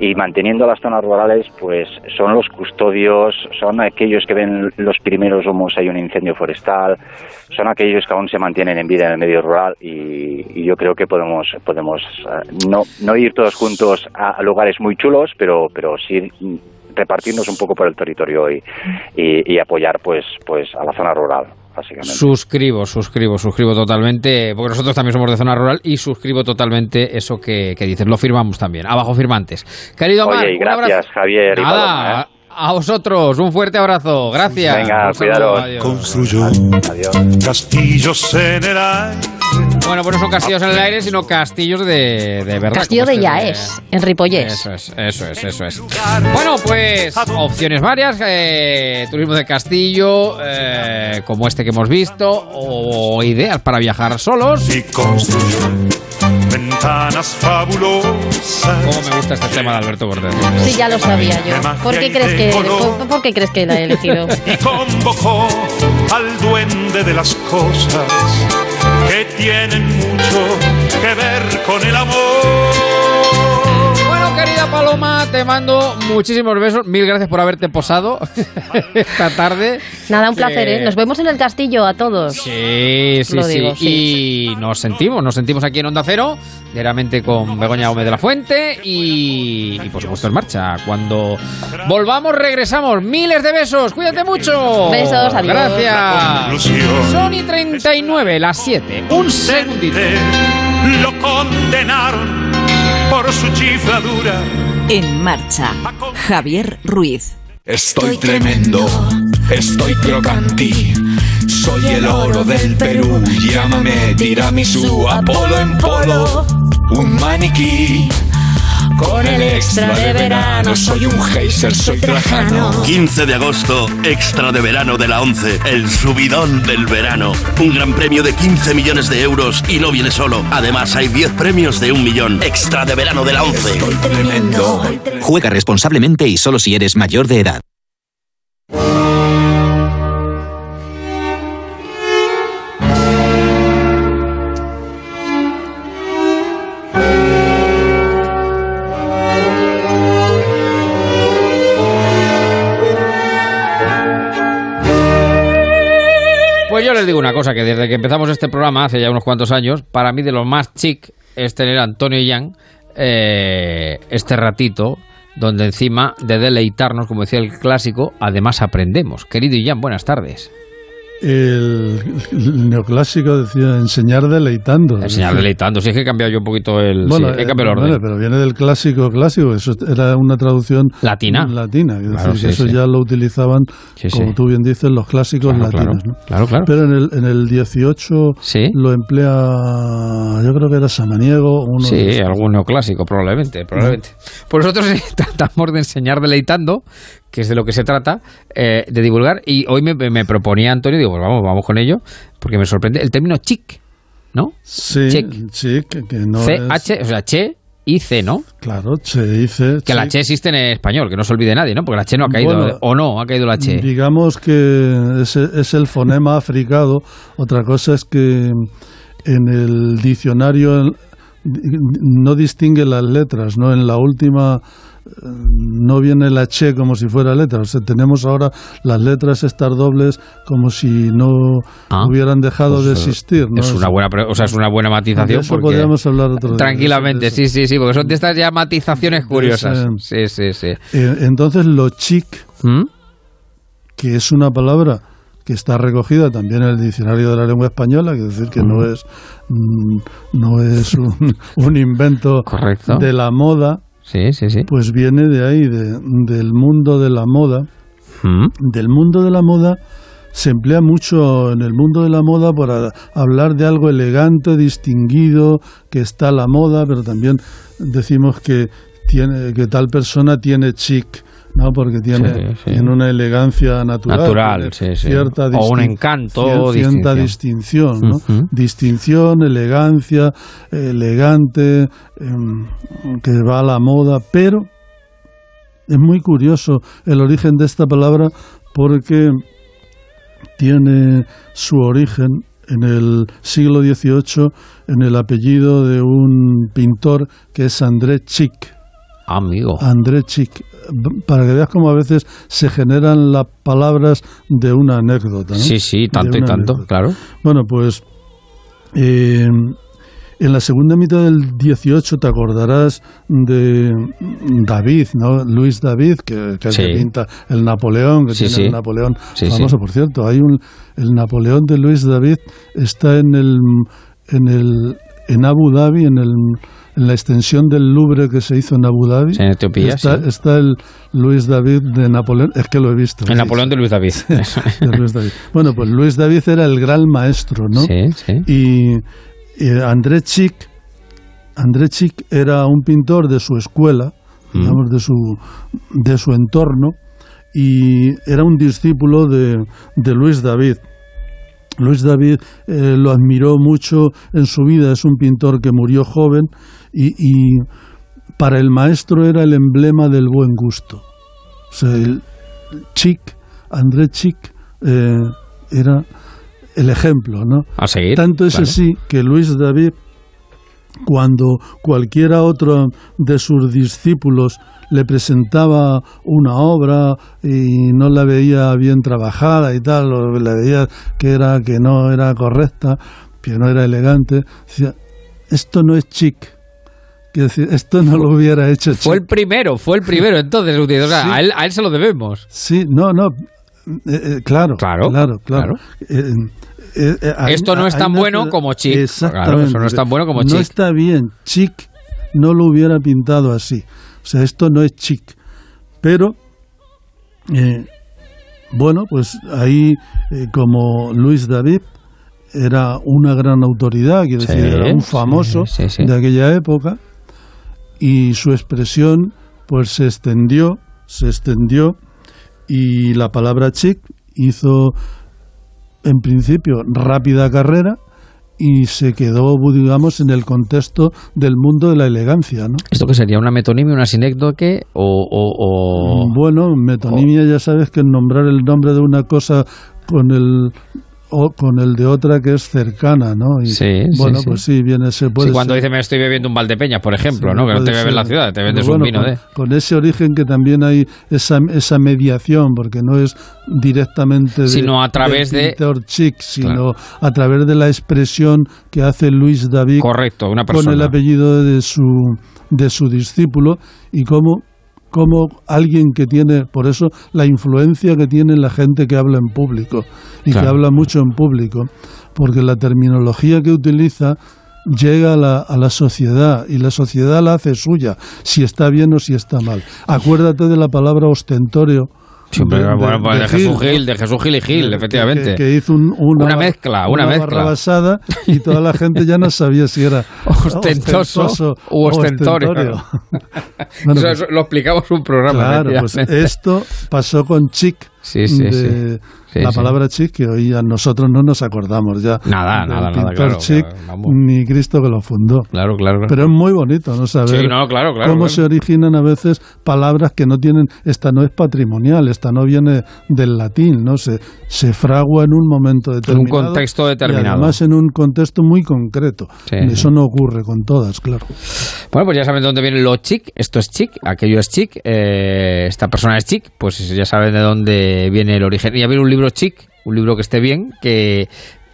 Speaker 32: Y manteniendo las zonas rurales, pues son los custodios, son aquellos que ven los primeros humos hay un incendio forestal, son aquellos que aún se mantienen en vida en el medio rural y, y yo creo que podemos podemos eh, no, no ir todos juntos a, lugares muy chulos, pero pero sí repartirnos un poco por el territorio y, y, y apoyar pues pues a la zona rural básicamente.
Speaker 2: Suscribo, suscribo, suscribo totalmente, porque nosotros también somos de zona rural y suscribo totalmente eso que, que dices. Lo firmamos también. Abajo firmantes. Querido Mar,
Speaker 32: Oye, y
Speaker 2: un abrazo.
Speaker 32: gracias Javier y
Speaker 2: Nada,
Speaker 32: Paloma, ¿eh?
Speaker 2: A vosotros, un fuerte abrazo. Gracias.
Speaker 32: Venga, cuidaros.
Speaker 2: adiós.
Speaker 3: Construyó castillos en el aire.
Speaker 2: Bueno, pues no son castillos en el aire, sino castillos de, de verdad.
Speaker 26: Castillo
Speaker 2: como
Speaker 26: de
Speaker 2: este
Speaker 26: Yaes, en Ripollés.
Speaker 2: Eso es, eso es, eso es. Bueno, pues opciones varias, eh, turismo de castillo, eh, como este que hemos visto, o ideas para viajar solos.
Speaker 3: Y construyó ventanas fabulosas.
Speaker 2: Cómo me gusta este tema de Alberto Cortés.
Speaker 26: Sí, ya lo sabía yo. ¿Por qué crees que, por, por qué crees que la he elegido? (laughs)
Speaker 3: y convocó al duende de las cosas que tienen mucho que ver con el amor.
Speaker 2: Querida Paloma, te mando muchísimos besos. Mil gracias por haberte posado (laughs) esta tarde.
Speaker 26: Nada, un placer, ¿eh? Nos vemos en el castillo a todos.
Speaker 2: Sí, sí, sí.
Speaker 26: digo, sí.
Speaker 2: Y nos sentimos, nos sentimos aquí en Onda Cero, diariamente con Begoña Gómez de la Fuente y, y, por supuesto en marcha. Cuando volvamos, regresamos. Miles de besos, cuídate mucho.
Speaker 26: Besos, adiós.
Speaker 2: Gracias. Son y 39, las 7. Un segundito.
Speaker 3: Lo condenaron por su chifladura.
Speaker 1: En marcha, Javier Ruiz.
Speaker 3: Estoy tremendo, estoy crocanti. Soy el oro del Perú. Llámame tiramisú, Apolo en polo. Un maniquí. Con el extra de verano soy un geyser, soy trajano.
Speaker 33: 15 de agosto, extra de verano de la 11, el subidón del verano. Un gran premio de 15 millones de euros y no viene solo. Además, hay 10 premios de un millón. Extra de verano de la 11.
Speaker 3: Tremendo.
Speaker 34: Juega responsablemente y solo si eres mayor de edad.
Speaker 2: Pues yo les digo una cosa, que desde que empezamos este programa, hace ya unos cuantos años, para mí de lo más chic es tener a Antonio Yang eh, este ratito, donde encima de deleitarnos, como decía el clásico, además aprendemos. Querido Ian, buenas tardes.
Speaker 35: El, el neoclásico decía enseñar deleitando.
Speaker 2: Enseñar deleitando, si es que he cambiado yo un poquito el,
Speaker 35: Bueno,
Speaker 2: sí, he
Speaker 35: eh,
Speaker 2: cambiado el orden.
Speaker 35: bueno, pero viene del clásico clásico, eso era una traducción
Speaker 2: Latina.
Speaker 35: latina, es
Speaker 2: Claro,
Speaker 35: decir, que
Speaker 2: sí,
Speaker 35: eso
Speaker 2: sí.
Speaker 35: ya lo utilizaban, como tú bien dices, los clásicos
Speaker 2: Claro, claro.
Speaker 35: latinos. ¿no?
Speaker 2: Claro, claro.
Speaker 35: Pero en el, en el 18 lo emplea, yo creo que era Samaniego, uno de
Speaker 2: Sí,
Speaker 35: esos.
Speaker 2: algún neoclásico, probablemente, probablemente. Pues nosotros (laughs) tratamos de enseñar deleitando, que es de lo que se trata, eh, de divulgar. Y hoy me, me proponía Antonio, digo, pues vamos, vamos con ello, porque me sorprende el término chic, ¿no?
Speaker 35: Sí,
Speaker 2: Chic.
Speaker 35: chic, que no
Speaker 2: C,
Speaker 35: es-
Speaker 2: H, o sea, che y C, ¿no?
Speaker 35: Claro, che dice.
Speaker 2: Que la che existe en español, que no se olvide nadie, ¿no? Porque la che no ha caído,
Speaker 35: Bueno,
Speaker 2: o no, ha caído la che.
Speaker 35: Digamos que es, es el fonema africado. Otra cosa es que en el diccionario no distingue las letras, ¿no? En la última no viene la che como si fuera letra. O sea, tenemos ahora las letras estas dobles como si no hubieran dejado de
Speaker 2: Pues, eh,
Speaker 35: existir. ¿no?
Speaker 2: Es una buena, o sea, es una buena
Speaker 35: De
Speaker 2: matización.
Speaker 35: eso
Speaker 2: porque-
Speaker 35: podríamos hablar otro día.
Speaker 2: Tranquilamente, sí, sí, sí, porque son de estas ya matizaciones curiosas. Sí, sí, sí.
Speaker 35: Eh, entonces, lo chic, que es una palabra que está recogida también en el diccionario de la lengua española, que es decir, que no es mm, no es un, (laughs) un invento de la moda,
Speaker 2: sí, sí, sí.
Speaker 35: pues viene de ahí, de- del mundo de la moda. Del mundo de la moda se emplea mucho en el mundo de la moda para hablar de algo elegante, distinguido, que está a la moda, pero también decimos que tiene que tal persona tiene chic, ¿no? Porque tiene,
Speaker 2: Sí, sí.
Speaker 35: tiene una elegancia natural,
Speaker 2: Natural, sí, sí.
Speaker 35: cierta
Speaker 2: O un encanto,
Speaker 35: cierta
Speaker 2: distinción.
Speaker 35: ¿no? Distinción, elegancia, elegante, em, que va a la moda, pero es muy curioso el origen de esta palabra porque tiene su origen en el siglo XVIII en el apellido de un pintor que es André Chic.
Speaker 2: Amigo.
Speaker 35: André Chic. Para que veas cómo a veces se generan las palabras de una anécdota. ¿no?
Speaker 2: Sí, sí, tanto y tanto,
Speaker 35: anécdota.
Speaker 2: claro.
Speaker 35: Bueno, pues eh, en la segunda mitad del 18 te acordarás de David, ¿no? Luis David, que, que
Speaker 2: Sí.
Speaker 35: pinta el Napoleón, que
Speaker 2: Sí,
Speaker 35: tiene
Speaker 2: sí.
Speaker 35: el Napoleón famoso, por cierto. Hay un el Napoleón de Luis David está en el en el en Abu Dhabi, en el en la extensión del Louvre que se hizo en Abu Dhabi.
Speaker 2: Sí, en Etiopía,
Speaker 35: está,
Speaker 2: sí.
Speaker 35: está el Luis David de Napoleón, es que lo he visto.
Speaker 2: El
Speaker 35: sí,
Speaker 2: Napoleón de Luis David. (laughs)
Speaker 35: de Luis David. Bueno, pues Luis David era el gran maestro, ¿no?
Speaker 2: Sí, sí.
Speaker 35: Y, y André Chic, André Chic era un pintor de su escuela,
Speaker 2: Mm.
Speaker 35: digamos, de su, de su entorno, y era un discípulo de, de Luis David. Luis David eh, lo admiró mucho en su vida, es un pintor que murió joven y, y para el maestro era el emblema del buen gusto. O sea, el Chic, André Chic, eh, era el ejemplo, ¿no?
Speaker 2: A seguir.
Speaker 35: Tanto es
Speaker 2: claro.
Speaker 35: así que Luis David cuando cualquiera otro de sus discípulos le presentaba una obra y no la veía bien trabajada y tal, o le veía que era que no era correcta, que no era elegante, decía, esto no es chic. Quiero decir, esto no lo hubiera hecho.
Speaker 2: Fue el primero, fue el primero, entonces, o sea,
Speaker 35: Sí.
Speaker 2: a, él, a él se lo debemos.
Speaker 35: Sí, no, no, eh, eh, claro,
Speaker 2: Claro,
Speaker 35: claro, claro. Eh, eh, eh, ahí-
Speaker 2: Esto no es tan bueno como chic.
Speaker 35: Exactamente.
Speaker 2: Claro, eso no es tan bueno como
Speaker 35: No
Speaker 2: chic.
Speaker 35: está bien. Chic no lo hubiera pintado así. O sea, esto no es chic. Pero, eh, bueno, pues ahí, eh, como Luis David era una gran autoridad, quiero
Speaker 2: Sí,
Speaker 35: decir, era un famoso
Speaker 2: sí, sí.
Speaker 35: de aquella época, y su expresión pues se extendió, se extendió, y la palabra chic hizo en principio rápida carrera y se quedó, digamos, en el contexto del mundo de la elegancia, ¿no?
Speaker 2: ¿Esto qué sería? ¿Una metonimia, una sinécdoque o...? o, o-
Speaker 35: Bueno, metonimia ya sabes que nombrar el nombre de una cosa con el o con el de otra que es cercana, ¿no? Y,
Speaker 2: Sí,
Speaker 35: bueno,
Speaker 2: sí.
Speaker 35: pues sí, viene, se puede
Speaker 2: Sí, cuando
Speaker 35: ser.
Speaker 2: dice me estoy bebiendo un Valdepeñas, por ejemplo,
Speaker 35: Sí,
Speaker 2: ¿no? Que no te bebes en la ciudad, te vendes un vino
Speaker 35: con,
Speaker 2: de...
Speaker 35: con ese origen que también hay esa, esa mediación, porque no es directamente de,
Speaker 2: Sino a través de-
Speaker 35: pintor chic, sino a través de la expresión que hace Luis David
Speaker 2: Correcto, una
Speaker 35: con el
Speaker 2: persona.
Speaker 35: apellido de su, de su discípulo y cómo como alguien que tiene, por eso la influencia que tiene la gente que habla en público y que habla mucho en público, porque la terminología que utiliza llega a la, a la sociedad y la sociedad la hace suya, si está bien o si está mal. Acuérdate de la palabra ostentorio. De- de-
Speaker 2: bueno, pues de,
Speaker 35: de
Speaker 2: Jesús
Speaker 35: Gil,
Speaker 2: Gil, de Jesús Gil y Gil,
Speaker 35: que-
Speaker 2: efectivamente.
Speaker 35: Que, que hizo un- una,
Speaker 2: Una mezcla, una mezcla.
Speaker 35: barrabasada y toda la gente ya no sabía si era (laughs)
Speaker 2: Ostentoso u
Speaker 35: o
Speaker 2: ostentorio. (laughs)
Speaker 35: Bueno,
Speaker 2: Eso-
Speaker 35: pues-
Speaker 2: eso lo explicamos un programa.
Speaker 35: Claro, pues esto pasó con chic.
Speaker 2: Sí, sí,
Speaker 35: de
Speaker 2: sí. Sí,
Speaker 35: la palabra chic que hoy a nosotros no nos acordamos ya.
Speaker 2: Nada, nada, nada, claro,
Speaker 35: chic,
Speaker 2: claro,
Speaker 35: ni Cristo que lo fundó.
Speaker 2: Claro, claro.
Speaker 35: Pero es muy bonito, ¿no? Saber
Speaker 2: no, claro,
Speaker 35: cómo se originan a veces palabras que no tienen, esta no es patrimonial, esta no viene del latín, ¿no? Se, se fragua en un momento determinado.
Speaker 2: contexto
Speaker 35: Y
Speaker 2: determinado.
Speaker 35: además en un contexto muy concreto. Eso no ocurre con todas, claro.
Speaker 2: Bueno, pues ya saben de dónde viene lo chic. Esto es chic, aquello es chic, eh, esta persona es chic, pues ya saben de dónde viene el origen. Y a ver un libro chic, un libro que esté bien, que,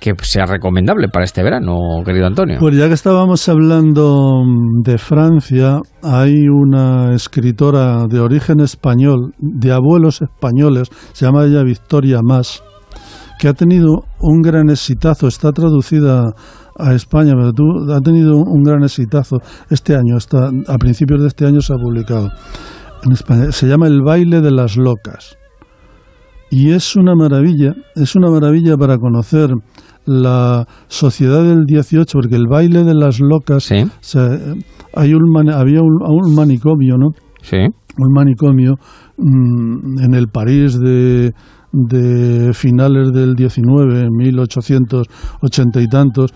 Speaker 2: que sea recomendable para este verano, querido Antonio.
Speaker 35: Pues ya que estábamos hablando mm, de Francia, hay una escritora de origen español, de abuelos españoles, se llama ella Victoria Más, que ha tenido un gran exitazo, está traducida a España, pero tú ha tenido un gran exitazo este año, está, a principios de este año se ha publicado en España. Se llama El baile de las locas. Y es una maravilla, es una maravilla para conocer la sociedad del 18, porque el baile de las locas, o sea, hay un man- había un, un manicomio, ¿no?
Speaker 2: Sí.
Speaker 35: Un manicomio mm, en el París de, de finales del 19, 1880 y tantos,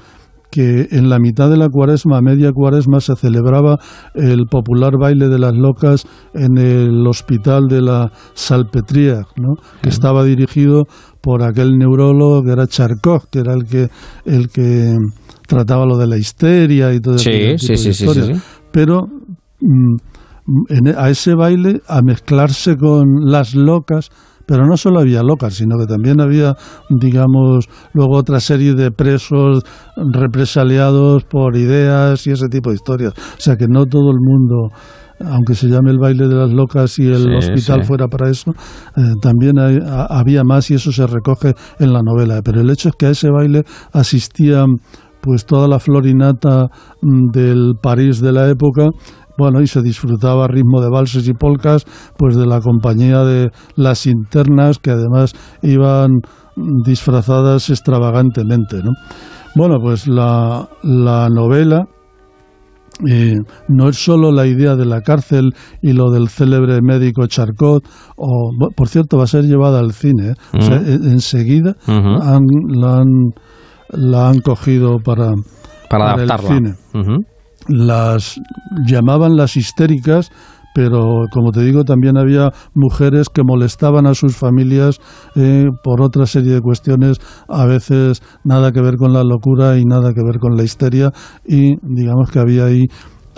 Speaker 35: que en la mitad de la cuaresma, a media cuaresma, se celebraba el popular baile de las locas en el hospital de la Salpêtrière, ¿no? que estaba dirigido por aquel neurólogo que era Charcot, que era el que, el que trataba lo de la histeria y todo
Speaker 2: Sí,
Speaker 35: ese tipo
Speaker 2: sí,
Speaker 35: de
Speaker 2: sí, sí,
Speaker 35: historias.
Speaker 2: sí, sí.
Speaker 35: Pero mm, en- a ese baile, a mezclarse con las locas, pero no solo había locas, sino que también había, digamos, luego otra serie de presos represaliados por ideas y ese tipo de historias. O sea que no todo el mundo, aunque se llame el baile de las locas y el
Speaker 2: Sí,
Speaker 35: hospital
Speaker 2: sí.
Speaker 35: fuera para eso, eh, también hay- a- había más y eso se recoge en la novela. Pero el hecho es que a ese baile asistían pues toda la florinata mm, del París de la época bueno, y se disfrutaba a ritmo de valses y polcas, pues de la compañía de las internas, que además iban disfrazadas extravagantemente, ¿no? Bueno, pues la, la novela eh, no es solo la idea de la cárcel y lo del célebre médico Charcot, o, por cierto, va a ser llevada al cine, ¿eh? O sea, en- enseguida han- la, han, la han cogido para,
Speaker 2: Para
Speaker 35: el
Speaker 2: adaptarla.
Speaker 35: cine
Speaker 2: Ujú.
Speaker 35: Las llamaban las histéricas, pero como te digo, también había mujeres que molestaban a sus familias eh, por otra serie de cuestiones, a veces nada que ver con la locura y nada que ver con la histeria, y digamos que había ahí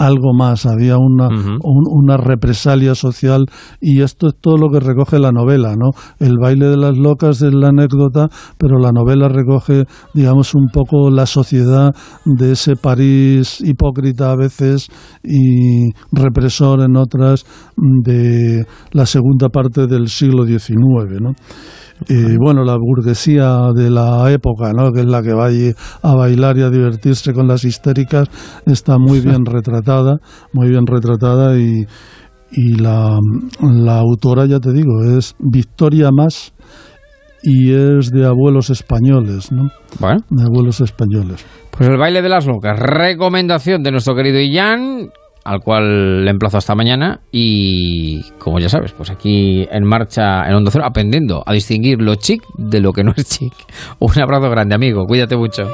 Speaker 35: algo más, había una, una represalia social y esto es todo lo que recoge la novela, ¿no? El baile de las locas es la anécdota, pero la novela recoge, digamos, un poco la sociedad de ese París hipócrita a veces y represor en otras de la segunda parte del siglo XIX, ¿no? Y bueno, la burguesía de la época, ¿no? que es la que va allí a bailar y a divertirse con las histéricas, está muy (laughs) bien retratada, muy bien retratada y, y la, la autora, ya te digo, es Victoria Más y es de abuelos españoles, ¿no?
Speaker 2: Bueno.
Speaker 35: De abuelos españoles.
Speaker 2: Pues el baile de las locas, recomendación de nuestro querido Ian, al cual le emplazo hasta mañana y como ya sabes, pues aquí en marcha en Onda Cero aprendiendo a distinguir lo chic de lo que no es chic. (laughs) Un abrazo grande amigo, cuídate mucho.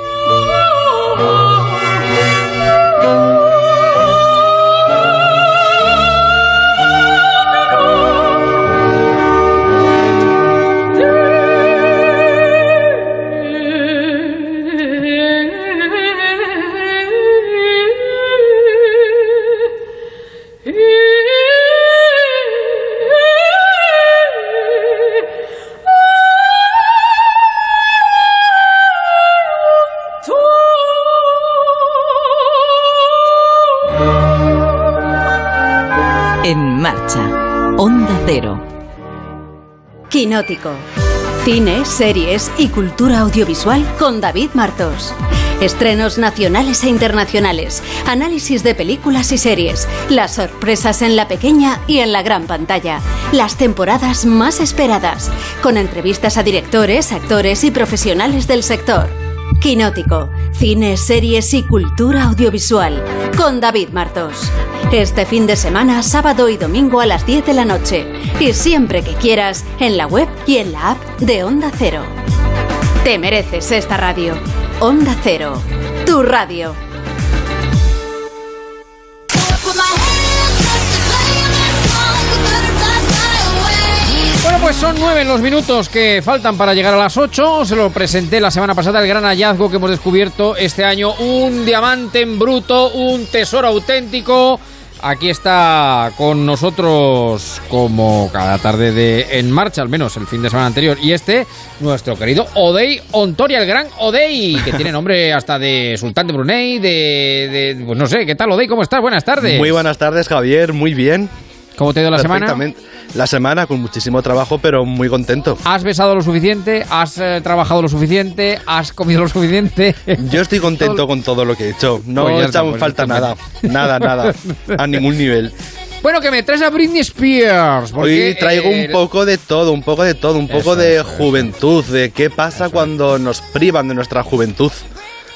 Speaker 23: Cine, series y cultura audiovisual con David Martos. Estrenos nacionales e internacionales, análisis de películas y series, las sorpresas en la pequeña y en la gran pantalla, las temporadas más esperadas, con entrevistas a directores, actores y profesionales del sector. Quinótico, cine, series y cultura audiovisual con David Martos. Este fin de semana, sábado y domingo a las 10 de la noche y siempre que quieras en la web y en la app de Onda Cero. Te mereces esta radio. Onda Cero, tu radio.
Speaker 2: Pues son nueve los minutos que faltan para llegar a las ocho. Se lo presenté la semana pasada, el gran hallazgo que hemos descubierto este año. Un diamante en bruto, un tesoro auténtico. Aquí está con nosotros como cada tarde de En Marcha, al menos el fin de semana anterior. Y este, nuestro querido Odey Ontoria, el gran Odey, que tiene nombre hasta de Sultán de Brunei, de, de- Pues no sé, ¿qué tal Odey? ¿Cómo estás? Buenas tardes.
Speaker 36: Muy buenas tardes, Javier. Muy bien.
Speaker 2: ¿Cómo te ha ido la semana?
Speaker 36: La semana con muchísimo trabajo, pero muy contento.
Speaker 2: ¿Has besado lo suficiente? ¿Has eh, trabajado lo suficiente? ¿Has comido lo suficiente? (laughs)
Speaker 36: Yo estoy contento con todo lo que he hecho. No
Speaker 2: Pues
Speaker 36: he echado en
Speaker 2: pues
Speaker 36: falta nada. Nada, nada. A ningún nivel.
Speaker 2: Bueno, que me traes a Britney Spears. porque,
Speaker 36: Hoy traigo
Speaker 2: eh,
Speaker 36: un poco de todo, un poco de todo, un poco
Speaker 2: Eso,
Speaker 36: de
Speaker 2: eso, eso.
Speaker 36: juventud, de qué pasa cuando nos privan de nuestra juventud.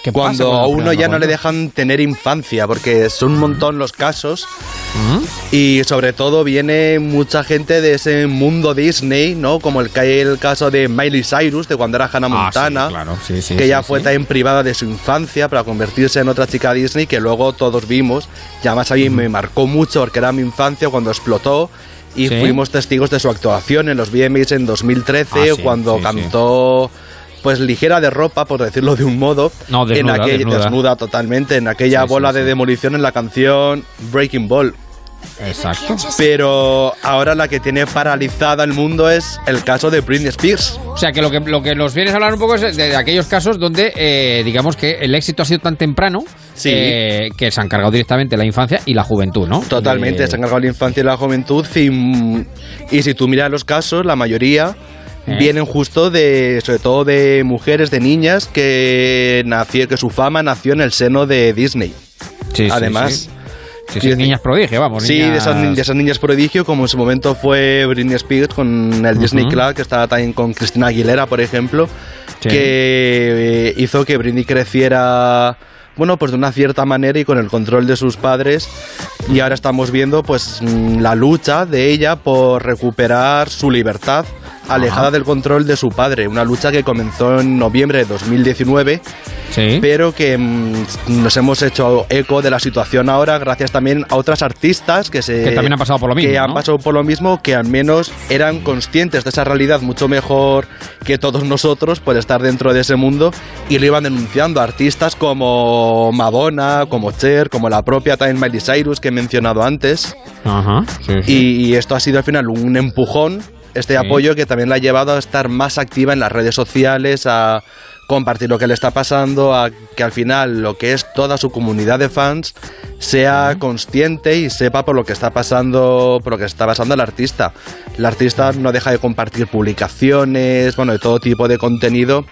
Speaker 2: ¿Qué pasa
Speaker 36: Cuando a uno ya no le dejan tener infancia, porque son un montón los casos.
Speaker 2: ¿Mm?
Speaker 36: Y sobre todo viene mucha gente de ese mundo Disney, ¿no? Como el que hay el caso de Miley Cyrus, de cuando era Hannah
Speaker 2: Ah,
Speaker 36: Montana,
Speaker 2: sí, claro, sí, sí,
Speaker 36: que ya fue también privada de su infancia para convertirse en otra chica Disney que luego todos vimos. Y además a mí me marcó mucho porque era mi infancia cuando explotó. Y fuimos testigos de su actuación en los VMAs en 2013,
Speaker 2: Ah,
Speaker 36: cuando cantó pues ligera de ropa, por decirlo de un modo,
Speaker 2: No, desnuda,
Speaker 36: en aquella,
Speaker 2: desnuda.
Speaker 36: totalmente, en aquella
Speaker 2: Sí,
Speaker 36: bola
Speaker 2: sí.
Speaker 36: de demolición en la canción Breaking Ball.
Speaker 2: Exacto.
Speaker 36: Pero ahora la que tiene paralizada el mundo es el caso de Britney Spears.
Speaker 2: O sea, que lo que, lo que nos vienes a hablar un poco es de, de aquellos casos donde, eh, digamos que el éxito ha sido tan temprano
Speaker 36: Sí.
Speaker 2: eh, que se han cargado directamente la infancia y la juventud, ¿no?
Speaker 36: Totalmente,
Speaker 2: De-
Speaker 36: se han cargado la infancia y la juventud y, y si tú miras los casos, la mayoría
Speaker 2: Eh.
Speaker 36: vienen justo de, sobre todo de mujeres, de niñas que nació, que su fama nació en el seno de Disney.
Speaker 2: Sí,
Speaker 36: Además,
Speaker 2: sí. Sí, sí, niñas prodigio, vamos.
Speaker 36: Sí,
Speaker 2: niñas-
Speaker 36: de esas, de esas niñas prodigio, como en su momento fue Britney Spears con el Disney. Club, que estaba también con Cristina Aguilera, por ejemplo,
Speaker 2: Sí.
Speaker 36: que eh, hizo que Britney creciera, bueno, pues de una cierta manera y con el control de sus padres. Y ahora estamos viendo, pues, mm, la lucha de ella por recuperar su libertad, alejada del control de su padre. Una lucha que comenzó en noviembre de 2019 pero que mm, nos hemos hecho eco de la situación ahora gracias también a otras artistas que se
Speaker 2: Que también han pasado por lo mismo,
Speaker 36: que
Speaker 2: ¿no?
Speaker 36: han pasado por lo mismo, que al menos eran conscientes de esa realidad mucho mejor que todos nosotros por estar dentro de ese mundo y lo iban denunciando. Artistas como Madonna, como Cher, como la propia también Miley Cyrus que he mencionado antes.
Speaker 2: Ajá. sí, sí.
Speaker 36: Y, y esto ha sido al final un empujón, este apoyo que también la ha llevado a estar más activa en las redes sociales, a compartir lo que le está pasando, a que al final lo que es toda su comunidad de fans sea consciente y sepa por lo que está pasando, por lo que está pasando el artista. El artista no deja de compartir publicaciones, bueno, de todo tipo de contenido,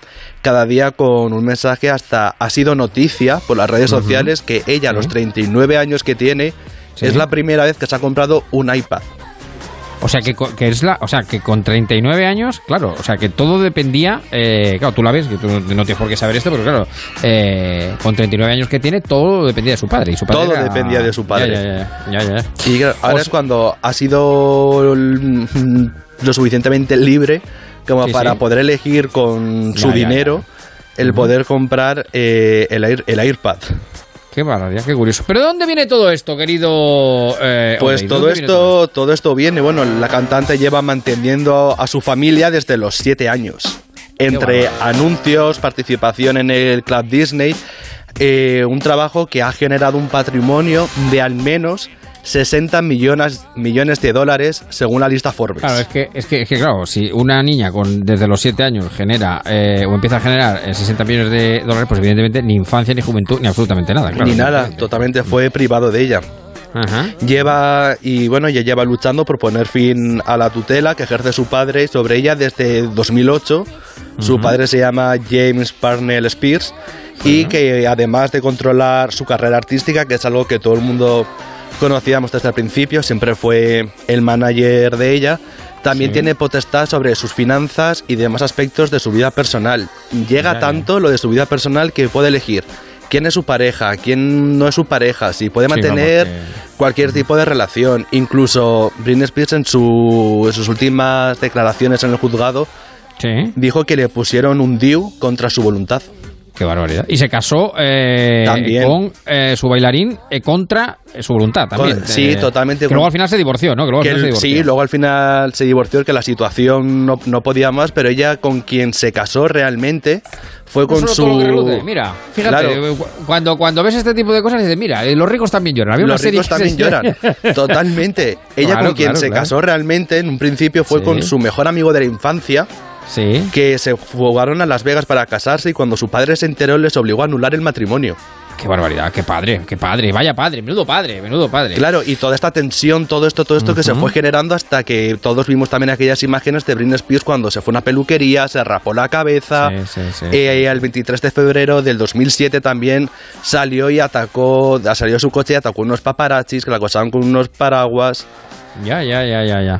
Speaker 36: cada día con un mensaje hasta ha sido noticia por las redes sociales que ella a los 39 años que tiene
Speaker 2: Sí.
Speaker 36: es la primera vez que se ha comprado un iPad.
Speaker 2: O sea, que, que es la, o sea, que con 39 años, claro, o sea, que todo dependía, eh, claro, tú la ves, que tú no tienes por qué saber esto, pero claro, eh, con 39 años que tiene, todo dependía de su padre. Y su padre
Speaker 36: Todo
Speaker 2: era-
Speaker 36: dependía de su padre.
Speaker 2: Ya, ya, ya.
Speaker 36: Y claro, ahora es cuando ha sido mm, lo suficientemente libre como
Speaker 2: Sí,
Speaker 36: para
Speaker 2: sí.
Speaker 36: poder elegir con su dinero el poder comprar eh, el, Air- el AirPad.
Speaker 2: Qué barbaridad, qué curioso. ¿Pero de dónde viene todo esto, querido? eh,
Speaker 36: Pues todo esto, todo esto viene, bueno, la cantante lleva manteniendo a su familia desde los siete años. Entre anuncios, participación en el Club Disney, eh, un trabajo que ha generado un patrimonio de al menos 60 millones, millones de dólares según la lista Forbes.
Speaker 2: Claro, es que, es que, es que, claro, si una niña con desde los 7 años genera eh, o empieza a generar eh, 60 millones de dólares, pues evidentemente ni infancia, ni juventud, ni absolutamente nada. Claro,
Speaker 36: Ni nada, totalmente fue privado de ella. Lleva, y bueno, ella lleva luchando por poner fin a la tutela que ejerce su padre sobre ella desde 2008. Su
Speaker 2: Ujú.
Speaker 36: padre se llama James Parnell Spears y que además de controlar su carrera artística, que es algo que todo el mundo conocíamos desde el principio, siempre fue el manager de ella, también
Speaker 2: Sí.
Speaker 36: tiene potestad sobre sus finanzas y demás aspectos de su vida personal. Llega tanto lo de su vida personal que puede elegir quién es su pareja, quién no es su pareja, si puede
Speaker 2: Sí, vamos,
Speaker 36: mantener
Speaker 2: que-
Speaker 36: cualquier tipo de relación. Incluso Britney Spears en, su- en sus últimas declaraciones en el juzgado dijo que le pusieron un DIU contra su voluntad.
Speaker 2: Qué barbaridad. Y se casó eh, con eh, su bailarín eh, contra eh, su voluntad también.
Speaker 36: Con- sí,
Speaker 2: Eh,
Speaker 36: totalmente.
Speaker 2: Que luego al final se divorció, ¿no? Que luego al
Speaker 36: Que
Speaker 2: final se divorció.
Speaker 36: sí, luego al final se divorció, que la situación no, no podía más, pero ella con quien se casó realmente fue
Speaker 2: No
Speaker 36: con su...
Speaker 2: Mira, fíjate,
Speaker 36: Claro.
Speaker 2: eh, cu- cuando, cuando ves este tipo de cosas dices, mira, los ricos también lloran. Había
Speaker 36: Los ricos también
Speaker 2: se-
Speaker 36: lloran. Totalmente. Ella (laughs)
Speaker 2: Claro,
Speaker 36: con quien
Speaker 2: claro,
Speaker 36: se casó realmente en un principio fue
Speaker 2: Sí.
Speaker 36: con su mejor amigo de la infancia.
Speaker 2: Sí.
Speaker 36: Que se fugaron a Las Vegas para casarse y cuando su padre se enteró les obligó a anular el matrimonio.
Speaker 2: Qué barbaridad, qué padre, qué padre, vaya padre, menudo padre, menudo padre.
Speaker 36: Claro, y toda esta tensión, todo esto, todo esto que se fue generando hasta que todos vimos también aquellas imágenes de Britney Spears cuando se fue a una peluquería, se rapó la cabeza.
Speaker 2: Sí, sí, sí.
Speaker 36: Eh, el 23 de febrero del 2007 también salió y atacó, salió su coche y atacó unos paparazzis que la acosaban con unos paraguas.
Speaker 2: Ya, ya, ya, ya, ya.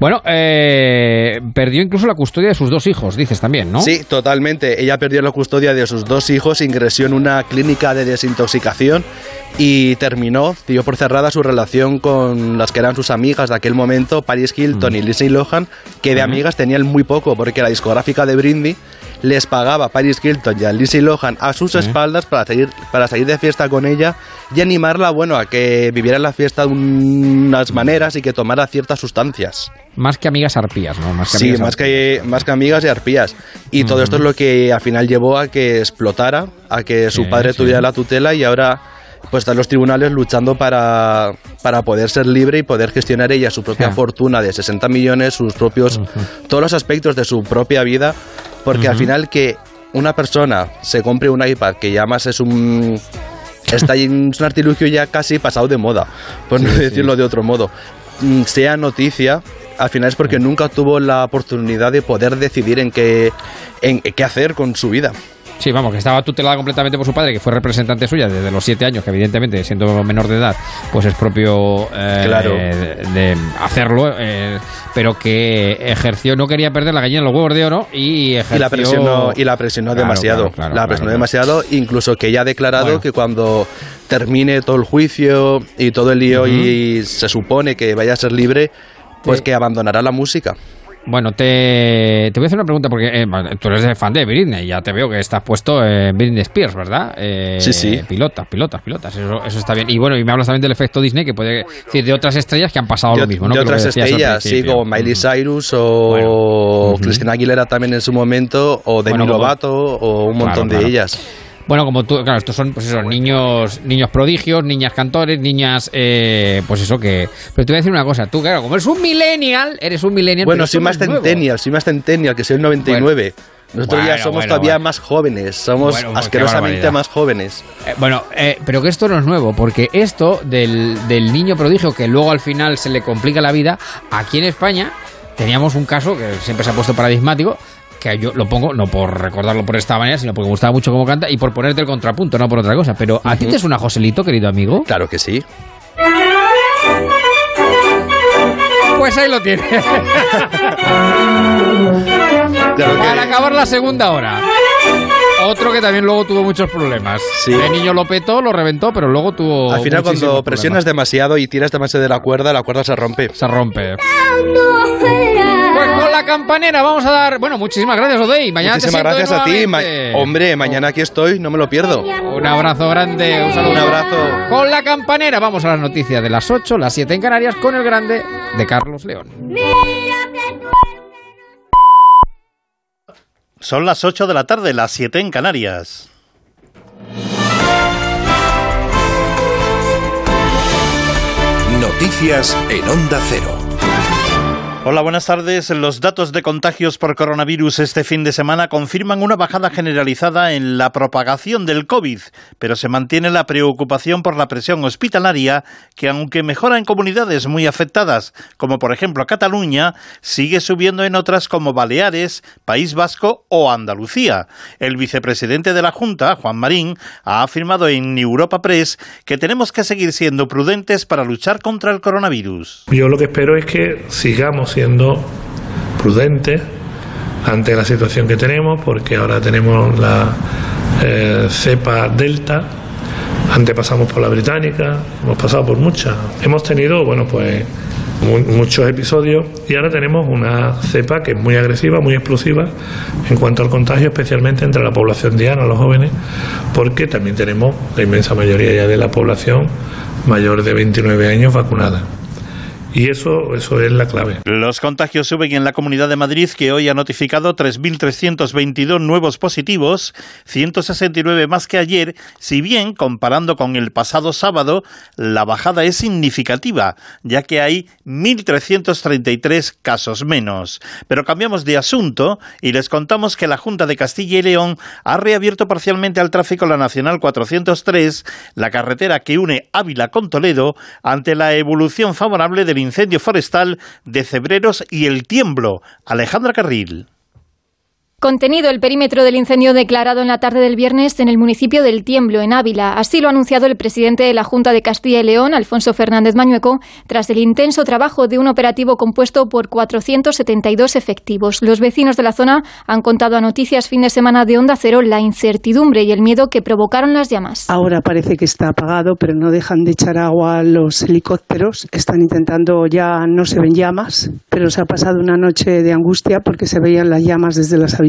Speaker 2: Bueno, eh, perdió incluso la custodia de sus dos hijos, dices también, ¿no?
Speaker 36: Sí, totalmente. Ella perdió la custodia de sus dos hijos, ingresó en una clínica de desintoxicación y terminó, dio por cerrada su relación con las que eran sus amigas de aquel momento, Paris Hilton y Lindsay Lohan, que de amigas tenían muy poco, porque la discográfica de Brindy les pagaba a Paris Hilton y a Lindsay Lohan a sus espaldas para salir, para salir de fiesta con ella y animarla, bueno, a que viviera la fiesta de unas maneras y que tomara ciertas sustancias.
Speaker 2: Más que amigas arpías, ¿no? Más que
Speaker 36: Sí,
Speaker 2: amigas
Speaker 36: más que, más que amigas y arpías. Y todo esto es lo que al final llevó a que explotara, a que su
Speaker 2: Sí,
Speaker 36: padre
Speaker 2: sí.
Speaker 36: tuviera la tutela y ahora pues están los tribunales luchando para, para poder ser libre y poder gestionar ella su propia
Speaker 2: Ja.
Speaker 36: fortuna de 60 millones, sus propios, todos los aspectos de su propia vida, porque al
Speaker 2: Ujú.
Speaker 36: final que una persona se compre un iPad, que ya más es un... Está es un artilugio ya casi pasado de moda, por no
Speaker 2: Sí, sí.
Speaker 36: decirlo de otro modo, mm, sea noticia, al final es porque nunca tuvo la oportunidad de poder decidir en qué, en qué hacer con su vida.
Speaker 2: Sí, vamos, que estaba tutelada completamente por su padre, que fue representante suya desde los siete años, que evidentemente, siendo menor de edad, pues es propio eh,
Speaker 36: Claro.
Speaker 2: de, de hacerlo, eh, pero que ejerció, no quería perder la gallina en los huevos de oro y ejerció...
Speaker 36: Y la presionó, y la presionó
Speaker 2: Claro,
Speaker 36: demasiado.
Speaker 2: claro,
Speaker 36: la presionó demasiado, incluso que ella ha declarado
Speaker 2: Bueno.
Speaker 36: que cuando termine todo el juicio y todo el lío y se supone que vaya a ser libre, pues que abandonará la música.
Speaker 2: Bueno, te, te voy a hacer una pregunta porque eh, tú eres fan de Britney, ya te veo que estás puesto en Britney Spears, ¿verdad? Eh,
Speaker 36: Sí, sí.
Speaker 2: Pilotas, pilotas, pilotas, eso, eso está bien. Y bueno, y me hablas también del efecto Disney, que puede decir de otras estrellas que han pasado
Speaker 36: de,
Speaker 2: lo mismo, ¿no?
Speaker 36: de otras estrellas, sí, como Miley Cyrus o Cristina Aguilera también en su momento, o Demi
Speaker 2: Bueno,
Speaker 36: Lovato, o un montón
Speaker 2: Claro,
Speaker 36: de
Speaker 2: claro.
Speaker 36: ellas.
Speaker 2: Bueno, como tú, claro, estos son, pues eso, niños, niños prodigios, niñas cantores, niñas, eh, pues eso que. Pero te voy a decir una cosa, tú, claro, como eres un millennial, eres un millennial.
Speaker 36: Bueno, soy más centennial, soy más centennial, que soy el 99. Nosotros ya
Speaker 2: Bueno,
Speaker 36: somos
Speaker 2: bueno,
Speaker 36: todavía
Speaker 2: bueno.
Speaker 36: más jóvenes, somos
Speaker 2: Bueno, qué
Speaker 36: asquerosamente más jóvenes.
Speaker 2: Eh, bueno, eh, pero que esto no es nuevo, porque esto del, del niño prodigio que luego al final se le complica la vida, aquí en España teníamos un caso que siempre se ha puesto paradigmático, que yo lo pongo no por recordarlo por esta manera, sino porque me gustaba mucho cómo canta y por ponerte el contrapunto, no por otra cosa. Pero ¿a ti te suena Joselito, querido amigo?
Speaker 36: Claro que sí.
Speaker 2: Pues ahí lo tienes. Para acabar la segunda hora. Otro que también luego tuvo muchos problemas. El niño lo petó, lo reventó, pero luego tuvo.
Speaker 36: Al final, cuando presionas demasiado y tiras demasiado de la cuerda, la cuerda se rompe.
Speaker 2: Se rompe. Campanera vamos a dar. Bueno, muchísimas gracias, Odey. Mañana
Speaker 36: Muchísimas
Speaker 2: te
Speaker 36: gracias a ti. Ma- hombre, mañana aquí estoy, no me lo pierdo.
Speaker 2: Un abrazo grande, un saludo.
Speaker 36: Un abrazo.
Speaker 2: Con la campanera vamos a las noticias de las 8, las 7 en Canarias, con el grande de Carlos León.
Speaker 14: Son las 8 de la tarde, las 7 en Canarias.
Speaker 3: Noticias en Onda Cero.
Speaker 14: Hola, buenas tardes. Los datos de contagios por coronavirus este fin de semana confirman una bajada generalizada en la propagación del COVID, pero se mantiene la preocupación por la presión hospitalaria que, aunque mejora en comunidades muy afectadas, como por ejemplo Cataluña, sigue subiendo en otras como Baleares, País Vasco o Andalucía. El vicepresidente de la Junta, Juan Marín, ha afirmado en Europa Press que tenemos que seguir siendo prudentes para luchar contra el coronavirus.
Speaker 37: Yo lo que espero es que sigamos siendo prudentes ante la situación que tenemos, porque ahora tenemos la eh, cepa delta, antes pasamos por la británica, hemos pasado por muchas. Hemos tenido, bueno, pues mu- muchos episodios y ahora tenemos una cepa que es muy agresiva, muy explosiva en cuanto al contagio, especialmente entre la población diana, los jóvenes, porque también tenemos la inmensa mayoría ya de la población mayor de 29 años vacunada. Y eso, eso es la clave.
Speaker 14: Los contagios suben en la Comunidad de Madrid, que hoy ha notificado 3.322 nuevos positivos, 169 más que ayer, si bien, comparando con el pasado sábado, la bajada es significativa, ya que hay 1.333 casos menos. Pero cambiamos de asunto y les contamos que la Junta de Castilla y León ha reabierto parcialmente al tráfico la Nacional 403, la carretera que une Ávila con Toledo, ante la evolución favorable del incendio forestal de Cebreros y el Tiemblo. Alejandra Carril.
Speaker 38: Contenido el perímetro del incendio declarado en la tarde del viernes en el municipio del Tiemblo, en Ávila. Así lo ha anunciado el presidente de la Junta de Castilla y León, Alfonso Fernández Mañueco, tras el intenso trabajo de un operativo compuesto por 472 efectivos. Los vecinos de la zona han contado a Noticias fin de semana de Onda Cero la incertidumbre y el miedo que provocaron las llamas.
Speaker 39: Ahora parece que está apagado, pero no dejan de echar agua los helicópteros. Están intentando, ya no se ven llamas, pero se ha pasado una noche de angustia porque se veían las llamas desde las habitaciones.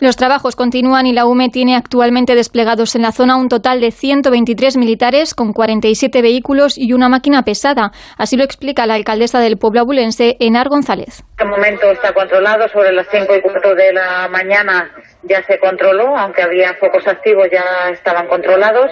Speaker 38: Los trabajos continúan y la UME tiene actualmente desplegados en la zona un total de 123 militares con 47 vehículos y una máquina pesada. Así lo explica la alcaldesa del pueblo abulense, Enar González.
Speaker 40: este momento está controlado. Sobre las 5 y cuarto de la mañana ya se controló, aunque había focos activos ya estaban controlados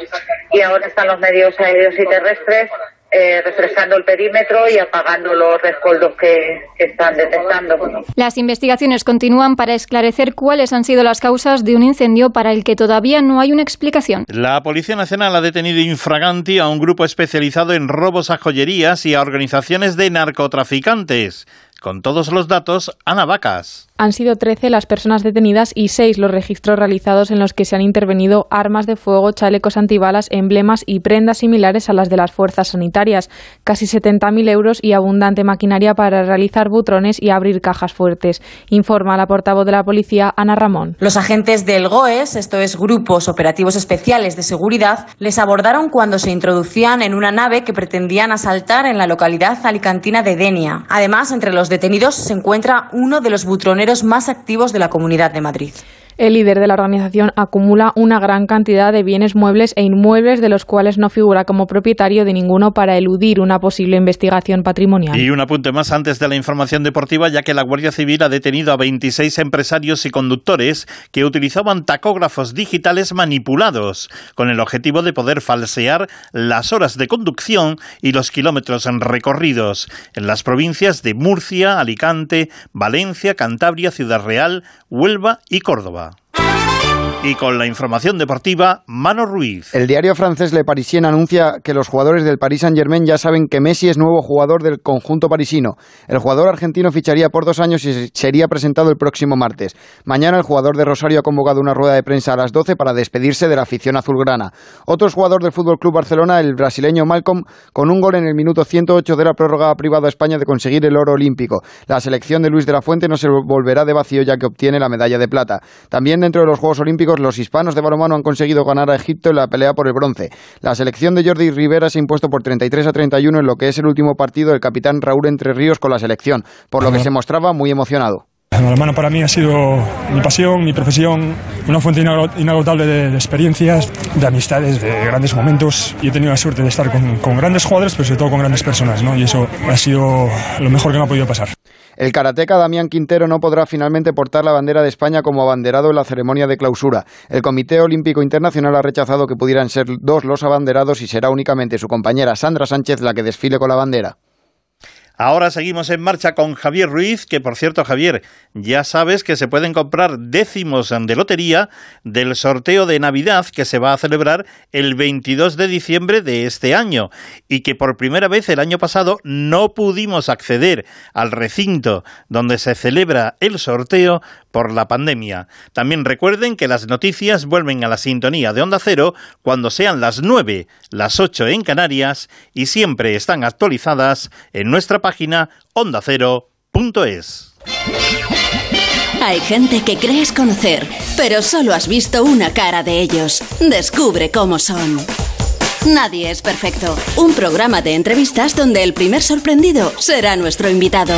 Speaker 40: y ahora están los medios aéreos y terrestres eh, refrescando el perímetro y apagando los rescoldos que, que están detectando.
Speaker 38: Las investigaciones continúan para esclarecer cuáles han sido las causas de un incendio para el que todavía no hay una explicación.
Speaker 14: La Policía Nacional ha detenido infraganti a un grupo especializado en robos a joyerías y a organizaciones de narcotraficantes. Con todos los datos, Ana Vacas.
Speaker 41: Han sido 13 las personas detenidas y 6 los registros realizados en los que se han intervenido armas de fuego, chalecos antibalas, emblemas y prendas similares a las de las fuerzas sanitarias. Casi 70.000 euros y abundante maquinaria para realizar butrones y abrir cajas fuertes. Informa la portavoz de la policía, Ana Ramón.
Speaker 42: Los agentes del GOES, esto es Grupos Operativos Especiales de Seguridad, les abordaron cuando se introducían en una nave que pretendían asaltar en la localidad alicantina de Denia. Además, entre los detenidos se encuentra uno de los butroneros más activos de la Comunidad de Madrid.
Speaker 41: El líder de la organización acumula una gran cantidad de bienes muebles e inmuebles de los cuales no figura como propietario de ninguno para eludir una posible investigación patrimonial.
Speaker 14: Y un apunte más antes de la información deportiva, ya que la Guardia Civil ha detenido a 26 empresarios y conductores que utilizaban tacógrafos digitales manipulados, con el objetivo de poder falsear las horas de conducción y los kilómetros recorridos en las provincias de Murcia, Alicante, Valencia, Cantabria, Ciudad Real, Huelva y Córdoba. Y con la información deportiva, Mano Ruiz.
Speaker 21: El diario francés Le Parisien anuncia que los jugadores del Paris Saint-Germain ya saben que Messi es nuevo jugador del conjunto parisino. El jugador argentino ficharía por dos años y sería presentado el próximo martes. Mañana el jugador de Rosario ha convocado una rueda de prensa a las 12 para despedirse de la afición azulgrana. Otro jugador del Fútbol Club Barcelona, el brasileño Malcolm, con un gol en el minuto 108 de la prórroga ha privado a España de conseguir el oro olímpico. La selección de Luis de la Fuente no se volverá de vacío ya que obtiene la medalla de plata. También dentro de los Juegos Olímpicos los hispanos de balonmano han conseguido ganar a Egipto en la pelea por el bronce. La selección de Jordi Rivera se ha impuesto por 33 a 31 en lo que es el último partido del capitán Raúl Entre Ríos con la selección, por lo que se mostraba muy emocionado.
Speaker 43: El balonmano para mí ha sido mi pasión, mi profesión, una fuente inagotable de, experiencias, de amistades, de grandes momentos y he tenido la suerte de estar con, con grandes jugadores, pero sobre todo con grandes personas, ¿no? Y eso ha sido lo mejor que me ha podido pasar.
Speaker 21: El karateca Damián Quintero no podrá finalmente portar la bandera de España como abanderado en la ceremonia de clausura. El Comité Olímpico Internacional ha rechazado que pudieran ser dos los abanderados y será únicamente su compañera Sandra Sánchez la que desfile con la bandera.
Speaker 14: Ahora seguimos en marcha con Javier Ruiz, que por cierto, Javier, ya sabes que se pueden comprar décimos de lotería del sorteo de Navidad que se va a celebrar el 22 de diciembre de este año y que por primera vez el año pasado no pudimos acceder al recinto donde se celebra el sorteo por la pandemia. También recuerden que las noticias vuelven a la sintonía de Onda Cero cuando sean las 9, las 8 en Canarias y siempre están actualizadas en nuestra página ondacero.es.
Speaker 23: Hay gente que crees conocer, pero solo has visto una cara de ellos. Descubre cómo son. Nadie es perfecto. Un programa de entrevistas donde el primer sorprendido será nuestro invitado.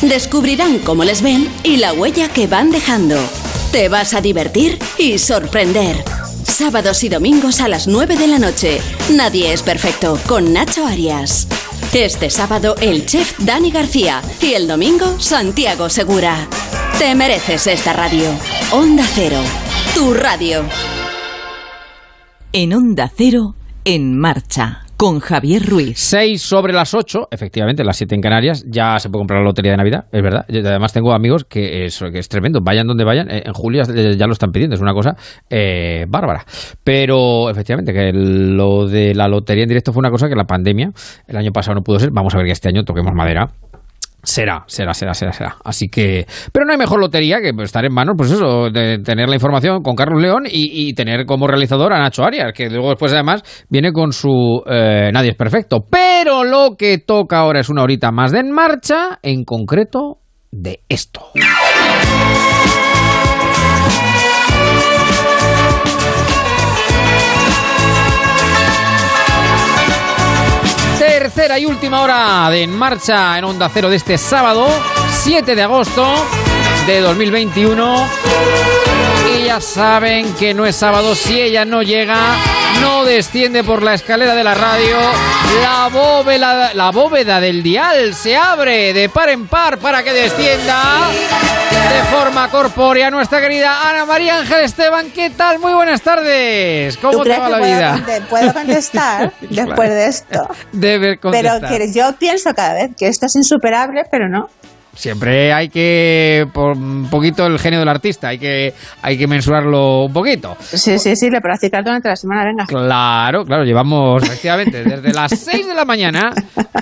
Speaker 23: Descubrirán cómo les ven y la huella que van dejando. Te vas a divertir y sorprender. Sábados y domingos a las 9 de la noche. Nadie es perfecto con Nacho Arias. Este sábado el chef Dani García y el domingo Santiago Segura. Te mereces esta radio. Onda Cero, tu radio.
Speaker 44: En Onda Cero, en marcha con Javier Ruiz.
Speaker 2: 6 sobre las 8, efectivamente, las 7 en Canarias, ya se puede comprar la lotería de Navidad, es verdad. Yo además tengo amigos que es, que tremendo, vayan donde vayan, eh, en julio ya lo están pidiendo, es una cosa eh, bárbara. Pero efectivamente, que lo de la lotería en directo fue una cosa que la pandemia el año pasado no pudo ser. Vamos a ver que este año toquemos madera Será, será, será, será, será. Así que. Pero no hay mejor lotería que estar en manos, pues eso, de tener la información con Carlos León y, tener como realizador a Nacho Arias, que luego después además viene con su eh, Nadie es perfecto. Pero lo que toca ahora es una horita más de en marcha, en concreto de esto. Tercera y última hora de En Marcha en Onda Cero de este sábado, 7 de agosto de 2021. Ya saben que no es sábado si ella no llega, no desciende por la escalera de la radio. La bóveda, la bóveda del dial se abre de par en par para que descienda de forma corpórea nuestra querida Ana María Ángel Esteban. ¿Qué tal? Muy buenas tardes. ¿Cómo te va la vida?
Speaker 45: Puedo, contestar (laughs) después de esto.
Speaker 2: Debe contestar.
Speaker 45: Pero que yo pienso cada vez que esto es insuperable, pero no.
Speaker 2: Siempre hay que, por un poquito el genio del artista, hay que, hay que mensurarlo un poquito.
Speaker 45: Sí, sí, sí, le practicar durante la semana, venga.
Speaker 2: Claro, claro, llevamos efectivamente desde las (laughs) 6 de la mañana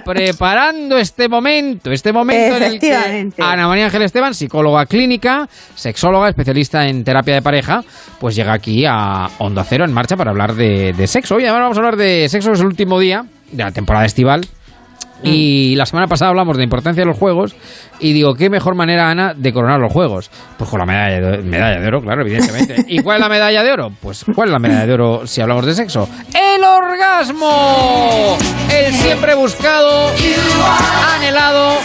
Speaker 2: preparando este momento, este momento en el que. Ana María Ángel Esteban, psicóloga clínica, sexóloga, especialista en terapia de pareja, pues llega aquí a Onda Cero en marcha para hablar de, de sexo. Hoy además vamos a hablar de sexo, es el último día de la temporada estival. Y la semana pasada hablamos de importancia de los juegos y digo, ¿qué mejor manera, Ana, de coronar los juegos? Pues con la medalla de, medalla de oro, claro, evidentemente. (laughs) ¿Y cuál es la medalla de oro? Pues ¿cuál es la medalla de oro si hablamos de sexo? ¡El orgasmo! El siempre buscado, anhelado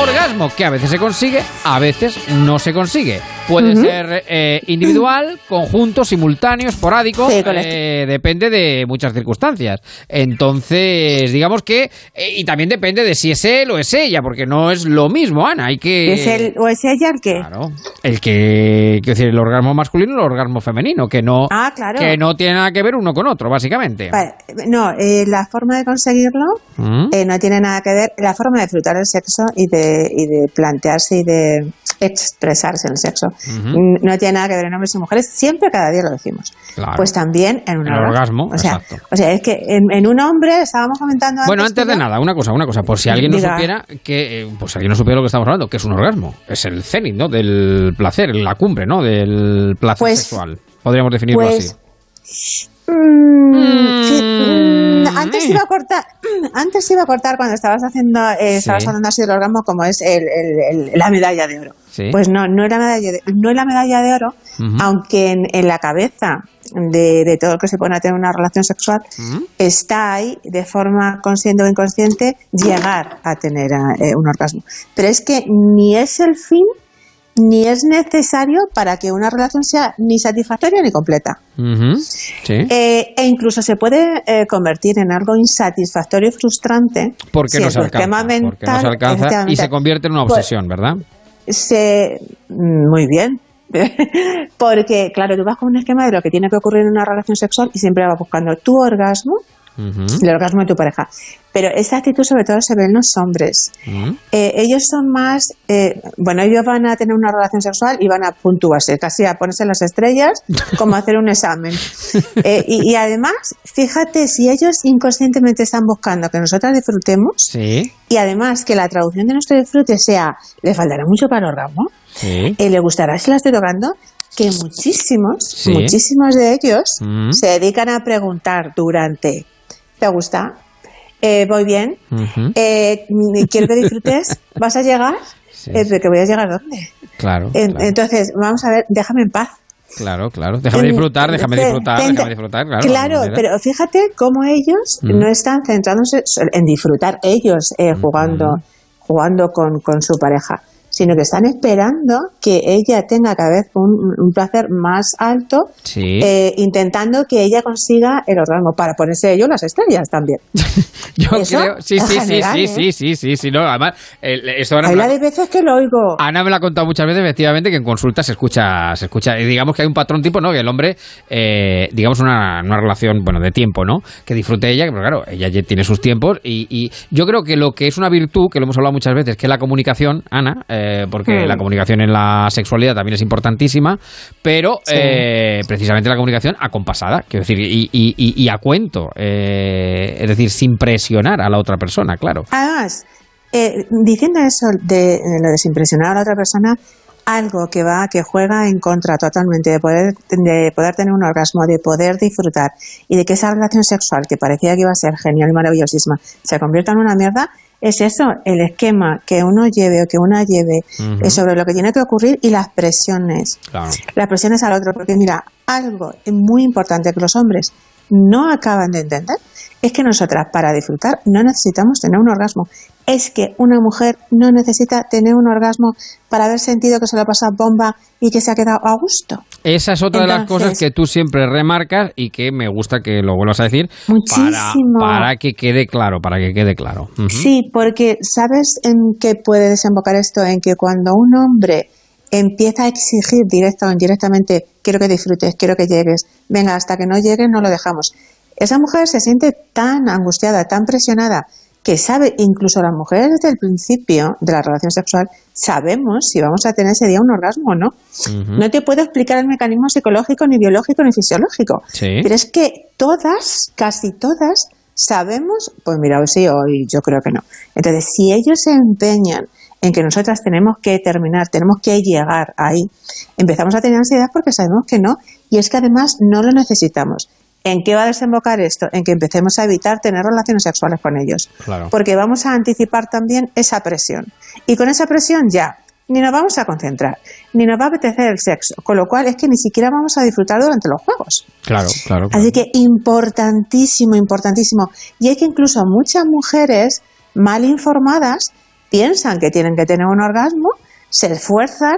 Speaker 2: orgasmo, que a veces se consigue, a veces no se consigue. Puede ser eh, individual, (laughs) conjunto, simultáneo, esporádico,
Speaker 45: Sí,
Speaker 2: eh, depende de muchas circunstancias. Entonces, digamos que, eh, y también depende de si es él o es ella, porque no es lo mismo, Ana, hay que...
Speaker 45: ¿Es él o es ella el que?
Speaker 2: Claro. El que, quiero decir, el orgasmo masculino y el orgasmo femenino, que no,
Speaker 45: Ah, claro.
Speaker 2: que no tiene nada que ver uno con otro, básicamente.
Speaker 45: Vale, No, eh, la forma de conseguirlo
Speaker 2: ¿Mm?
Speaker 45: eh, no tiene nada que ver. La forma de disfrutar del sexo y de, y de plantearse y de expresarse en el sexo mm, no tiene nada que ver en hombres y mujeres. Siempre, cada día lo decimos.
Speaker 2: Claro.
Speaker 45: Pues también en un
Speaker 2: El orgasmo,
Speaker 45: O sea, o sea, es que en, en un hombre estábamos comentando
Speaker 2: Bueno,
Speaker 45: antes.
Speaker 2: antes de nada, una cosa, una cosa, por si alguien no
Speaker 45: Diga.
Speaker 2: supiera que, eh, pues si alguien no supiera lo que estamos hablando, que es un orgasmo, es el cenit, ¿no? Del placer, la cumbre, ¿no? Del placer
Speaker 45: Pues-
Speaker 2: sexual. Podríamos definirlo
Speaker 45: pues,
Speaker 2: así.
Speaker 45: Mm, sí, mm, antes iba a cortar, (clears throat) antes iba a cortar cuando estabas haciendo, eh, estabas
Speaker 2: Sí.
Speaker 45: hablando así del orgasmo como es el- el- el- la medalla de oro.
Speaker 2: Sí.
Speaker 45: Pues no, no es la medalla de, no es la medalla de oro, aunque en, en la cabeza de, de todo el que se pone a tener una relación sexual
Speaker 2: Ujú.
Speaker 45: está ahí de forma consciente o inconsciente llegar a tener eh, un orgasmo. Pero es que ni es el fin ni es necesario para que una relación sea ni satisfactoria ni completa.
Speaker 2: Sí.
Speaker 45: Eh, e incluso se puede eh, convertir en algo insatisfactorio y frustrante.
Speaker 2: porque
Speaker 45: si
Speaker 2: no se alcanza.
Speaker 45: esquema
Speaker 2: porque no
Speaker 45: mental,
Speaker 2: se alcanza y se convierte en una
Speaker 45: pues,
Speaker 2: obsesión, ¿verdad?
Speaker 45: se- mm, muy bien. (laughs) Porque, claro, tú vas con un esquema de lo que tiene que ocurrir en una relación sexual y siempre vas buscando tu orgasmo, El orgasmo de tu pareja. Pero esa actitud sobre todo se ve en los hombres.
Speaker 2: ujú.
Speaker 45: Eh, ellos son más, eh, bueno, ellos van a tener una relación sexual y van a puntuarse, casi a ponerse las estrellas, (laughs) como hacer un examen. Eh, y, y además, fíjate, si ellos inconscientemente están buscando que nosotras disfrutemos,
Speaker 2: Sí,
Speaker 45: y además que la traducción de nuestro disfrute sea, le faltará mucho para el orgasmo,
Speaker 2: sí.
Speaker 45: le gustará si la estoy tocando, que muchísimos,
Speaker 2: Sí.
Speaker 45: muchísimos de ellos
Speaker 2: Mm.
Speaker 45: se dedican a preguntar durante, ¿te gusta? Eh, ¿Voy bien?
Speaker 2: Ujú,
Speaker 45: Eh, mm, quiero que disfrutes. (laughs) ¿Vas a llegar?
Speaker 2: Sí.
Speaker 45: Eh, ¿pero que voy a llegar dónde?
Speaker 2: Claro,
Speaker 45: En-
Speaker 2: claro,
Speaker 45: Entonces, vamos a ver, déjame en paz.
Speaker 2: claro, claro. Déjame disfrutar, déjame disfrutar, déjame disfrutar, claro.
Speaker 45: Pero fíjate cómo ellos
Speaker 2: Mm.
Speaker 45: no están centrándose en disfrutar ellos eh, jugando, jugando con, con su pareja, sino que están esperando que ella tenga cada vez un, un placer más alto,
Speaker 2: Sí.
Speaker 45: eh, intentando que ella consiga el orgasmo para ponerse ellos las estrellas también. (laughs)
Speaker 2: Yo
Speaker 45: Eso,
Speaker 2: creo, sí, sí, sí,
Speaker 45: general,
Speaker 2: sí,
Speaker 45: ¿eh?
Speaker 2: sí, sí, sí, sí, no, además, esto lo-
Speaker 45: de veces que lo oigo.
Speaker 2: Ana me lo ha contado muchas veces, efectivamente, que en consulta se escucha, se escucha, y digamos que hay un patrón tipo, ¿no? Que el hombre, eh, digamos, una, una relación, bueno, de tiempo, ¿no? Que disfrute ella, pero claro, ella ya tiene sus tiempos, y, y yo creo que lo que es una virtud, que lo hemos hablado muchas veces, que es la comunicación, Ana, eh, porque
Speaker 45: Hmm.
Speaker 2: la comunicación en la sexualidad también es importantísima, pero
Speaker 45: Sí.
Speaker 2: eh, precisamente la comunicación acompasada, quiero decir, y, y, y- y a cuento, eh, es decir, sin presionar a la otra persona, claro.
Speaker 45: Además, eh, diciendo eso de eh, lo de impresionar a la otra persona, algo que va, que juega en contra totalmente de poder, de poder tener un orgasmo, de poder disfrutar y de que esa relación sexual que parecía que iba a ser genial y maravillosísima se convierta en una mierda, es eso, el esquema que uno lleve o que una lleve sobre lo que tiene que ocurrir y las presiones.
Speaker 2: Claro.
Speaker 45: Las presiones al otro, porque mira, algo muy importante que los hombres no acaban de entender es que nosotras para disfrutar no necesitamos tener un orgasmo. Es que una mujer no necesita tener un orgasmo para haber sentido que se le pasa bomba y que se ha quedado a gusto.
Speaker 2: Esa es otra de las cosas que tú siempre remarcas y que me gusta que lo vuelvas a decir
Speaker 45: Muchísimo.
Speaker 2: para que quede claro, para que quede claro.
Speaker 45: Sí, porque ¿sabes en qué puede desembocar esto? En que cuando un hombre empieza a exigir directa o indirectamente, quiero que disfrutes, quiero que llegues, venga, hasta que no llegues no lo dejamos. Esa mujer se siente tan angustiada, tan presionada, que sabe, incluso las mujeres desde el principio de la relación sexual, sabemos si vamos a tener ese día un orgasmo o no. No te puedo explicar el mecanismo psicológico, ni biológico, ni fisiológico.
Speaker 2: Sí.
Speaker 45: Pero es que todas, casi todas, sabemos, pues mira, hoy sí, hoy yo creo que no. Entonces, si ellos se empeñan en que nosotras tenemos que terminar, tenemos que llegar ahí, empezamos a tener ansiedad porque sabemos que no, y es que además no lo necesitamos. ¿En qué va a desembocar esto? En que empecemos a evitar tener relaciones sexuales con ellos.
Speaker 2: Claro.
Speaker 45: Porque vamos a anticipar también esa presión. Y con esa presión ya, ni nos vamos a concentrar, ni nos va a apetecer el sexo. Con lo cual es que ni siquiera vamos a disfrutar durante los juegos.
Speaker 2: Claro, claro. claro.
Speaker 45: Así que importantísimo, importantísimo. Y es que incluso muchas mujeres mal informadas piensan que tienen que tener un orgasmo, se esfuerzan,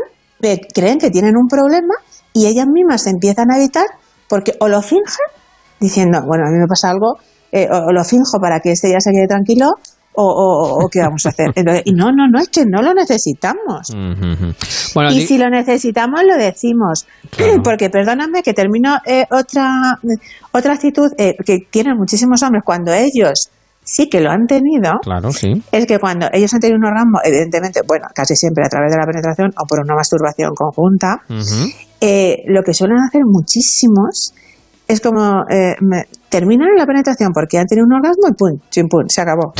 Speaker 45: creen que tienen un problema y ellas mismas se empiezan a evitar porque o lo fingen diciendo, bueno, a mí me pasa algo, eh, o, o lo finjo para que este ya se quede tranquilo o, o- o qué vamos a hacer. Entonces, y no, no, no, es que no lo necesitamos.
Speaker 2: Bueno,
Speaker 45: y si lo necesitamos, lo decimos. (clears throat) Porque perdóname que termino eh, otra, otra actitud eh, que tienen muchísimos hombres cuando ellos sí que lo han tenido.
Speaker 2: Claro, sí.
Speaker 45: Es que cuando ellos han tenido un orgasmo, evidentemente, bueno, casi siempre a través de la penetración o por una masturbación conjunta, eh, lo que suelen hacer muchísimos es como eh, me- terminan la penetración porque han tenido un orgasmo y pum, chim, pum, se acabó.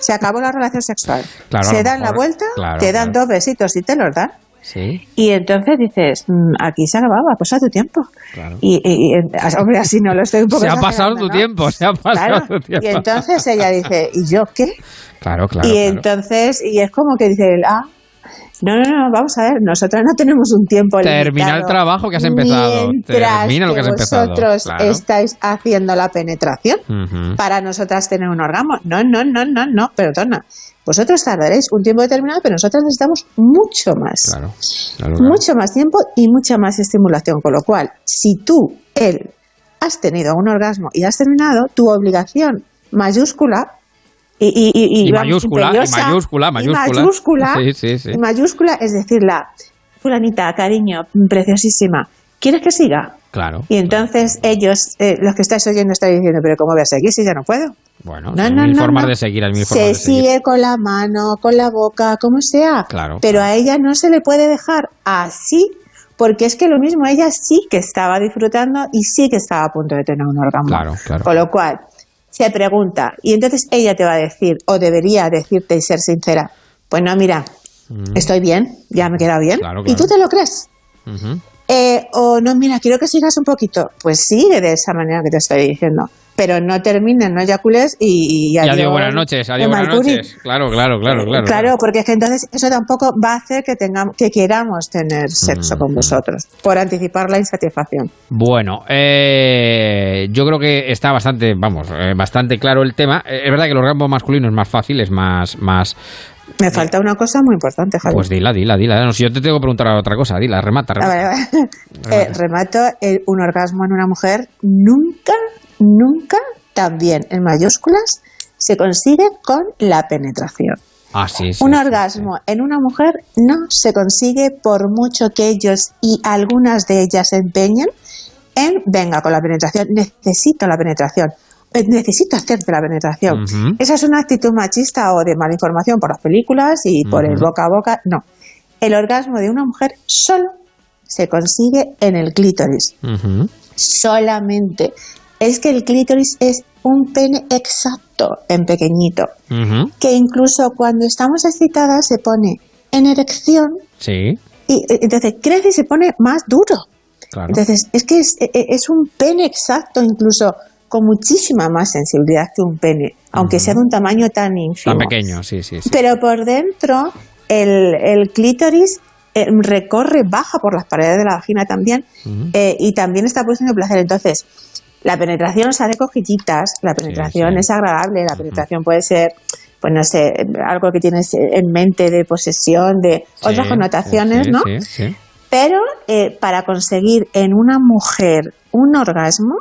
Speaker 45: Se acabó la relación sexual.
Speaker 2: Claro,
Speaker 45: se dan la
Speaker 2: mejor,
Speaker 45: vuelta,
Speaker 2: claro,
Speaker 45: te dan
Speaker 2: claro.
Speaker 45: dos besitos y te los dan.
Speaker 2: Sí.
Speaker 45: Y entonces dices, "Mm, aquí se acababa, pues a tu tiempo.
Speaker 2: Claro.
Speaker 45: Y, y- y, hombre, así no lo estoy un poco
Speaker 2: Se ha pasado tu
Speaker 45: ¿no?
Speaker 2: tiempo, se ha pasado
Speaker 45: Claro.
Speaker 2: tu tiempo.
Speaker 45: Y entonces ella dice, ¿y yo qué?
Speaker 2: Claro, claro.
Speaker 45: y
Speaker 2: claro.
Speaker 45: entonces, y es como que dice, ah, no, no, no, vamos a ver, nosotras no tenemos un tiempo
Speaker 2: Termina el trabajo que has empezado.
Speaker 45: Mientras
Speaker 2: Termina lo que has empezado.
Speaker 45: vosotros
Speaker 2: Claro.
Speaker 45: estáis haciendo la penetración para nosotras tener un orgasmo. No, no, no, no, no, perdona. Vosotros tardaréis un tiempo determinado, pero nosotros necesitamos mucho más.
Speaker 2: Claro, claro.
Speaker 45: Mucho más tiempo y mucha más estimulación. Con lo cual, si tú, él, has tenido un orgasmo y has terminado, tu obligación mayúscula y, y, y,
Speaker 2: Y
Speaker 45: vamos,
Speaker 2: mayúscula,
Speaker 45: imperiosa,
Speaker 2: mayúscula, mayúscula.
Speaker 45: mayúscula,
Speaker 2: Sí, sí, sí.
Speaker 45: y mayúscula es decirla, fulanita, cariño, preciosísima, ¿quieres que siga?
Speaker 2: Claro.
Speaker 45: Y entonces ellos, eh, los que estáis oyendo, estáis diciendo, pero ¿cómo voy a seguir si ya no puedo?
Speaker 2: Bueno,
Speaker 45: No,
Speaker 2: hay
Speaker 45: no,
Speaker 2: mil
Speaker 45: no,
Speaker 2: formas
Speaker 45: no.
Speaker 2: de seguir, hay mil
Speaker 45: Se
Speaker 2: formas de seguir.
Speaker 45: sigue con la mano, con la boca, como sea.
Speaker 2: Claro,
Speaker 45: Pero a ella no se le puede dejar así, porque es que lo mismo, ella sí que estaba disfrutando y sí que estaba a punto de tener un orgasmo.
Speaker 2: Claro, claro.
Speaker 45: Con lo cual, se pregunta, y entonces ella te va a decir, o debería decirte y ser sincera, pues no, mira,
Speaker 2: Mm.
Speaker 45: estoy bien, ya me he quedado bien,
Speaker 2: Claro,
Speaker 45: y tú te lo crees. Eh, o no, mira, quiero que sigas un poquito. Pues sigue de esa manera que te estoy diciendo. Pero no termines, no eyacules y, y
Speaker 2: Y
Speaker 45: adiós.
Speaker 2: adiós, buenas noches, adiós, buenas noches. Claro, claro, claro, claro.
Speaker 45: Claro, porque es que entonces eso tampoco va a hacer que tengamos, que queramos tener sexo
Speaker 2: Mm,
Speaker 45: con vosotros, por anticipar la insatisfacción.
Speaker 2: Bueno, eh, yo creo que está bastante, vamos, eh, bastante claro el tema. Eh, es verdad que el orgasmo masculino es más fácil, es más, más.
Speaker 45: Me falta una cosa muy importante, Javier.
Speaker 2: Pues dila, dila, dila. No, si yo te tengo que preguntar otra cosa, dila, remata,
Speaker 45: A
Speaker 2: remata.
Speaker 45: ver, a ver. Eh, remato, eh, un orgasmo en una mujer nunca, nunca, también en mayúsculas, se consigue con la penetración.
Speaker 2: Ah, sí, sí.
Speaker 45: un orgasmo en una mujer no se consigue por mucho que ellos y algunas de ellas se empeñen en, venga, con la penetración, necesito la penetración, eh, necesito hacerte la penetración. Esa es una actitud machista o de mala información por las películas y por el boca a boca. No. El orgasmo de una mujer solo se consigue en el clítoris solamente. Es que el clítoris es un pene exacto en pequeñito, que incluso cuando estamos excitadas se pone en erección
Speaker 2: Sí,
Speaker 45: y eh, entonces crece y se pone más duro.
Speaker 2: claro.
Speaker 45: Entonces es que es, eh, es un pene exacto incluso con muchísima más sensibilidad que un pene, aunque sea de un tamaño tan ínfimo.
Speaker 2: Tan pequeño, sí, sí, sí.
Speaker 45: Pero por dentro, el, el clítoris eh, recorre, baja por las paredes de la vagina también, eh, y también está el placer. Entonces, la penetración se hace cosquillitas, la penetración es agradable, la penetración puede ser, pues no sé, algo que tienes en mente de posesión, de otras connotaciones, ¿no?
Speaker 2: Sí, sí.
Speaker 45: Pero eh, para conseguir en una mujer un orgasmo,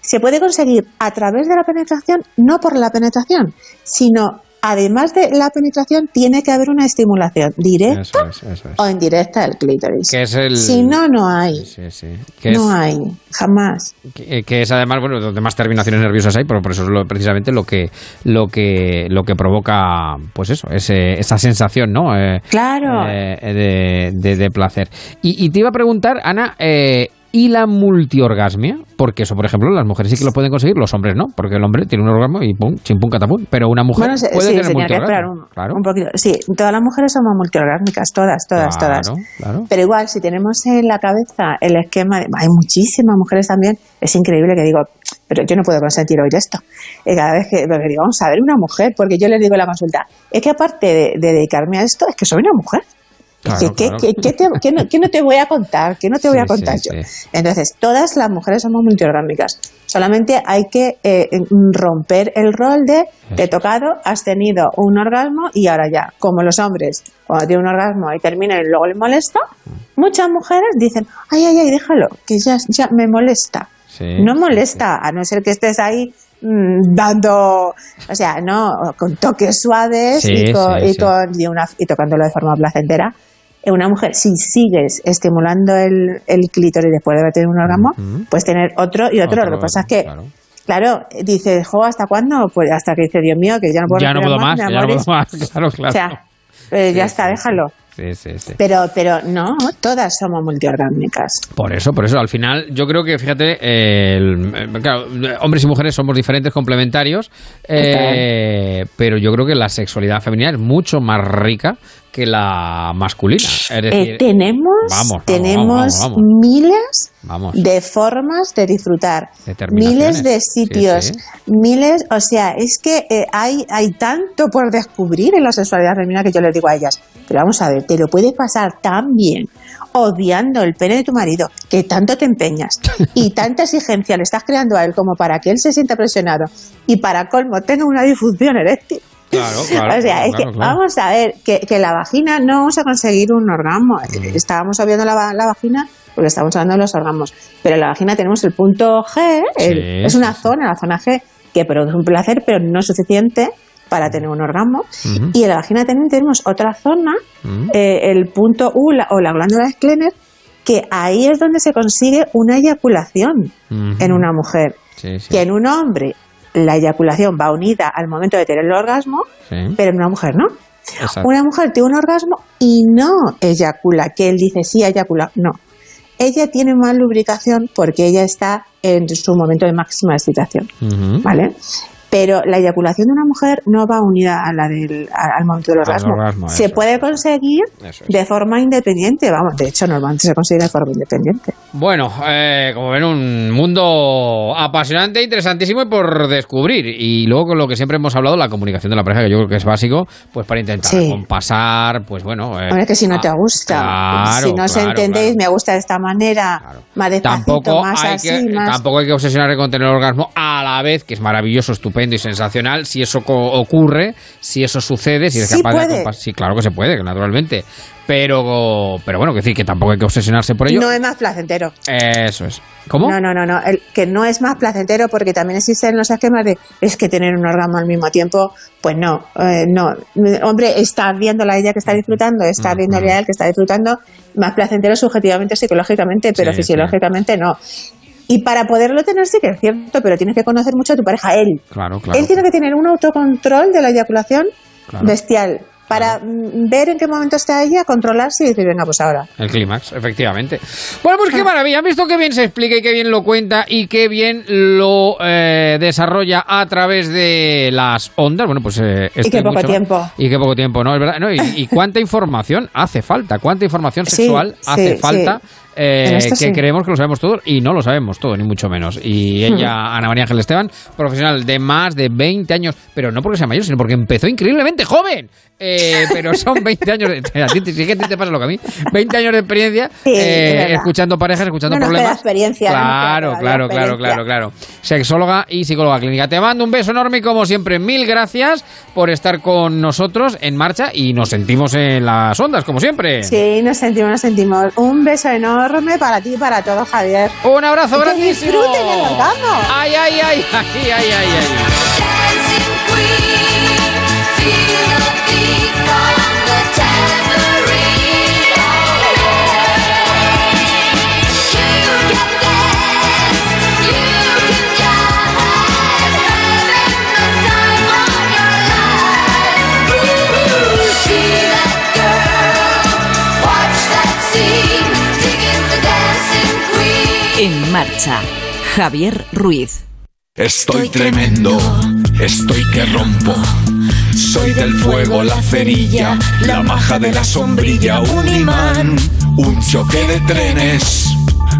Speaker 45: se puede conseguir a través de la penetración, no por la penetración, sino además de la penetración, tiene que haber una estimulación directa
Speaker 2: Eso es, eso es.
Speaker 45: o indirecta del clítoris.
Speaker 2: Que es el...
Speaker 45: Si no, no hay.
Speaker 2: Sí, sí. Que
Speaker 45: no
Speaker 2: es-
Speaker 45: hay, jamás.
Speaker 2: que, que es además bueno donde más terminaciones nerviosas hay pero por eso es lo- precisamente lo que lo que lo que provoca pues eso ese, esa sensación no Eh,
Speaker 45: Claro.
Speaker 2: eh, de, de- de placer y, y te iba a preguntar Ana eh, ¿Y la multiorgasmia? Porque eso, por ejemplo, las mujeres sí que lo pueden conseguir, los hombres no, porque el hombre tiene un orgasmo y pum, chimpum, catapum. Pero una mujer
Speaker 45: Bueno,
Speaker 2: puede
Speaker 45: sí,
Speaker 2: tener multiorgasmo.
Speaker 45: un,
Speaker 2: Claro,
Speaker 45: un poquito. Sí, todas las mujeres somos multiorgásmicas, todas, todas,
Speaker 2: claro,
Speaker 45: todas.
Speaker 2: claro.
Speaker 45: Pero igual, si tenemos en la cabeza el esquema, de, hay muchísimas mujeres también, es increíble que digo, pero yo no puedo consentir oír esto. Y cada vez que, digo, vamos a ver, una mujer, porque yo les digo en la consulta, es que aparte de, de dedicarme a esto, es que soy una mujer.
Speaker 2: Claro,
Speaker 45: ¿Qué, qué-
Speaker 2: claro.
Speaker 45: qué- qué te, qué no, qué no te voy a contar? ¿Qué no te voy a contar
Speaker 2: sí,
Speaker 45: yo?
Speaker 2: sí.
Speaker 45: Entonces, todas las mujeres somos multiorgásmicas. Solamente hay que eh, romper el rol de te he tocado, has tenido un orgasmo y ahora ya, como los hombres, cuando tienen un orgasmo y terminan y luego les molesta, muchas mujeres dicen, ay, ay, ay, déjalo, que ya, ya me molesta. No molesta, a no ser que estés ahí mm, dando, o sea, no, con toques suaves
Speaker 2: Sí,
Speaker 45: y, con,
Speaker 2: sí,
Speaker 45: y,
Speaker 2: sí.
Speaker 45: con- y una, y tocándolo de forma placentera. Una mujer, si sigues estimulando el, el clítoris después de haber tenido un orgasmo, puedes tener otro y otro. Lo que pasa es que,
Speaker 2: claro.
Speaker 45: claro, dices, jo, ¿hasta cuándo? Pues hasta que dice, Dios mío, que ya no puedo
Speaker 2: ya no puedo más, ya no puedo más, (laughs) claro, claro.
Speaker 45: O sea, eh, ya está, déjalo.
Speaker 2: Sí, sí, sí.
Speaker 45: Pero, pero no, todas somos multiorgásmicas.
Speaker 2: Por eso, por eso, al final yo creo que, fíjate, eh, el- eh, claro, hombres y mujeres somos diferentes, complementarios, eh, pero yo creo que la sexualidad femenina es mucho más rica que la masculina. Es
Speaker 45: Eh, tenemos
Speaker 2: vamos,
Speaker 45: tenemos
Speaker 2: vamos, vamos, vamos.
Speaker 45: miles de formas de disfrutar, miles de
Speaker 2: Sí,
Speaker 45: sitios,
Speaker 2: sí.
Speaker 45: miles, o sea, es que eh, hay, hay tanto por descubrir en la sexualidad femenina que yo les digo a ellas, pero vamos a ver, te lo puedes pasar tan bien odiando el pene de tu marido, que tanto te empeñas y (laughs) tanta exigencia le estás creando a él como para que él se sienta presionado y para colmo tenga una disfunción eréctil.
Speaker 2: Claro, (laughs) claro,
Speaker 45: o sea, es que
Speaker 2: claro,
Speaker 45: vamos a ver, que, que la vagina no vamos a conseguir un orgasmo. Eh, Estábamos obviando la, la vagina porque estamos hablando de los orgasmos. Pero en la vagina tenemos el punto G, el-
Speaker 2: Sí,
Speaker 45: es una zona, la zona G, que produce un placer, pero no es suficiente para tener un orgasmo. Y en la vagina también tenemos otra zona,
Speaker 2: Mm.
Speaker 45: eh, el punto U la- o la glándula de Sklener, que ahí es donde se consigue una eyaculación en una mujer.
Speaker 2: Sí, sí,
Speaker 45: Que en un hombre la eyaculación va unida al momento de tener el orgasmo,
Speaker 2: sí.
Speaker 45: pero en una mujer no.
Speaker 2: Exacto.
Speaker 45: Una mujer tiene un orgasmo y no eyacula, que él dice sí eyacula. No. Ella tiene más lubricación porque ella está en su momento de máxima excitación. ¿Vale? Pero la eyaculación de una mujer no va unida a la del, al momento del orgasmo.
Speaker 2: orgasmo,
Speaker 45: se puede conseguir
Speaker 2: es.
Speaker 45: de forma independiente. Vamos, de hecho, normalmente se consigue de forma independiente.
Speaker 2: Bueno, eh, como ven, un mundo apasionante, interesantísimo y por descubrir. Y luego con lo que siempre hemos hablado, la comunicación de la pareja, que yo creo que es básico, pues para intentar
Speaker 45: Sí.
Speaker 2: compasar, pues bueno. eh,
Speaker 45: Hombre, que si no
Speaker 2: ah,
Speaker 45: te gusta,
Speaker 2: claro,
Speaker 45: si no se
Speaker 2: claro,
Speaker 45: entendéis, me gusta de esta manera, más despacito,
Speaker 2: Tampoco
Speaker 45: más
Speaker 2: hay,
Speaker 45: así,
Speaker 2: que,
Speaker 45: más...
Speaker 2: tampoco hay que obsesionarse con tener orgasmo a la vez, que es maravilloso, estupendo y sensacional. Si eso ocurre, si eso sucede, si eres
Speaker 45: Sí
Speaker 2: capaz de
Speaker 45: puede.
Speaker 2: acompa- Sí, claro que se puede, naturalmente. Pero, pero bueno, que decir que tampoco hay que obsesionarse por ello.
Speaker 45: No es más placentero.
Speaker 2: Eso es. ¿Cómo?
Speaker 45: No, no, no, no. El, que no es más placentero porque también existen los esquemas de es que tener un orgasmo al mismo tiempo, pues no, eh, no. Hombre, estás viéndola a ella que está disfrutando, estás viéndole a él que está disfrutando, más placentero subjetivamente, psicológicamente, pero
Speaker 2: Sí,
Speaker 45: fisiológicamente no. Y para poderlo tener sí que es cierto, pero tienes que conocer mucho a tu pareja, él.
Speaker 2: Claro, claro.
Speaker 45: Él tiene que tener un autocontrol de la eyaculación
Speaker 2: Claro.
Speaker 45: bestial para mm, ver en qué momento está ella, controlarse y decir, venga, pues ahora.
Speaker 2: El clímax, efectivamente. Bueno, pues qué maravilla. ¿Han visto qué bien se explica y qué bien lo cuenta y qué bien lo eh, desarrolla a través de las ondas? Bueno, pues... eh, esto
Speaker 45: qué
Speaker 2: y
Speaker 45: poco
Speaker 2: mucho más.
Speaker 45: tiempo.
Speaker 2: Y qué poco tiempo, ¿no? Es verdad. ¿no? Y, y cuánta (laughs) información hace falta, cuánta información sexual
Speaker 45: sí,
Speaker 2: hace
Speaker 45: sí.
Speaker 2: falta. Eh,
Speaker 45: En esto
Speaker 2: que
Speaker 45: sí.
Speaker 2: creemos que lo sabemos todo y no lo sabemos todo, ni mucho menos. Y ella,
Speaker 45: Hmm.
Speaker 2: Ana María Ángel Esteban, profesional de más de 20 años, pero no porque sea mayor, sino porque empezó increíblemente joven. Eh, (laughs) pero son 20 años de. A ti, te- sí que te pasa lo que a mí. 20 años de experiencia
Speaker 45: Sí,
Speaker 2: eh, escuchando parejas, escuchando
Speaker 45: No
Speaker 2: problemas.
Speaker 45: experiencia, no
Speaker 2: Claro, claro, claro, claro, claro. Sexóloga y psicóloga clínica. Te mando un beso enorme y como siempre, mil gracias por estar con nosotros en marcha y nos sentimos en las ondas, como siempre.
Speaker 45: Sí, nos sentimos, nos sentimos. Un beso enorme para ti y para todos, Javier.
Speaker 2: Un abrazo
Speaker 45: que
Speaker 2: grandísimo.
Speaker 45: disfruten el orgasmo.
Speaker 2: Ay, ay, ay, ay, ay, ay, ay.
Speaker 1: Marcha. Javier Ruiz.
Speaker 3: Estoy tremendo, estoy que rompo. Soy del fuego, la cerilla, la maja de la sombrilla, un imán, un choque de trenes.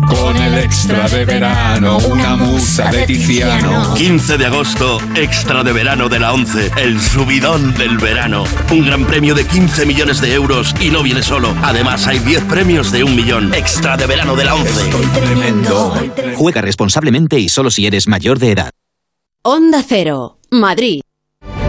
Speaker 3: Con el extra de verano, una musa de Tiziano.
Speaker 33: 15 de agosto, extra de verano de la 11, el subidón del verano. Un gran premio de 15 millones de euros y no viene solo. Además, hay 10 premios de un millón. Extra de verano de la 11.
Speaker 3: tremendo.
Speaker 34: Juega responsablemente y solo si eres mayor de edad.
Speaker 23: Onda Cero, Madrid.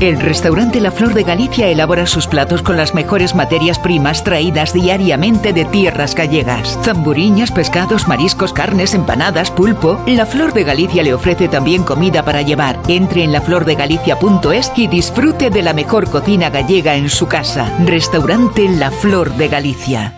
Speaker 46: El restaurante La Flor de Galicia elabora sus platos con las mejores materias primas traídas diariamente de tierras gallegas. Zamburiñas, pescados, mariscos, carnes, empanadas, pulpo. La Flor de Galicia le ofrece también comida para llevar. Entre en laflordegalicia.es y disfrute de la mejor cocina gallega en su casa. Restaurante La Flor de Galicia.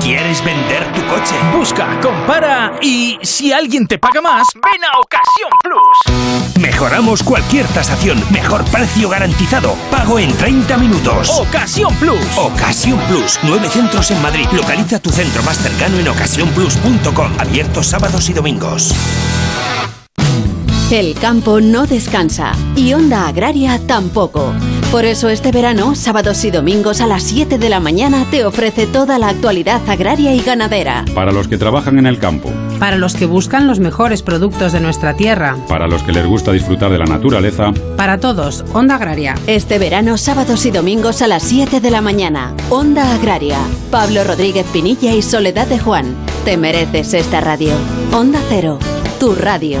Speaker 47: ¿Quieres vender tu coche? Busca, compara y si alguien te paga más, ven a Ocasión Plus. Mejoramos cualquier tasación, mejor precio garantizado, pago en 30 minutos. Ocasión Plus. Ocasión Plus, nueve centros en Madrid. Localiza tu centro más cercano en ocasiónplus.com, abierto sábados y domingos.
Speaker 23: El campo no descansa y Onda Agraria tampoco. Por eso este verano, sábados y domingos a las 7 de la mañana te ofrece toda la actualidad agraria y ganadera.
Speaker 27: Para los que trabajan en el campo.
Speaker 48: Para los que buscan los mejores productos de nuestra tierra.
Speaker 27: Para los que les gusta disfrutar de la naturaleza.
Speaker 48: Para todos, Onda Agraria.
Speaker 23: Este verano, sábados y domingos a las 7 de la mañana. Onda Agraria. Pablo Rodríguez Pinilla y Soledad de Juan. Te mereces esta radio. Onda Cero, tu radio.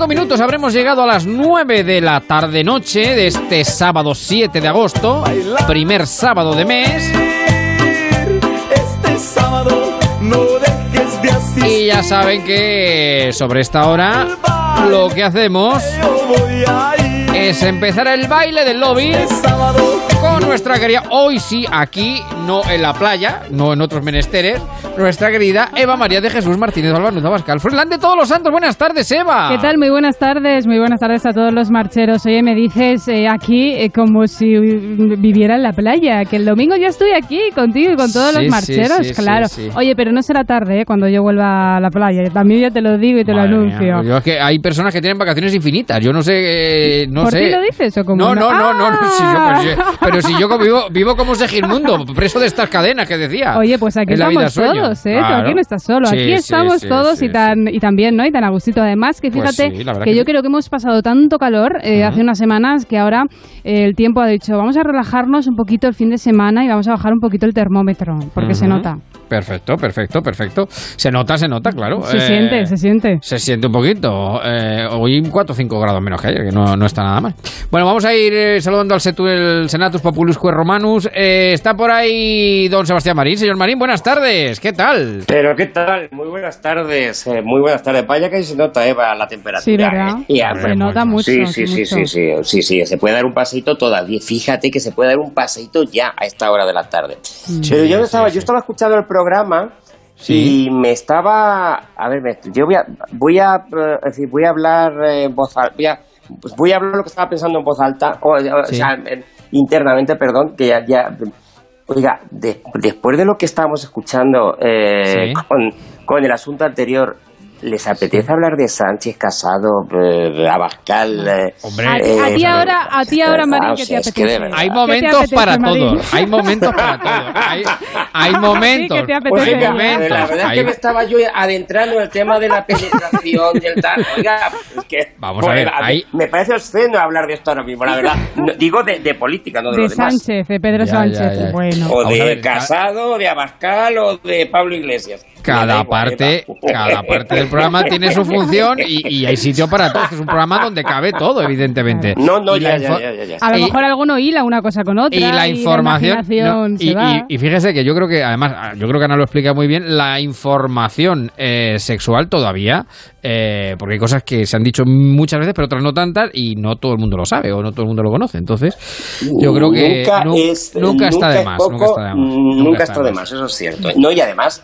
Speaker 2: 35 minutos habremos llegado a las 9 de la tarde-noche de este sábado 7 de agosto, primer sábado de mes.
Speaker 49: Este sábado no dejes de asistir.
Speaker 2: Y ya saben que sobre esta hora lo que hacemos es empezar el baile del lobby con nuestra querida, hoy sí, aquí, no en la playa, no en otros menesteres, nuestra querida Eva María de Jesús Martínez Alba Pascal. Froilán de todos los santos, buenas tardes, Eva.
Speaker 50: ¿Qué tal? Muy buenas tardes, muy buenas tardes a todos los marcheros. Oye, me dices eh, aquí eh, como si viviera en la playa, que el domingo ya estoy aquí contigo y con todos
Speaker 2: Sí,
Speaker 50: los marcheros,
Speaker 2: sí, sí,
Speaker 50: claro. Oye, pero no será tarde eh, cuando yo vuelva a la playa. También ya te lo digo y te
Speaker 2: Madre
Speaker 50: lo
Speaker 2: mía,
Speaker 50: anuncio.
Speaker 2: yo es que hay personas que tienen vacaciones infinitas. Yo no sé, eh, no
Speaker 50: ¿Por
Speaker 2: sé.
Speaker 50: ti lo dices o como
Speaker 2: No, no, no, no, no, sí, yo- pero, si-
Speaker 50: ¡Ah!
Speaker 2: Pero si yo vivo, vivo como Segismundo, preso de estas cadenas que decía.
Speaker 50: Oye, pues aquí estamos todos, ¿eh?
Speaker 2: Claro.
Speaker 50: aquí no estás solo.
Speaker 2: Sí,
Speaker 50: aquí estamos
Speaker 2: sí,
Speaker 50: todos
Speaker 2: sí,
Speaker 50: y tan y también, ¿no? Y tan a gustito. Además, que
Speaker 2: Pues
Speaker 50: fíjate que
Speaker 2: que
Speaker 50: yo creo que hemos pasado tanto calor eh, hace unas semanas que ahora eh, el tiempo ha dicho, vamos a relajarnos un poquito el fin de semana y vamos a bajar un poquito el termómetro, porque se nota.
Speaker 2: Perfecto, perfecto, perfecto. Se nota, se nota, claro.
Speaker 50: Se
Speaker 2: Eh,
Speaker 50: siente, se siente.
Speaker 2: Se siente un poquito. Eh, hoy 4 o 5 grados menos que ayer, que no, no está nada mal. Bueno, vamos a ir eh, saludando al setu, el Senatus Populusque Romanus. Eh, está por ahí don Sebastián Marín. Señor Marín, buenas tardes. ¿Qué tal?
Speaker 51: Pero qué tal, muy buenas tardes, eh, muy buenas tardes. Vaya que se nota, Eva, la temperatura.
Speaker 50: Sí, ¿verdad?
Speaker 51: ¿eh? Y a-
Speaker 50: Se nota mucho,
Speaker 51: Sí, sí,
Speaker 50: sí,
Speaker 51: sí,
Speaker 50: mucho.
Speaker 51: sí, sí, sí, sí, se puede dar un paseito todavía. Fíjate que se puede dar un paseito ya a esta hora de la tarde.
Speaker 50: Mm.
Speaker 51: Pero yo Sí, estaba, sí, yo estaba escuchando el programa y me estaba, a ver, yo voy a, voy a, eh, decir, voy a hablar eh, en voz alta, voy a, pues voy a hablar lo que estaba pensando en voz alta, o, o
Speaker 2: Sí.
Speaker 51: sea, en- internamente, perdón, que ya, ya Oiga, de- después de lo que estábamos escuchando eh,
Speaker 2: Sí.
Speaker 51: con, con el asunto anterior, ¿Les apetece hablar de Sánchez, Casado, eh, Abascal? eh,
Speaker 50: A, a
Speaker 51: eh,
Speaker 50: ti ahora, a ti ahora, Marín,
Speaker 51: o
Speaker 50: ¿qué te
Speaker 51: que de
Speaker 50: apetece?
Speaker 2: Hay (laughs)
Speaker 50: ¿Qué te
Speaker 2: momentos
Speaker 50: apetece,
Speaker 2: para
Speaker 50: Marín?
Speaker 2: todos. Hay momentos para todos. Hay, hay momentos.
Speaker 50: Sí, que te apetece.
Speaker 51: Pues
Speaker 2: momentos.
Speaker 51: la verdad es que me estaba yo adentrando en el tema de la penetración del tal. Oiga, es que
Speaker 2: Vamos a ver,
Speaker 51: mí
Speaker 2: hay-
Speaker 51: me parece obsceno hablar de esto ahora mismo, la verdad. No, digo de, de política, no de,
Speaker 50: De
Speaker 51: lo demás.
Speaker 50: Sánchez, de Pedro
Speaker 2: Ya,
Speaker 50: Sánchez.
Speaker 2: ya, ya.
Speaker 50: Bueno.
Speaker 51: O de
Speaker 2: ver,
Speaker 51: Casado, de Abascal o de Pablo Iglesias.
Speaker 2: Cada parte, cada (laughs) parte del programa tiene su función y, y hay sitio para todo. Este es un programa donde cabe todo, evidentemente.
Speaker 51: No, no, ya, ya, ya, ya, ya.
Speaker 50: A lo
Speaker 2: Y-
Speaker 50: mejor alguno hila una cosa con otra.
Speaker 2: y la información
Speaker 50: imaginación
Speaker 2: no,
Speaker 50: se
Speaker 2: y,
Speaker 50: va.
Speaker 2: y- y fíjese que yo creo que además yo creo que Ana lo explica muy bien la información eh, sexual todavía eh, porque hay cosas que se han dicho muchas veces pero otras no tantas y no todo el mundo lo sabe o no todo el mundo lo conoce entonces yo creo que
Speaker 51: nunca,
Speaker 2: nu-
Speaker 51: es,
Speaker 2: nunca está de más
Speaker 51: poco,
Speaker 2: nunca está de más
Speaker 51: Nunca está de más, eso es cierto. No, y además,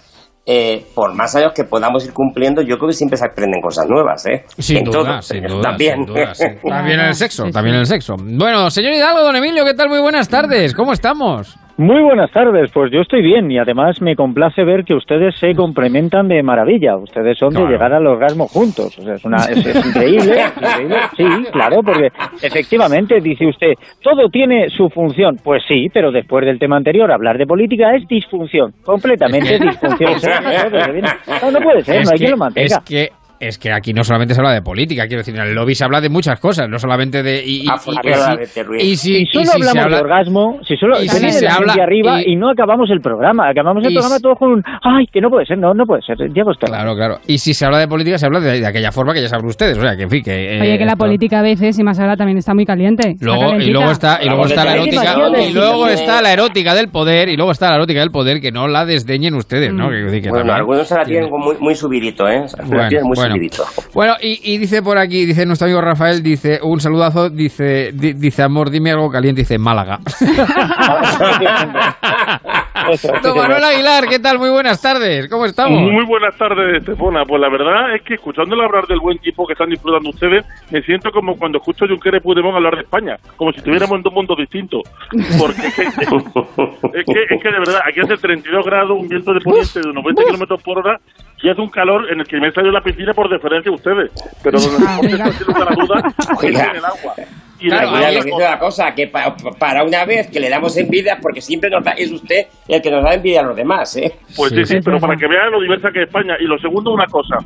Speaker 51: eh, por más años que podamos ir cumpliendo, yo creo que siempre se aprenden cosas nuevas, ¿eh?
Speaker 2: sin
Speaker 51: En
Speaker 2: duda,
Speaker 51: todo,
Speaker 2: sin duda,
Speaker 51: También.
Speaker 2: sin duda, sí. también en el sexo, (laughs) también en el sexo. Bueno, señor Hidalgo, don Emilio, ¿qué tal? Muy buenas tardes, ¿cómo estamos?
Speaker 52: Muy buenas tardes, pues yo estoy bien y además me complace ver que ustedes se complementan de maravilla. Ustedes son
Speaker 2: Claro.
Speaker 52: de llegar al orgasmo juntos. O sea, es, una, es, es increíble, es increíble. Sí, claro, porque efectivamente dice usted, todo tiene su función. Pues sí, pero después del tema anterior, hablar de política es disfunción, completamente (laughs) disfunción. No, no puede ser, no hay
Speaker 2: que,
Speaker 52: quien lo mantenga.
Speaker 2: Es que, es que aquí no solamente se habla de política, quiero decir, en el lobby se habla de muchas cosas, no solamente de... Y, y-
Speaker 51: Ruiz.
Speaker 2: y si,
Speaker 52: si solo
Speaker 2: y si se
Speaker 52: hablamos
Speaker 2: habla-
Speaker 52: de orgasmo, si solo
Speaker 2: y si
Speaker 52: de
Speaker 2: se
Speaker 52: la
Speaker 2: habla-
Speaker 52: arriba
Speaker 2: y-
Speaker 52: y, no acabamos el programa, acabamos el programa todos con un ay, que no puede ser, no, no puede ser, ya pues está.
Speaker 2: Claro, claro. Y si se habla de política, se habla de, de aquella forma que ya saben ustedes. O sea, que en fin, que... eh,
Speaker 50: Oye, que la
Speaker 2: esto-
Speaker 50: política a veces, y más ahora, también está muy caliente. Está
Speaker 2: Luego, y luego está, y luego está la erótica, y luego está la erótica del poder, y luego está la erótica del poder, que no la desdeñen ustedes, ¿no? Que, que
Speaker 51: Bueno, algunos se la
Speaker 2: tiene-
Speaker 51: tienen muy, muy subidito, ¿eh?
Speaker 2: Bueno, y, y dice por aquí, dice nuestro amigo Rafael, dice, un saludazo, dice, di- dice amor, dime algo caliente, dice Málaga. (laughs) Don Manuel Aguilar, ¿qué tal? Muy buenas tardes, ¿cómo estamos?
Speaker 53: Muy buenas tardes, Estefona. Pues la verdad es que escuchándole hablar del buen tiempo que están disfrutando ustedes, me siento como cuando escucho a Junqueras y Puigdemont hablar de España, como si estuviéramos en dos mundos distintos. Porque es que, es que, es que de verdad, aquí hace 32 grados, un viento de poniente de 90 kilómetros por hora y hace un calor en el que me de la piscina por deferencia a ustedes. Pero donde
Speaker 50: Ah,
Speaker 53: se sin lugar a duda (laughs) es
Speaker 51: Oiga.
Speaker 53: en el agua. Y
Speaker 51: Claro,
Speaker 53: la-
Speaker 51: dice la cosa, que pa- pa- para una vez que le damos envidia, porque siempre nos da- es usted el que nos da envidia a los demás, ¿eh?
Speaker 53: Pues sí, sí, pero para que vean lo diversa que es España. Y lo segundo, una cosa.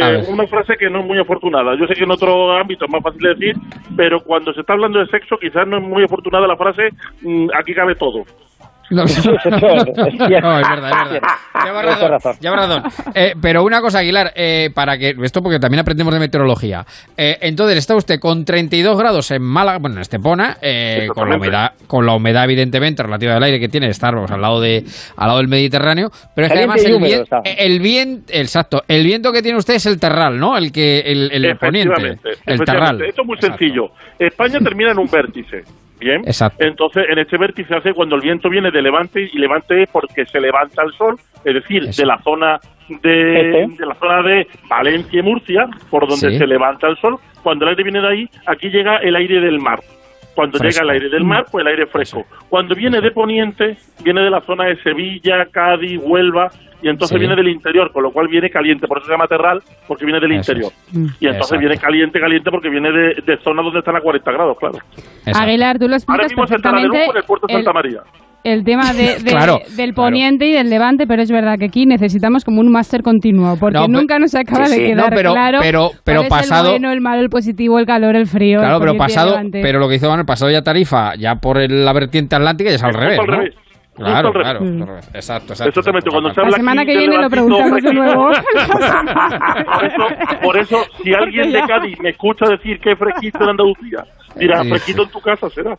Speaker 53: Eh, una frase que no es muy afortunada. Yo sé que en otro ámbito es más fácil de decir, pero cuando se está hablando de sexo, quizás no es muy afortunada la frase, mm, aquí cabe todo. (laughs)
Speaker 2: No, no,
Speaker 52: Sí, (laughs)
Speaker 2: no,
Speaker 52: sí,
Speaker 2: no,
Speaker 52: sí,
Speaker 2: no,
Speaker 52: es
Speaker 2: no,
Speaker 52: cierto.
Speaker 2: es verdad, es verdad. Lleva
Speaker 52: Tienes
Speaker 2: razón. Eh, pero una cosa, Aguilar, eh, para que esto porque también aprendemos de meteorología. Eh, entonces está usted con 32 grados en Málaga, bueno, en Estepona, eh, con la humedad, con la humedad evidentemente relativa del aire que tiene, estar pues, al lado de, al lado del Mediterráneo, pero es que además el,
Speaker 52: húmedo
Speaker 2: vien- el viento, exacto, el viento que tiene usted es el terral, ¿no? El que el, el poniente, el terral.
Speaker 53: Esto es muy sencillo. España termina en un vértice. Bien,
Speaker 2: Exacto.
Speaker 53: entonces en este vértice hace cuando el viento viene de levante y levante es porque se levanta el sol, es decir, de la zona de,
Speaker 52: Este.
Speaker 53: de la zona de Valencia y Murcia, por donde
Speaker 2: Sí.
Speaker 53: se levanta el sol. Cuando el aire viene de ahí, aquí llega el aire del mar. Cuando
Speaker 2: Fresco.
Speaker 53: llega el aire del mar, pues el aire fresco. Cuando viene de poniente, viene de la zona de Sevilla, Cádiz, Huelva, y entonces
Speaker 2: Sí.
Speaker 53: viene del interior, con lo cual viene caliente. Por eso se llama terral, porque viene del
Speaker 2: Eso
Speaker 53: interior.
Speaker 2: es.
Speaker 53: Y entonces
Speaker 2: Exacto.
Speaker 53: viene caliente, caliente, porque viene de, de zonas donde están a 40 grados, claro.
Speaker 50: Aguilar, tú lo
Speaker 53: Ahora
Speaker 50: explicas
Speaker 53: mismo se de. Lujo en el puerto de
Speaker 50: el-
Speaker 53: Santa María.
Speaker 50: El tema de, (laughs) de-
Speaker 2: Claro,
Speaker 50: del
Speaker 2: claro.
Speaker 50: poniente y del levante, pero es verdad que aquí necesitamos como un máster continuo, porque
Speaker 2: No,
Speaker 50: nunca nos acaba
Speaker 53: Sí,
Speaker 50: de
Speaker 53: sí.
Speaker 50: quedar
Speaker 2: No, pero-
Speaker 50: claro
Speaker 2: pero- pero
Speaker 50: cuál es
Speaker 2: pasado-
Speaker 50: el bueno, el malo, el positivo, el calor, el frío.
Speaker 2: Claro,
Speaker 50: el
Speaker 2: pero pasado, pero lo que hizo Manuel, pasado ya Tarifa, ya por el- la vertiente atlántica, ya es al revés,
Speaker 53: al
Speaker 2: ¿no?
Speaker 53: revés. Justo
Speaker 2: Claro,
Speaker 50: Mm.
Speaker 2: exacto, exacto.
Speaker 53: Exactamente, cuando se
Speaker 50: La semana que viene lo preguntamos (laughs) de nuevo.
Speaker 53: Por eso, por eso, si (laughs) alguien de Cádiz me escucha decir que es fresquito en Andalucía, dirá,
Speaker 2: Sí,
Speaker 53: fresquito en tu casa será.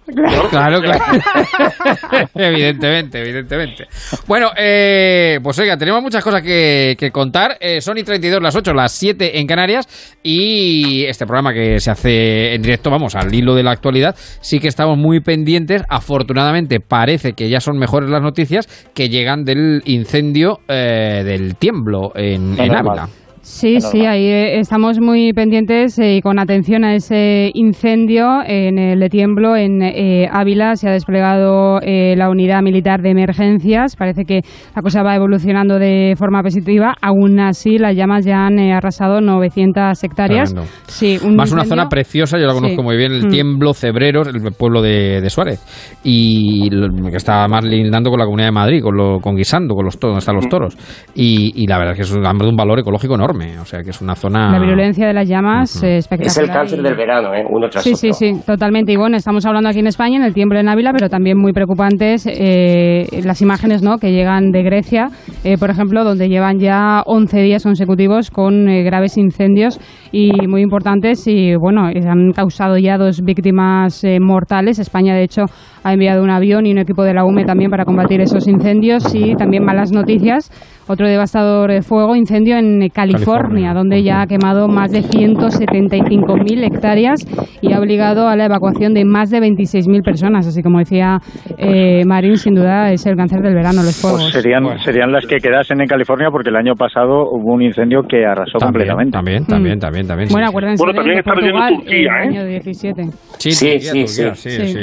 Speaker 2: Claro, claro. (laughs) evidentemente, evidentemente. Bueno, eh, pues oiga, tenemos muchas cosas que, que contar. Eh, son y 32 las 8, las 7 en Canarias. Y este programa que se hace en directo, vamos, al hilo de la actualidad, sí que estamos muy pendientes. Afortunadamente, parece que ya son mejores las noticias que llegan del incendio eh, del tiemblo en,
Speaker 52: No,
Speaker 2: en. Ávila.
Speaker 50: Sí, sí, ahí eh, estamos muy pendientes eh, y con atención a ese incendio en el de Tiemblo, en eh, Ávila. Se ha desplegado eh, la unidad militar de emergencias. Parece que la cosa va evolucionando de forma positiva. Aún así, las llamas ya han eh, arrasado 900 hectáreas.
Speaker 2: Tremendo.
Speaker 50: Sí, un
Speaker 2: Más una zona preciosa, yo la conozco
Speaker 50: Sí.
Speaker 2: muy bien, el
Speaker 50: Mm.
Speaker 2: Tiemblo, Cebreros, el pueblo de, de Suárez. Y que está más lindando con la Comunidad de Madrid, con, lo, con Guisando, con los toros, donde están los toros. Y, y la verdad es que es un, de un valor ecológico enorme. O sea, que es una zona...
Speaker 50: La virulencia de las llamas eh, espectacular.
Speaker 51: Es el cáncer
Speaker 50: y-
Speaker 51: del verano, ¿eh? uno tras
Speaker 50: Sí,
Speaker 51: otro.
Speaker 50: sí, sí, totalmente. Y bueno, estamos hablando aquí en España, en el tiempo en Ávila, pero también muy preocupantes eh, las imágenes ¿no? que llegan de Grecia, eh, por ejemplo, donde llevan ya 11 días consecutivos con eh, graves incendios y muy importantes y bueno, eh, han causado ya dos víctimas eh, mortales. España, de hecho, ha enviado un avión y un equipo de la UME también para combatir esos incendios y también malas noticias. Otro devastador fuego, incendio en eh, California, donde ya ha quemado más de 175.000 hectáreas y ha obligado a la evacuación de más de 26.000 personas. Así como decía eh, Marín, sin duda es el cáncer del verano, los fuegos.
Speaker 52: Pues serían, serían las que quedasen en California porque el año pasado hubo un incendio que arrasó completamente.
Speaker 2: También, también, también, también.
Speaker 50: Bueno, acuérdense
Speaker 53: Bueno, también
Speaker 50: de
Speaker 53: está
Speaker 50: Portugal
Speaker 53: Turquía,
Speaker 50: en el
Speaker 53: ¿eh?
Speaker 50: año 17.
Speaker 2: Sí,
Speaker 51: Sí, sí,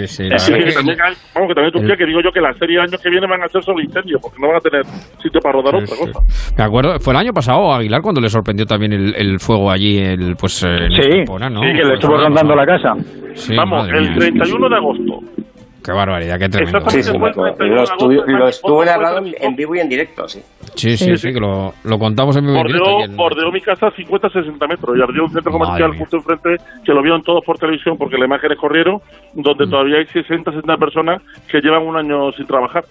Speaker 50: sí.
Speaker 2: La
Speaker 53: vamos, que también Turquía,
Speaker 2: el-
Speaker 53: que digo yo que las series años que vienen van a ser solo incendios, porque no van a tener sitio para rodar otra
Speaker 2: Sí, sí.
Speaker 53: cosa.
Speaker 2: Me acuerdo, fue el año pasado Aguilar cuando le sorprendió también el, el fuego allí, el, pues eh, en
Speaker 52: Sí,
Speaker 2: Estepona, ¿no?
Speaker 52: sí, que le
Speaker 2: Pues,
Speaker 52: estuvo rondando la casa.
Speaker 2: Sí,
Speaker 53: Vamos, el
Speaker 2: mía.
Speaker 53: 31 de agosto.
Speaker 2: Qué barbaridad, qué tremendo.
Speaker 51: Sí,
Speaker 53: Exactamente.
Speaker 51: sí,
Speaker 53: fue
Speaker 51: me acuerdo.
Speaker 53: el 31
Speaker 51: lo, lo estuve
Speaker 53: fue
Speaker 51: en vivo y en directo, sí.
Speaker 2: Sí, sí,
Speaker 50: Sí,
Speaker 2: sí, que lo, lo contamos en mi
Speaker 53: Bordeó, bordeó mi casa 50-60 metros y ardió un centro
Speaker 2: Madre
Speaker 53: comercial
Speaker 2: mía.
Speaker 53: justo enfrente que lo vieron todos por televisión porque las imágenes corrieron, donde todavía hay 60-70 personas que llevan un año sin trabajar.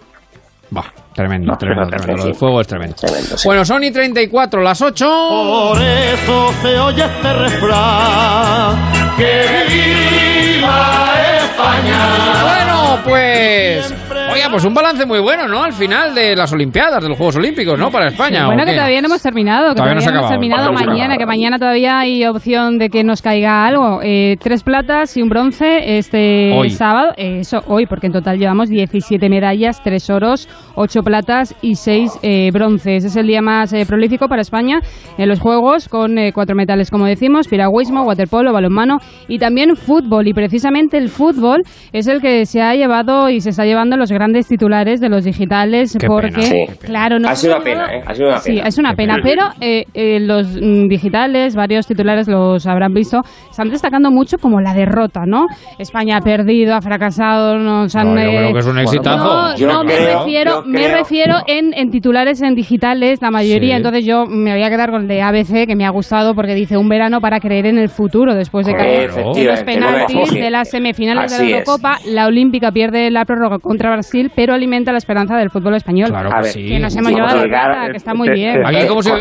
Speaker 2: Bah, tremendo, tremendo,
Speaker 51: fíjate,
Speaker 2: tremendo. Lo del fuego es tremendo.
Speaker 51: Tremendo, sí.
Speaker 2: Bueno, son y 34, las 8.
Speaker 49: Por eso se oye este refrán. Que viva España.
Speaker 2: Pues. Oiga, pues un balance muy bueno, ¿no? Al final de las Olimpiadas, de los Juegos Olímpicos, ¿no? Para España. ¿o
Speaker 50: Bueno, que todavía no hemos terminado, que
Speaker 2: Todavía
Speaker 50: todavía,
Speaker 2: no se ha
Speaker 50: no hemos terminado mañana, que mañana todavía hay opción de que nos caiga algo. Eh, tres platas y un bronce este
Speaker 2: Hoy.
Speaker 50: sábado. Eh, eso, hoy, porque en total llevamos 17 medallas, tres oros, ocho platas y seis eh, bronces. Es el día más eh, prolífico para España en los Juegos, con eh, cuatro metales, como decimos, piragüismo, waterpolo, balonmano y también fútbol. Y precisamente el fútbol es el que se ha llevado y se está llevando los grandes titulares de los digitales,
Speaker 2: Qué
Speaker 50: porque,
Speaker 2: pena,
Speaker 51: Sí.
Speaker 50: claro, no
Speaker 51: Ha sido
Speaker 50: se
Speaker 51: una
Speaker 50: llevado-
Speaker 51: pena, ¿eh? Ha sido una
Speaker 50: Sí,
Speaker 51: pena.
Speaker 50: es una pena, pero eh, eh, los mm, digitales, varios titulares los habrán visto, están destacando mucho como la derrota, ¿no? España ha perdido, ha fracasado, nos han...
Speaker 2: No, yo
Speaker 50: eh,
Speaker 2: creo que es un exitazo.
Speaker 50: no,
Speaker 51: Yo
Speaker 50: no, me refiero,
Speaker 51: yo
Speaker 50: me refiero en, en titulares en digitales, la mayoría.
Speaker 2: Sí.
Speaker 50: Entonces yo me voy a quedar con el de ABC, que me ha gustado porque dice un verano para creer en el futuro, después de que los penaltis, de las semifinales
Speaker 51: Así
Speaker 50: de la
Speaker 51: es.
Speaker 50: Eurocopa, la Olímpica pierde la prórroga contra Brasil, pero alimenta la esperanza del fútbol español.
Speaker 2: Claro
Speaker 51: A
Speaker 2: que
Speaker 51: ver,
Speaker 2: sí.
Speaker 50: Que nos hemos llevado la
Speaker 51: otorgar-
Speaker 50: plata, que está muy bien.
Speaker 2: Aquí, ¿cómo se-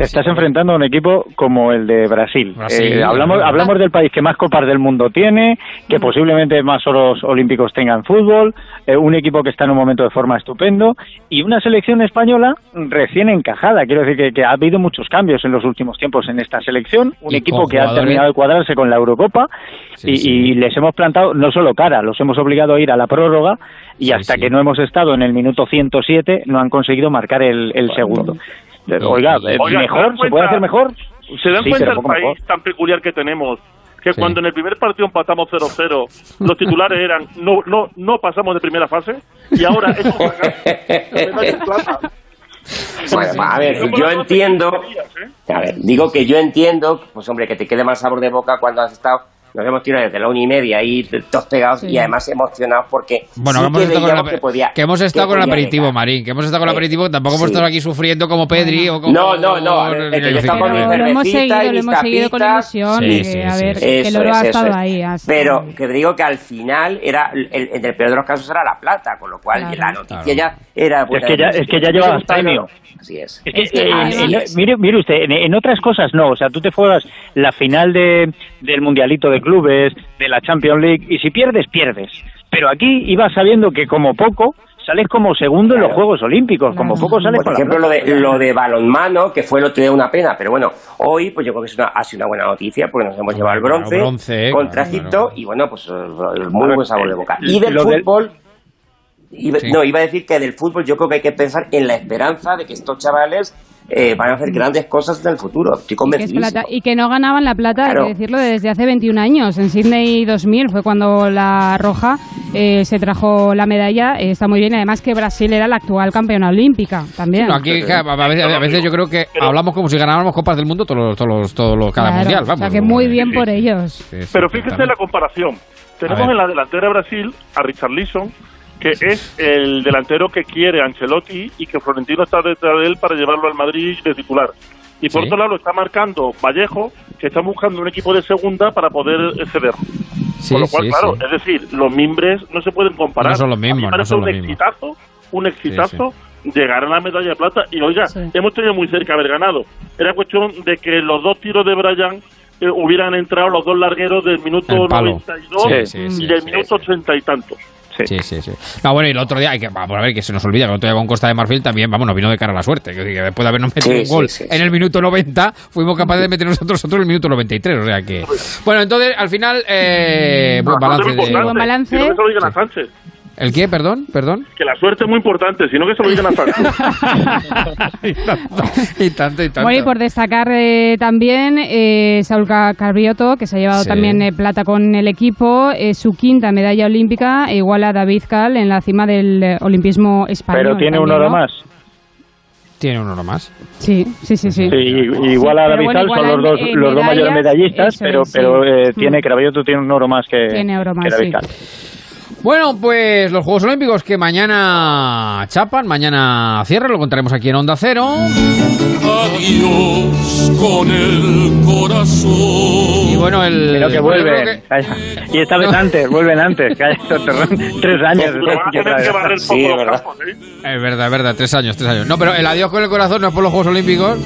Speaker 52: te estás enfrentando a un equipo como el de Brasil.
Speaker 2: Brasil,
Speaker 52: Eh, hablamos hablamos del país que más copas del mundo tiene, que posiblemente más oros olímpicos tenga en fútbol, eh, un equipo que está en un momento de forma estupendo y una selección española recién encajada. Quiero decir que, que ha habido muchos cambios en los últimos tiempos en esta selección, un
Speaker 2: Y
Speaker 52: equipo que ha terminado de cuadrarse con la Eurocopa
Speaker 2: Sí,
Speaker 52: y,
Speaker 2: sí.
Speaker 52: y les hemos plantado no solo cara, los hemos obligado a ir a la prórroga y hasta que no hemos estado en el minuto 107 no han conseguido marcar el, el segundo. Eh,
Speaker 53: Oiga, ¿se
Speaker 52: mejor,
Speaker 53: dan
Speaker 52: ¿se puede hacer mejor?
Speaker 53: ¿Se dan
Speaker 52: Sí,
Speaker 53: cuenta del país
Speaker 52: mejor.
Speaker 53: tan peculiar que tenemos? Que
Speaker 2: Sí.
Speaker 53: cuando en el primer partido empatamos 0-0, los titulares eran no no no pasamos de primera fase y ahora.
Speaker 51: Bueno, a ver, yo entiendo,
Speaker 53: ¿eh?
Speaker 51: a ver, digo que yo entiendo, pues hombre, que te quede más sabor de boca cuando has estado, nos hemos tirado desde la una y media ahí todos pegados y además emocionados porque
Speaker 2: Bueno,
Speaker 51: sí
Speaker 2: que hemos,
Speaker 51: que
Speaker 2: estado con,
Speaker 51: que podía,
Speaker 2: que hemos estado
Speaker 51: que
Speaker 2: con el aperitivo,
Speaker 51: llegar.
Speaker 2: Marín. Que hemos estado con el
Speaker 51: Eh,
Speaker 2: aperitivo. Tampoco hemos
Speaker 51: sí.
Speaker 2: estado aquí sufriendo como Pedri o como.
Speaker 51: No, no, no, a ver, es que yo estaba con mi
Speaker 50: Pero lo hemos seguido, lo hemos seguido con ilusión,
Speaker 2: Sí,
Speaker 50: que,
Speaker 2: sí,
Speaker 50: a
Speaker 2: sí,
Speaker 50: ver,
Speaker 2: sí.
Speaker 50: que el oro ha estado
Speaker 51: es.
Speaker 50: ahí.
Speaker 51: Pero que digo que al final era el, en el peor de los casos era la plata, con lo cual
Speaker 50: Claro.
Speaker 51: la noticia ya era
Speaker 52: Es que ya, es que ya llevabas premio.
Speaker 51: Así es.
Speaker 52: Que, eh, en- en- mire, mire usted, en, otras cosas no, o sea, tú te juegas la final de, del Mundialito de Clubes, de la Champions League, y si pierdes, pierdes. Pero aquí ibas sabiendo que como poco sales como segundo en los. Juegos Olímpicos, como poco sales
Speaker 51: Por ejemplo, lo de, lo de balonmano, que fue el otro día una pena, pero bueno, hoy pues yo creo que es una, ha sido una buena noticia porque nos hemos llevado el
Speaker 2: Claro,
Speaker 51: bronce,
Speaker 2: bronce,
Speaker 51: contra
Speaker 2: claro,
Speaker 51: Egipto
Speaker 2: claro.
Speaker 51: y bueno, pues eh, muy buen sabor de boca. Y del
Speaker 52: Lo del-
Speaker 51: fútbol, iba-
Speaker 2: Sí.
Speaker 51: no, iba a decir que del fútbol yo creo que hay que pensar en la esperanza de que estos chavales eh, van a hacer grandes cosas en el futuro. Estoy convencido.
Speaker 50: plata. Y que no ganaban la plata, hay
Speaker 51: Claro.
Speaker 50: que decirlo, desde hace 21 años. En Sydney 2000 fue cuando la Roja eh, se trajo la medalla. Eh, está muy bien. Además que Brasil era la actual campeona olímpica también.
Speaker 2: No, aquí a veces, a veces yo creo que hablamos como si ganáramos copas del mundo todos los, todos los, todos los- cada
Speaker 50: Claro,
Speaker 2: mundial,
Speaker 50: O sea
Speaker 2: vamos.
Speaker 50: que muy bien por ellos.
Speaker 53: Pero fíjese la comparación. Tenemos en la delantera de Brasil a Richard Leeson, que es el delantero que quiere Ancelotti y que Florentino está detrás de él para llevarlo al Madrid de titular. Y por
Speaker 2: Sí.
Speaker 53: otro lado lo está marcando Vallejo, que está buscando un equipo de segunda para poder ceder.
Speaker 2: Sí,
Speaker 53: Con lo cual,
Speaker 2: sí,
Speaker 53: claro,
Speaker 2: sí.
Speaker 53: es decir, los mimbres no se pueden comparar.
Speaker 2: No son los
Speaker 53: A mí
Speaker 2: mismos, no son
Speaker 53: un
Speaker 2: los mismos.
Speaker 53: exitazo, un exitazo llegar a la medalla de plata. Y oiga, hemos tenido muy cerca haber ganado. Era cuestión de que los dos tiros de Brian eh, hubieran entrado los dos largueros del minuto
Speaker 2: El palo.
Speaker 53: 92
Speaker 2: Sí, sí, sí,
Speaker 53: y del
Speaker 2: sí,
Speaker 53: minuto 80 y tantos.
Speaker 2: Sí, sí, sí. No, bueno, y el otro día, hay que, vamos a ver, que se nos olvida que el otro día con Costa de Marfil también, vamos, nos vino de cara a la suerte. Que, que después de habernos metido
Speaker 51: Sí,
Speaker 2: un gol
Speaker 51: sí,
Speaker 2: en el minuto 90, fuimos capaces de meter nosotros otros en el minuto 93. O sea que. Bueno, entonces, al final, eh, buen balance de.
Speaker 50: Buen balance.
Speaker 2: ¿El qué? Perdón, perdón.
Speaker 53: Que la suerte es muy importante, sino que se lo digan a Sánchez. (laughs)
Speaker 2: y tanto, y tanto.
Speaker 50: Bueno, y por destacar eh, también eh, Saúl Ca- Carriotto, que se ha llevado
Speaker 2: Sí.
Speaker 50: también eh, plata con el equipo, eh, su quinta medalla olímpica, e igual a David Cal en la cima del eh, olimpismo español.
Speaker 52: Pero tiene un
Speaker 50: también,
Speaker 52: oro
Speaker 50: ¿no?
Speaker 52: más.
Speaker 2: Tiene un oro más.
Speaker 50: Sí, sí, sí. sí.
Speaker 52: Sí, igual a
Speaker 50: pero
Speaker 52: David
Speaker 50: bueno,
Speaker 52: Cal son los dos, los dos mayores medallistas, pero,
Speaker 50: es, sí.
Speaker 52: pero eh, tiene Caraballo tiene un oro más que,
Speaker 50: Tiene oro más,
Speaker 52: que David
Speaker 50: sí.
Speaker 2: Bueno, pues los Juegos Olímpicos que mañana chapan, mañana cierran, lo contaremos aquí en Onda Cero.
Speaker 3: Adiós con el corazón.
Speaker 2: Y bueno, el.
Speaker 52: Pero que vuelven.
Speaker 2: que-
Speaker 52: Calla. Y esta vez antes, vuelven antes. Calla, (laughs) tres años.
Speaker 53: Barrer
Speaker 51: Sí,
Speaker 53: poco
Speaker 51: es verdad.
Speaker 2: Es verdad, es verdad, tres años, tres años. No, pero el adiós con el corazón no es por los Juegos Olímpicos,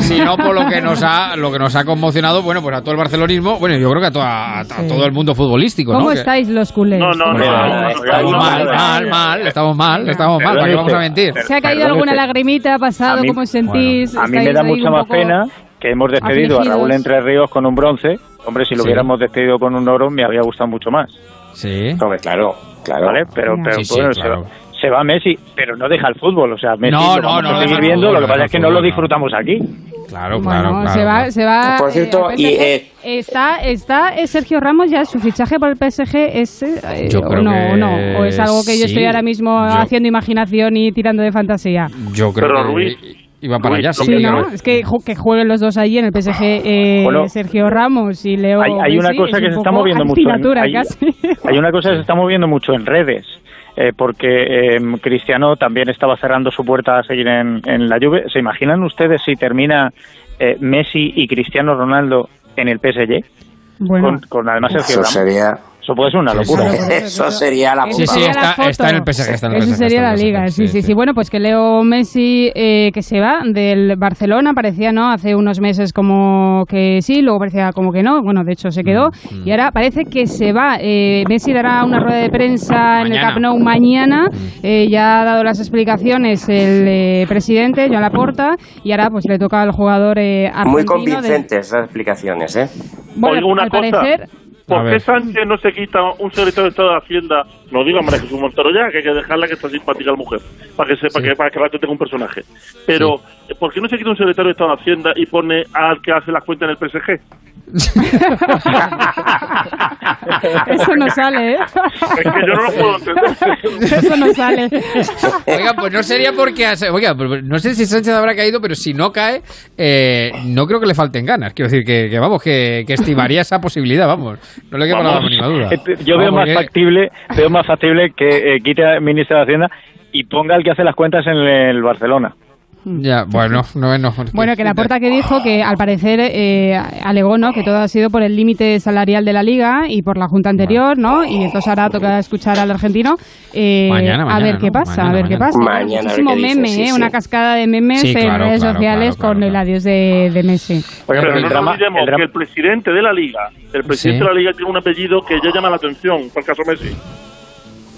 Speaker 2: sino por lo que nos ha, lo que nos ha conmocionado, bueno, pues a todo el barcelonismo, bueno, yo creo que a, toda- a todo el mundo futbolístico,
Speaker 50: ¿Cómo
Speaker 2: ¿no? Que-
Speaker 50: estáis los culés?
Speaker 53: No, no, no. no, no,
Speaker 2: Estamos mal, mal, estamos mal, estamos mal, ¿para qué vamos a mentir?
Speaker 50: ¿Se ha caído alguna lagrimita? ¿Ha pasado?
Speaker 52: Mí-
Speaker 50: ¿Cómo os sentís?
Speaker 52: A mí me
Speaker 50: ¿Estáis
Speaker 52: da mucha más pena que hemos despedido a? Raúl Entre Ríos con un bronce. Hombre, si lo
Speaker 2: Sí.
Speaker 52: hubiéramos despedido con un oro, me habría gustado mucho más.
Speaker 2: Sí.
Speaker 51: Hombre, claro, claro.
Speaker 52: ¿Vale? Pero, pero
Speaker 2: Sí, sí,
Speaker 52: bueno,
Speaker 2: claro.
Speaker 52: Se, va, Messi, pero no deja el fútbol. O sea, Messi
Speaker 2: No,
Speaker 52: lo
Speaker 2: no,
Speaker 52: vamos
Speaker 2: no
Speaker 52: a seguir viendo.
Speaker 2: fútbol,
Speaker 52: lo que pasa es que no lo disfrutamos aquí.
Speaker 2: Claro,
Speaker 50: Bueno,
Speaker 2: claro, claro.
Speaker 50: se va, se va.
Speaker 51: Por cierto,
Speaker 50: eh,
Speaker 51: y,
Speaker 50: PSG.
Speaker 51: eh,
Speaker 50: está, está Sergio Ramos ya su fichaje por el PSG es eh,
Speaker 2: Yo
Speaker 50: o
Speaker 2: creo
Speaker 50: no,
Speaker 2: que
Speaker 50: o no, o es algo que yo estoy ahora mismo
Speaker 2: Yo-
Speaker 50: haciendo imaginación y tirando de fantasía.
Speaker 2: Yo creo
Speaker 53: Pero
Speaker 2: que
Speaker 53: Ruiz,
Speaker 2: iba para allá, sí.
Speaker 50: ¿no? Es que, que jueguen los dos allí en el PSG, eh,
Speaker 52: Bueno,
Speaker 50: Sergio Ramos y Leo.
Speaker 52: hay, hay una
Speaker 50: Messi,
Speaker 52: cosa
Speaker 50: es
Speaker 52: que
Speaker 50: un
Speaker 52: se está moviendo mucho. En, hay,
Speaker 50: casi.
Speaker 52: hay una cosa que se está moviendo mucho en redes. Eh, porque eh, Cristiano también estaba cerrando su puerta a seguir en, en la Juve. ¿Se imaginan ustedes si termina eh, Messi y Cristiano Ronaldo en el PSG?
Speaker 50: Bueno,
Speaker 52: Con, con además Sergio
Speaker 51: Eso
Speaker 52: Ramos.
Speaker 51: sería,
Speaker 52: Eso puede ser una locura.
Speaker 51: eso sería la
Speaker 2: Sí, sí,
Speaker 50: sería
Speaker 2: está, en el PSG. Está en el
Speaker 50: Eso
Speaker 2: PSG,
Speaker 50: sería
Speaker 2: está
Speaker 50: la
Speaker 2: en el
Speaker 50: liga, sí, sí, sí. Bueno, pues que Leo Messi eh, que se va del Barcelona, parecía, ¿no? Hace unos meses como que sí, luego parecía como que no. Bueno, de hecho se quedó.
Speaker 2: Mm,
Speaker 50: Y ahora parece que se va. Eh, Messi dará una rueda de prensa en el. Camp Nou mañana. Eh, ya ha dado las explicaciones el eh, presidente, Joan Laporta, y ahora pues le toca al jugador eh, argentino.
Speaker 51: Muy
Speaker 50: de-
Speaker 51: convincentes esas explicaciones, ¿eh?
Speaker 50: Bueno,
Speaker 53: Oiga, una
Speaker 50: al
Speaker 53: cosa.
Speaker 50: parecer...
Speaker 53: ¿Por qué Sánchez no se quita un secretario de Estado de Hacienda? No diga María Jesús Montero ya, que hay que dejarla que está simpática la mujer, para que sepa que para que Rato tenga un personaje. Pero, ¿por qué no se quita un secretario de Estado de Hacienda y pone al que hace las cuentas en el PSG? (laughs)
Speaker 50: Eso no sale, ¿eh?
Speaker 53: Es que yo no lo puedo entender.
Speaker 50: Eso no sale.
Speaker 2: Oiga, pues no sería porque... Oiga, pues no sé si Sánchez habrá caído, pero si no cae, eh, no creo que le falten ganas. Quiero decir que, que, vamos, que, que estimaría esa posibilidad, vamos. No le queda la mínima duda.
Speaker 52: Eh, Yo veo
Speaker 2: Vamos,
Speaker 52: más
Speaker 2: que-
Speaker 52: factible, veo más factible que eh, quite al ministro de Hacienda y ponga al que hace las cuentas en el Barcelona.
Speaker 2: Ya, bueno, no, no.
Speaker 50: Bueno, que la porta que dijo que al parecer eh, alegó ¿no? que todo ha sido por el límite salarial de la liga y por la junta anterior, ¿no? Y entonces ahora toca escuchar al argentino eh,
Speaker 2: Mañana,
Speaker 50: a ver
Speaker 2: ¿no?
Speaker 50: qué pasa,
Speaker 2: Mañana,
Speaker 50: a ver qué pasa.
Speaker 51: Mañana,
Speaker 50: Muchísimo
Speaker 51: qué dice,
Speaker 50: meme,
Speaker 51: sí,
Speaker 50: ¿eh?
Speaker 51: sí.
Speaker 50: una cascada de memes
Speaker 2: Sí,
Speaker 50: en redes
Speaker 2: claro,
Speaker 50: sociales
Speaker 2: claro,
Speaker 50: con
Speaker 2: claro,
Speaker 50: el adiós de, de Messi.
Speaker 53: Pero
Speaker 52: pero el
Speaker 53: no
Speaker 52: drama-
Speaker 53: nos olvidemos
Speaker 52: el drama-
Speaker 53: que el presidente de la Liga, el presidente
Speaker 2: Sí.
Speaker 53: de la Liga tiene un apellido que ya llama la atención, por el caso Messi.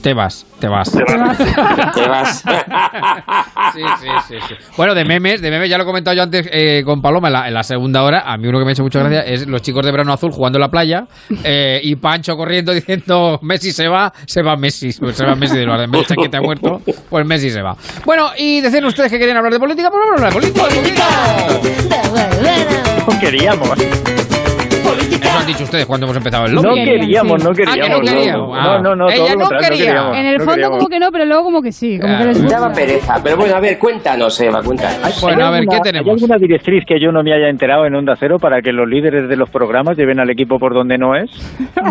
Speaker 2: Te vas, te vas.
Speaker 51: Te vas. (laughs)
Speaker 2: Sí, sí, sí, sí. Bueno, de memes, de memes, ya lo he comentado yo antes eh, con Paloma en la, en la segunda hora. A mí uno que me ha hecho mucha gracia es los chicos de verano azul jugando en la playa eh, y Pancho corriendo (laughs) diciendo Messi se va, se va Messi, se va Messi del bar. En vez de que te ha muerto, pues Messi se va. Bueno, y decían ustedes que querían hablar de política, pues vamos a hablar de política.
Speaker 52: No queríamos.
Speaker 2: Eso han dicho ustedes cuando hemos empezado el
Speaker 52: No
Speaker 2: lobby.
Speaker 52: queríamos, no
Speaker 2: Ah, que no
Speaker 52: queríamos.
Speaker 2: queríamos.
Speaker 52: No, no, no,
Speaker 2: Ella no quería.
Speaker 52: queríamos.
Speaker 50: En el
Speaker 52: No
Speaker 50: fondo
Speaker 52: queríamos.
Speaker 50: como que no, pero luego como que sí. Como que les
Speaker 51: Daba pereza. Pero bueno, a ver, cuéntanos, Eva, cuéntanos.
Speaker 2: Bueno, a ver, ¿qué tenemos?
Speaker 52: ¿Hay alguna directriz que yo no me haya enterado en Onda Cero para que los líderes de los programas lleven al equipo por donde no es? (laughs)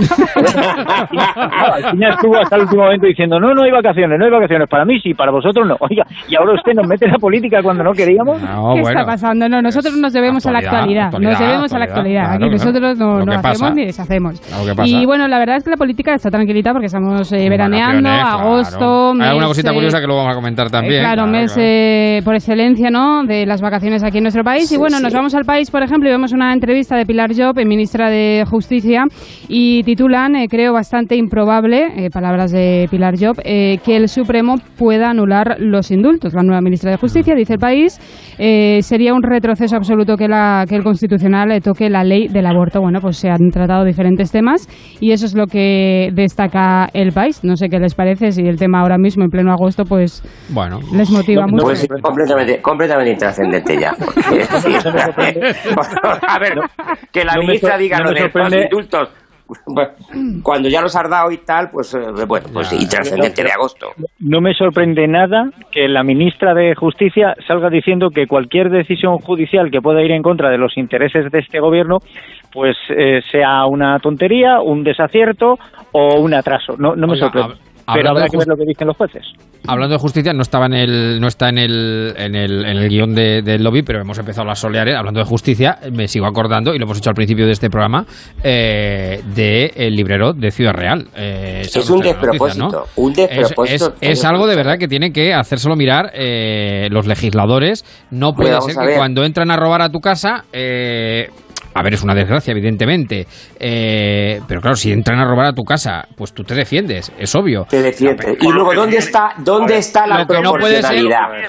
Speaker 52: Alcina estuvo hasta el último momento diciendo, no, no hay vacaciones, no hay vacaciones, para mí sí, para vosotros no. Oiga, y ahora usted nos mete en la política cuando no queríamos.
Speaker 2: No,
Speaker 50: ¿Qué
Speaker 2: bueno.
Speaker 50: está pasando? No, nosotros nos debemos a la
Speaker 2: Actualidad,
Speaker 50: actualidad. Nos
Speaker 2: actualidad,
Speaker 50: debemos a la
Speaker 2: actualidad, claro,
Speaker 50: Aquí
Speaker 2: claro.
Speaker 50: Nosotros no,
Speaker 2: Lo
Speaker 50: no hacemos
Speaker 2: pasa.
Speaker 50: ni deshacemos.
Speaker 2: Lo.
Speaker 50: Y bueno, la verdad es que la política está tranquilita porque estamos eh, veraneando,
Speaker 2: claro.
Speaker 50: agosto,
Speaker 2: Hay alguna cosita
Speaker 50: eh,
Speaker 2: curiosa que luego vamos a comentar también.
Speaker 50: Eh, claro, mes eh, por excelencia, ¿no? De las vacaciones aquí en nuestro país. y bueno, nos vamos al país, por ejemplo, y vemos una entrevista de Pilar Job, eh, ministra de Justicia, y titulan, eh, creo bastante improbable, eh, palabras de Pilar Job, eh, que el Supremo pueda anular los indultos. La nueva ministra de Justicia dice el país eh, sería un retroceso absoluto que, la, que el Constitucional eh, toque la ley del aborto. Bueno, pues se han tratado diferentes temas y eso es lo que destaca el país. No sé qué les parece, si el tema ahora mismo, en pleno agosto, pues
Speaker 2: Bueno.
Speaker 50: les motiva mucho.
Speaker 51: Pues completamente, completamente intrascendente ya. porque, (laughs) (laughs) es decir, a ver, que la
Speaker 52: no
Speaker 51: ministra diga
Speaker 52: no
Speaker 51: lo de los indultos. pues, Cuando ya los has dado y tal, pues, eh, bueno, pues intrascendente de agosto.
Speaker 52: No me sorprende nada que la ministra de Justicia salga diciendo que cualquier decisión judicial que pueda ir en contra de los intereses de este gobierno, pues eh, sea una tontería, un desacierto o un atraso. No, no me
Speaker 2: Oiga,
Speaker 52: sorprende.
Speaker 2: hab-
Speaker 52: Pero habrá que ver lo que dicen los jueces.
Speaker 2: Hablando de justicia, no estaba en el, no está en el, en el, en el guion de- del lobby, pero hemos empezado las soleares. Hablando de justicia, me sigo acordando, y lo hemos hecho al principio de este programa, eh, de el librero de Ciudad Real. Eh,
Speaker 51: Es un
Speaker 2: noticia,
Speaker 51: despropósito,
Speaker 2: ¿no?
Speaker 51: un
Speaker 2: Es,
Speaker 51: despropósito.
Speaker 2: es- es algo de verdad que tienen que hacérselo mirar eh, los legisladores. No puede ser
Speaker 51: a
Speaker 2: que
Speaker 51: ver.
Speaker 2: cuando entran a robar a tu casa, eh, a ver, es una desgracia, evidentemente. eh, pero claro, si entran a robar a tu casa, pues tú te defiendes, es obvio.
Speaker 51: Te defiende. Y luego, ¿dónde está, dónde está la
Speaker 2: no
Speaker 51: proporcionalidad?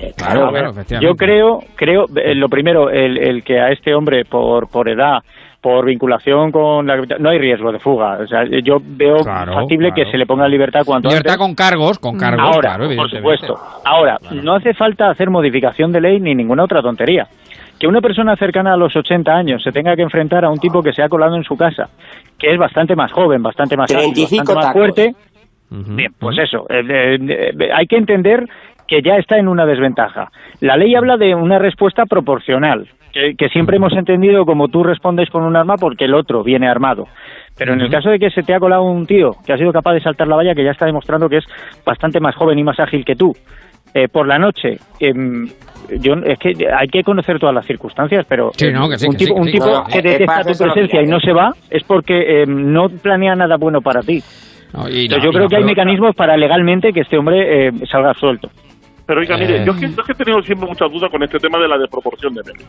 Speaker 51: Eh,
Speaker 2: Claro,
Speaker 52: ver,
Speaker 2: claro, efectivamente.
Speaker 52: yo creo, creo eh, lo primero, el, el que a este hombre por, por edad, por vinculación con la no hay riesgo de fuga. O sea, yo veo
Speaker 2: Claro,
Speaker 52: factible
Speaker 2: claro.
Speaker 52: que se le ponga en libertad cuanto
Speaker 2: Libertad
Speaker 52: antes.
Speaker 2: con cargos, con cargos,
Speaker 52: Ahora,
Speaker 2: claro,
Speaker 52: por supuesto. Ahora, no hace falta hacer modificación de ley ni ninguna otra tontería. Que una persona cercana a los 80 años se tenga que enfrentar a un tipo que se ha colado en su casa, que es bastante más joven, bastante más, ágil,
Speaker 51: 35
Speaker 52: bastante más fuerte, Bien, pues eso. eh, eh, eh, hay que entender que ya está en una desventaja. La ley habla de una respuesta proporcional, que, que siempre hemos entendido como tú respondes con un arma porque el otro viene armado. Pero en el caso de que se te ha colado un tío que ha sido capaz de saltar la valla, que ya está demostrando que es bastante más joven y más ágil que tú, eh, por la noche, em, yo es que hay que conocer todas las circunstancias, pero
Speaker 2: Sí, no, que sí,
Speaker 52: un
Speaker 2: que sí,
Speaker 52: tipo,
Speaker 2: que
Speaker 52: un
Speaker 2: sí.
Speaker 52: tipo
Speaker 51: No, no,
Speaker 52: que
Speaker 51: eh,
Speaker 52: detecta
Speaker 51: para
Speaker 52: tu presencia y no se va es porque em, no planea nada bueno para ti.
Speaker 2: No, y
Speaker 52: Entonces,
Speaker 2: no,
Speaker 52: yo
Speaker 2: y
Speaker 52: creo
Speaker 2: no,
Speaker 52: que hay
Speaker 2: pero-
Speaker 52: mecanismos para legalmente que este hombre eh, salga suelto.
Speaker 53: Pero oiga, mire,
Speaker 2: Eh.
Speaker 53: yo, es que, yo es que he tenido siempre muchas dudas con este tema de la desproporción de medios.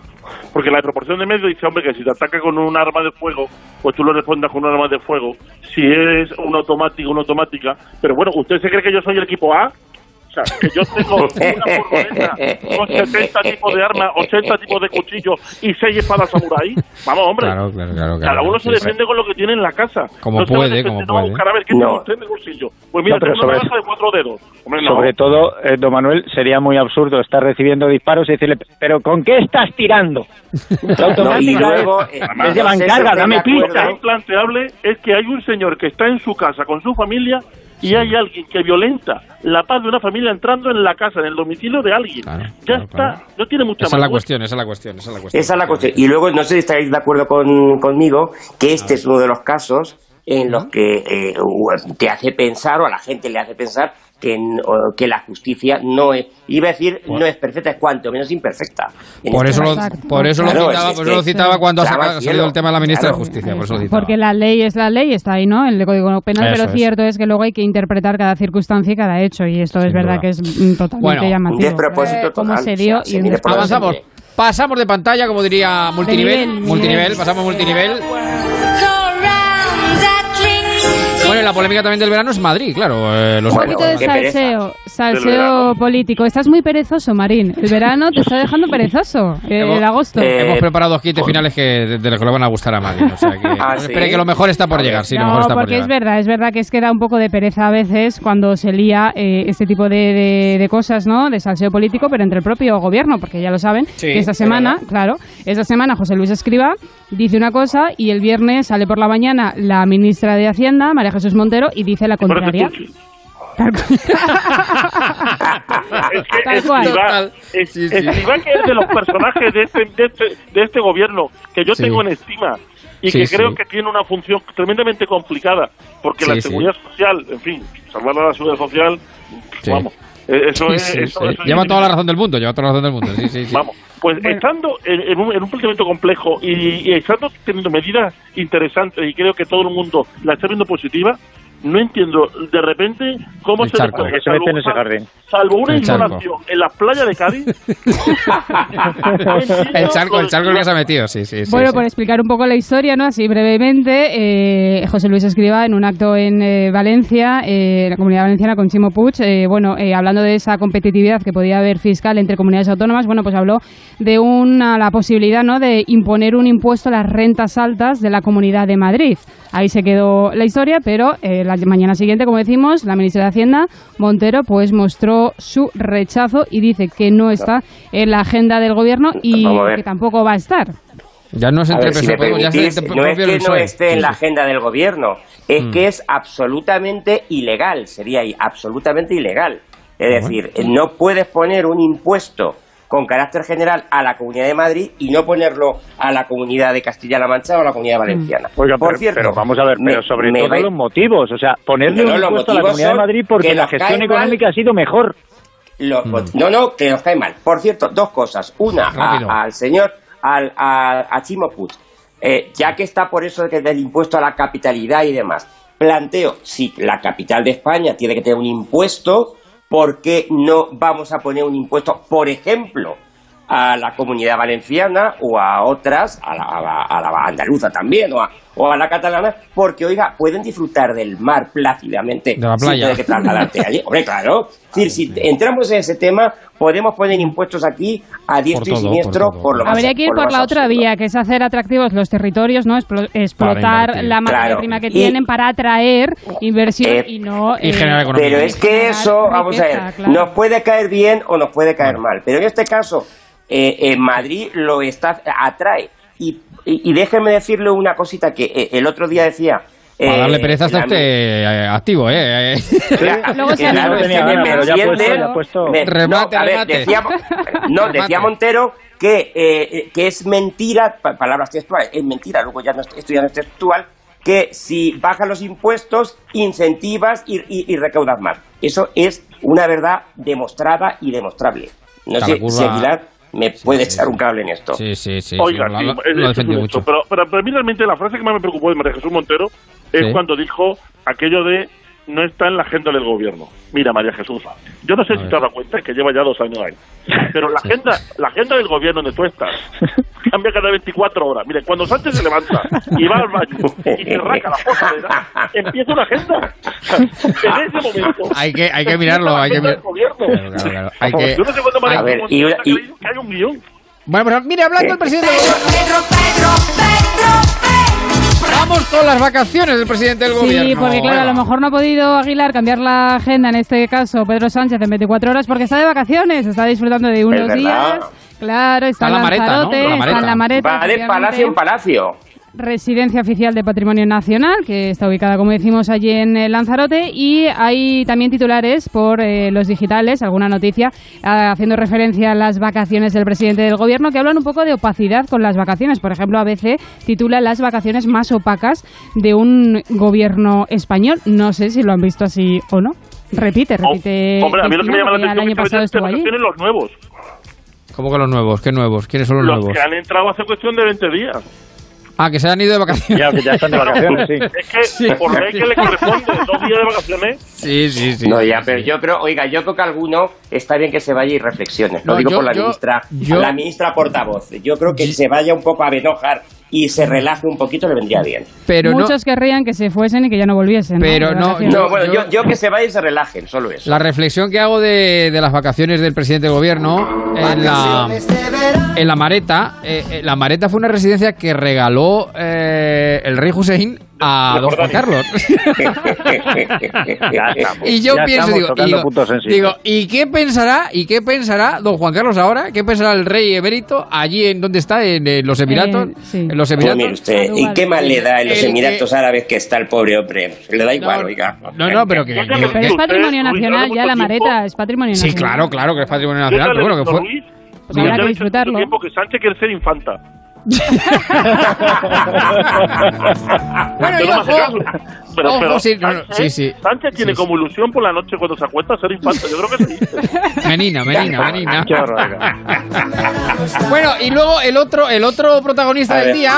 Speaker 53: Porque la desproporción de medios dice, hombre, que si te ataca con un arma de fuego, pues tú lo respondas con un arma de fuego. Si es un automático, una automática. Pero bueno, ¿usted se cree que yo soy el equipo A? Que yo tengo una furgoneta con 70 tipos de armas, 80 tipos de cuchillos y 6 espadas samurái. Vamos, hombre.
Speaker 2: Claro, claro, claro.
Speaker 53: Cada uno se defiende con lo que tiene en la casa.
Speaker 2: Como
Speaker 53: no a
Speaker 2: puede, como
Speaker 53: no,
Speaker 2: puede.
Speaker 53: buscar a ver qué
Speaker 51: No.
Speaker 53: tiene usted en el bolsillo. Pues mira,
Speaker 52: No, pero
Speaker 53: una
Speaker 52: sobre
Speaker 53: navaja de cuatro dedos. Hombre, no.
Speaker 52: Sobre todo, eh, don Manuel, sería muy absurdo estar recibiendo disparos y decirle, ¿pero con qué estás tirando? (laughs)
Speaker 51: No, y luego,
Speaker 52: es-
Speaker 51: eh, si
Speaker 52: bancarga,
Speaker 51: estoy
Speaker 52: dame
Speaker 51: acuerdo.
Speaker 53: Lo
Speaker 52: pista.
Speaker 53: implanteable es que hay un señor que está en su casa con su familia y hay alguien que violenta la paz de una familia entrando en la casa, en el domicilio de alguien.
Speaker 2: Claro,
Speaker 53: ya
Speaker 2: claro,
Speaker 53: está,
Speaker 2: claro.
Speaker 53: no tiene mucha
Speaker 2: Esa es
Speaker 53: más
Speaker 2: la
Speaker 53: vuelta.
Speaker 2: cuestión, esa es la cuestión, esa es la cuestión.
Speaker 51: Esa es la cuestión. Y luego, no sé si estaréis de acuerdo con, conmigo, que este es uno de los casos en los que eh, te hace pensar, o a la gente le hace pensar, que, que la justicia no es, iba a decir, no es perfecta, es cuanto menos imperfecta. En
Speaker 2: Por
Speaker 51: este
Speaker 2: eso, lo, por eso lo citaba,
Speaker 51: es
Speaker 2: por eso lo citaba cuando ha
Speaker 51: Claro,
Speaker 2: sacado- ha
Speaker 51: cielo,
Speaker 2: salido el tema de la ministra
Speaker 51: claro.
Speaker 2: de Justicia. Por eso lo citaba.
Speaker 50: Porque la ley es la ley, está ahí, ¿no? El Código Penal,
Speaker 2: Eso
Speaker 50: pero
Speaker 2: es.
Speaker 50: cierto es que luego hay que interpretar cada circunstancia y cada hecho, y esto
Speaker 2: Sin
Speaker 50: es verdad
Speaker 2: duda.
Speaker 50: que es mm, totalmente
Speaker 2: Bueno, un
Speaker 50: llamativo.
Speaker 51: despropósito
Speaker 50: Eh, Cómo
Speaker 51: total,
Speaker 50: se
Speaker 51: o
Speaker 50: dio
Speaker 51: sea,
Speaker 50: y un despropósito.
Speaker 2: Avanzamos. Pasamos de pantalla, como diría multinivel.
Speaker 50: nivel,
Speaker 2: multinivel,
Speaker 50: nivel.
Speaker 2: pasamos multinivel. Bueno, la polémica también del verano es Madrid, claro. eh, los
Speaker 50: Un poquito de salseo, salseo político. Estás muy perezoso, Marín. El verano te está dejando perezoso. eh,
Speaker 2: Hemos-
Speaker 50: el agosto.
Speaker 2: Hemos preparado dos kits finales que de, de los que le van a gustar a Madrid. O sea que,
Speaker 51: Ah,
Speaker 2: que lo mejor está por llegar. Sí, lo
Speaker 50: no,
Speaker 2: mejor está por
Speaker 50: porque es
Speaker 2: llegar.
Speaker 50: verdad, es verdad que es que da un poco de pereza a veces cuando se lía eh, este tipo de, de- de cosas, ¿no? De salseo político, pero entre el propio gobierno, porque ya lo saben,
Speaker 2: Sí,
Speaker 50: que esta
Speaker 2: es
Speaker 50: semana,
Speaker 2: verdad.
Speaker 50: claro, esta semana José Luis Escriba dice una cosa y el viernes sale por la mañana la ministra de Hacienda, María Jesús Montero, y dice la contraria. Tal cual.
Speaker 53: Es que es- Escrivá, que es de los personajes de este, de este, de este gobierno que yo
Speaker 2: Sí.
Speaker 53: tengo en estima y
Speaker 2: Sí,
Speaker 53: que creo
Speaker 2: sí.
Speaker 53: que tiene una función tremendamente complicada, porque
Speaker 2: Sí,
Speaker 53: la
Speaker 2: sí.
Speaker 53: seguridad social, en fin, salvar la seguridad social,
Speaker 2: Sí.
Speaker 53: vamos, eso es...
Speaker 2: sí,
Speaker 53: eso-
Speaker 2: sí.
Speaker 53: eso es
Speaker 2: Lleva toda la razón del mundo, lleva toda la razón del mundo. Sí.
Speaker 53: Vamos, pues estando en, en un, en un planteamiento complejo y, y estando teniendo medidas interesantes y creo que todo el mundo la está viendo positiva, no entiendo de repente cómo
Speaker 2: El
Speaker 53: se,
Speaker 2: charco.
Speaker 53: le-
Speaker 2: Que se mete en ese jardín.
Speaker 53: salvo una
Speaker 2: El
Speaker 53: inundación en las playas de Cádiz. (laughs)
Speaker 2: El charco, el charco el que se ha metido, sí, sí.
Speaker 50: bueno,
Speaker 2: sí.
Speaker 50: por explicar un poco la historia, ¿no? Así brevemente, eh, José Luis Escriba en un acto en eh, Valencia, eh, la comunidad valenciana con Chimo Puig, eh, bueno, eh, hablando de esa competitividad que podía haber fiscal entre comunidades autónomas, bueno, pues habló de una, la posibilidad, ¿no? De imponer un impuesto a las rentas altas de la Comunidad de Madrid. Ahí se quedó la historia, pero eh, la mañana siguiente, como decimos, la ministra de Hacienda, Montero, pues mostró su rechazo y dice que no está en la agenda del gobierno y que tampoco va a estar.
Speaker 2: Ya no es entre
Speaker 51: si
Speaker 2: ya
Speaker 51: no es que no esté en la agenda del gobierno, es
Speaker 2: Mm.
Speaker 51: que es absolutamente ilegal, sería i- absolutamente ilegal. Es
Speaker 2: Bueno.
Speaker 51: decir, no puedes poner un impuesto con carácter general a la Comunidad de Madrid y no ponerlo a la Comunidad de Castilla-La Mancha o a la Comunidad Valenciana.
Speaker 52: Oiga,
Speaker 51: Por
Speaker 52: pero,
Speaker 51: cierto,
Speaker 52: pero vamos a ver, pero sobre
Speaker 51: me
Speaker 52: todo los motivos, o sea, ponerle
Speaker 51: No, no,
Speaker 52: un
Speaker 51: los
Speaker 52: impuesto a la Comunidad de Madrid porque
Speaker 51: que
Speaker 52: la
Speaker 51: nos
Speaker 52: gestión
Speaker 51: cae mal.
Speaker 52: económica ha sido mejor.
Speaker 51: Los
Speaker 2: Mm.
Speaker 51: No, no, que nos cae mal. Por cierto, dos cosas. Una, a- al señor, al, a, a Chimo Puig. Eh, ya que está por eso de que del impuesto a la capitalidad y demás, planteo, si la capital de España tiene que tener un impuesto, ¿por qué no vamos a poner un impuesto, por ejemplo, a la comunidad valenciana o a otras, a la, a la- a la andaluza también, o a, o a la catalana, porque, oiga, pueden disfrutar del mar plácidamente
Speaker 2: De la
Speaker 51: sin
Speaker 2: playa.
Speaker 51: tener que trasladarte allí. Hombre, claro. Es decir, si entramos en ese tema, podemos poner impuestos aquí a diestro y siniestro
Speaker 2: por
Speaker 51: por, lo más
Speaker 50: Habría que ir por la otra
Speaker 51: absurdo.
Speaker 50: vía, que es hacer atractivos los territorios, ¿no? Explo- explotar la materia
Speaker 51: Claro.
Speaker 50: prima que
Speaker 51: Y-
Speaker 50: tienen para atraer inversión
Speaker 51: Eh,
Speaker 50: y no...
Speaker 2: y
Speaker 50: eh,
Speaker 2: generar economía.
Speaker 51: Pero es que eso, vamos a ver,
Speaker 50: claro.
Speaker 51: nos puede caer bien o nos puede caer mal. Pero en este caso, eh, en Madrid lo está atrae. Y, y, y déjeme decirle una cosita que eh, el otro día decía.
Speaker 2: Para
Speaker 51: eh,
Speaker 2: darle pereza está usted eh, activo, ¿eh? (laughs) (laughs)
Speaker 50: Luego se
Speaker 51: Claro,
Speaker 50: no
Speaker 51: decía. Montero que, eh, que es mentira, pa- palabras textuales, es mentira, luego ya no, esto ya no es textual, que si bajas los impuestos, incentivas y, y- y recaudas más. Eso es una verdad demostrada y demostrable. No
Speaker 2: Está
Speaker 51: sé si Aguilar me puede echar un cable en esto.
Speaker 2: Sí, sí, sí.
Speaker 53: Oiga,
Speaker 2: sí,
Speaker 53: sí,
Speaker 2: lo,
Speaker 53: es-
Speaker 2: lo
Speaker 53: es justo,
Speaker 2: mucho.
Speaker 53: Pero, pero mí realmente la frase que más me preocupó de María Jesús Montero es
Speaker 2: Sí.
Speaker 53: cuando dijo aquello de no está en la agenda del gobierno. Mira, María Jesús, yo no sé
Speaker 2: A
Speaker 53: si
Speaker 2: ver.
Speaker 53: te has dado cuenta que lleva ya dos años ahí, pero la agenda, la agenda del gobierno donde tú estás cambia cada 24 horas. Mire, cuando Sánchez se levanta y va al baño y se raca la posadera, empieza una agenda. En ese momento.
Speaker 2: Hay que, hay que mirarlo, hay que mirarlo.
Speaker 53: agenda del gobierno.
Speaker 2: Claro, claro, claro. Hay que...
Speaker 53: Yo no sé cuándo María
Speaker 51: A ver, y-
Speaker 53: hay un guion.
Speaker 2: Bueno, pero mire, hablando del presidente del gobierno... Vamos con las vacaciones del presidente del gobierno.
Speaker 50: Sí, porque claro, a lo mejor no ha podido Aguilar cambiar la agenda, en este caso Pedro Sánchez en 24 horas, porque está de vacaciones, está disfrutando de unos días. Claro, está,
Speaker 2: Está en la mareta, ¿no? La
Speaker 50: está en la mareta.
Speaker 51: Va de palacio en palacio.
Speaker 50: Residencia Oficial de Patrimonio Nacional, que está ubicada, como decimos, allí en eh, Lanzarote. Y hay también titulares por eh, los digitales, alguna noticia, ah, haciendo referencia a las vacaciones del presidente del gobierno, que hablan un poco de opacidad con las vacaciones. Por ejemplo, ABC titula Las vacaciones más opacas de un gobierno español. No sé si lo han visto así o no. Repite, repite.
Speaker 53: Hombre, a mí lo que me llama la atención
Speaker 50: el
Speaker 53: es que
Speaker 50: año pasado
Speaker 53: vayan de
Speaker 50: estuvo allí.
Speaker 53: vacaciones los nuevos.
Speaker 2: ¿Cómo que los nuevos? ¿Qué nuevos? ¿Quiénes son los,
Speaker 53: Los
Speaker 2: nuevos?
Speaker 53: que han entrado hace cuestión de 20 días.
Speaker 2: Ah, que se han ido de vacaciones.
Speaker 52: Ya, que ya están de vacaciones, sí.
Speaker 53: Es que
Speaker 2: Sí.
Speaker 53: por ley que le corresponde dos días de vacaciones.
Speaker 2: Sí, sí, sí.
Speaker 51: no, ya, pero
Speaker 2: sí.
Speaker 51: yo creo, oiga, yo creo que alguno está bien que se vaya y reflexione. Lo
Speaker 2: No,
Speaker 51: digo
Speaker 2: yo-
Speaker 51: por la
Speaker 2: yo-
Speaker 51: ministra,
Speaker 2: yo-
Speaker 51: la ministra portavoz. Yo creo que se vaya un poco a venojar y se relaje un poquito le vendría bien.
Speaker 2: Pero no-
Speaker 50: Muchos querrían que se fuesen y que ya no volviesen.
Speaker 2: Pero
Speaker 50: De
Speaker 2: no.
Speaker 51: No, bueno, yo, yo que se vayan y se relajen, solo eso.
Speaker 2: La reflexión que hago de, de las vacaciones del presidente del gobierno en la, en la Mareta, eh, eh, la Mareta fue una residencia que regaló eh, el rey Hussein a don Juan Carlos. (laughs) y yo
Speaker 52: Ya
Speaker 2: pienso, digo, ¿y qué pensará, y qué pensará don Juan Carlos ahora? ¿Qué pensará el rey emérito allí en donde está, en, eh, los Emiratos? En los
Speaker 51: Pues
Speaker 2: Emiratos.
Speaker 51: mire usted, ¿y qué más le da en los
Speaker 2: El que-
Speaker 51: Emiratos Árabes que está el pobre hombre? Le da igual, oiga.
Speaker 2: No, no, pero que... que-
Speaker 50: Pero es patrimonio nacional, ya la mareta es patrimonio
Speaker 2: Sí,
Speaker 50: nacional.
Speaker 2: claro, claro que es patrimonio
Speaker 53: ¿Qué
Speaker 2: nacional, pero bueno, que fue...
Speaker 50: Pues habrá que disfrutarlo.
Speaker 53: tiempo que Sánchez quiere ser infanta. (laughs) (laughs)
Speaker 2: Bueno,
Speaker 53: Pero
Speaker 2: y
Speaker 53: no
Speaker 2: ojo.
Speaker 53: Pero,
Speaker 2: Ojo,
Speaker 53: pero
Speaker 2: sí, no, no,
Speaker 53: Sánchez,
Speaker 2: sí, sí.
Speaker 53: Sánchez tiene como ilusión por la noche cuando se acuesta a ser infanta. Yo creo que sí. (laughs)
Speaker 2: Menina, menina, menina. Bueno, y luego el otro, el otro protagonista del día.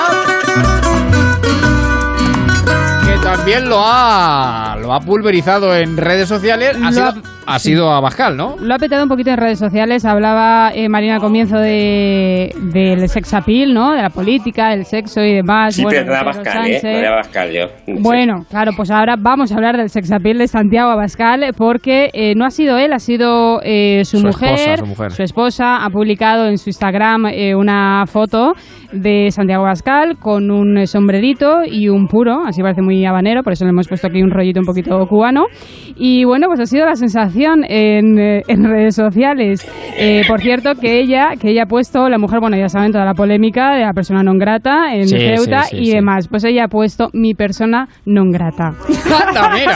Speaker 2: Que también lo ha, lo ha pulverizado en redes sociales. Ha
Speaker 50: Lo
Speaker 2: sido,
Speaker 50: ha-
Speaker 2: ha sido Abascal, ¿no?
Speaker 50: Lo ha petado un poquito en redes sociales. Hablaba eh, Marina al comienzo de, del sex appeal, ¿no? De la política, el sexo y demás.
Speaker 51: Sí,
Speaker 50: Bueno,
Speaker 51: pero de Abascal, ¿eh? No de Abascal, yo.
Speaker 50: Bueno, claro, pues ahora vamos a hablar del sex appeal de Santiago Abascal porque eh, no ha sido él, ha sido eh, su,
Speaker 2: Su
Speaker 50: mujer,
Speaker 2: esposa, su mujer.
Speaker 50: su esposa ha publicado en su Instagram eh, una foto de Santiago Abascal con un sombrerito y un puro, así parece muy habanero, por eso le hemos puesto aquí un rollito un poquito cubano. Y bueno, pues ha sido la sensación en, eh, en redes sociales. Eh, por cierto, que ella, que ella ha puesto, la mujer, bueno, ya saben toda la polémica de la persona non grata en
Speaker 2: Sí,
Speaker 50: Ceuta
Speaker 2: sí, sí,
Speaker 50: y
Speaker 2: sí.
Speaker 50: demás. Pues ella ha puesto mi persona non grata.
Speaker 2: Anda, mira.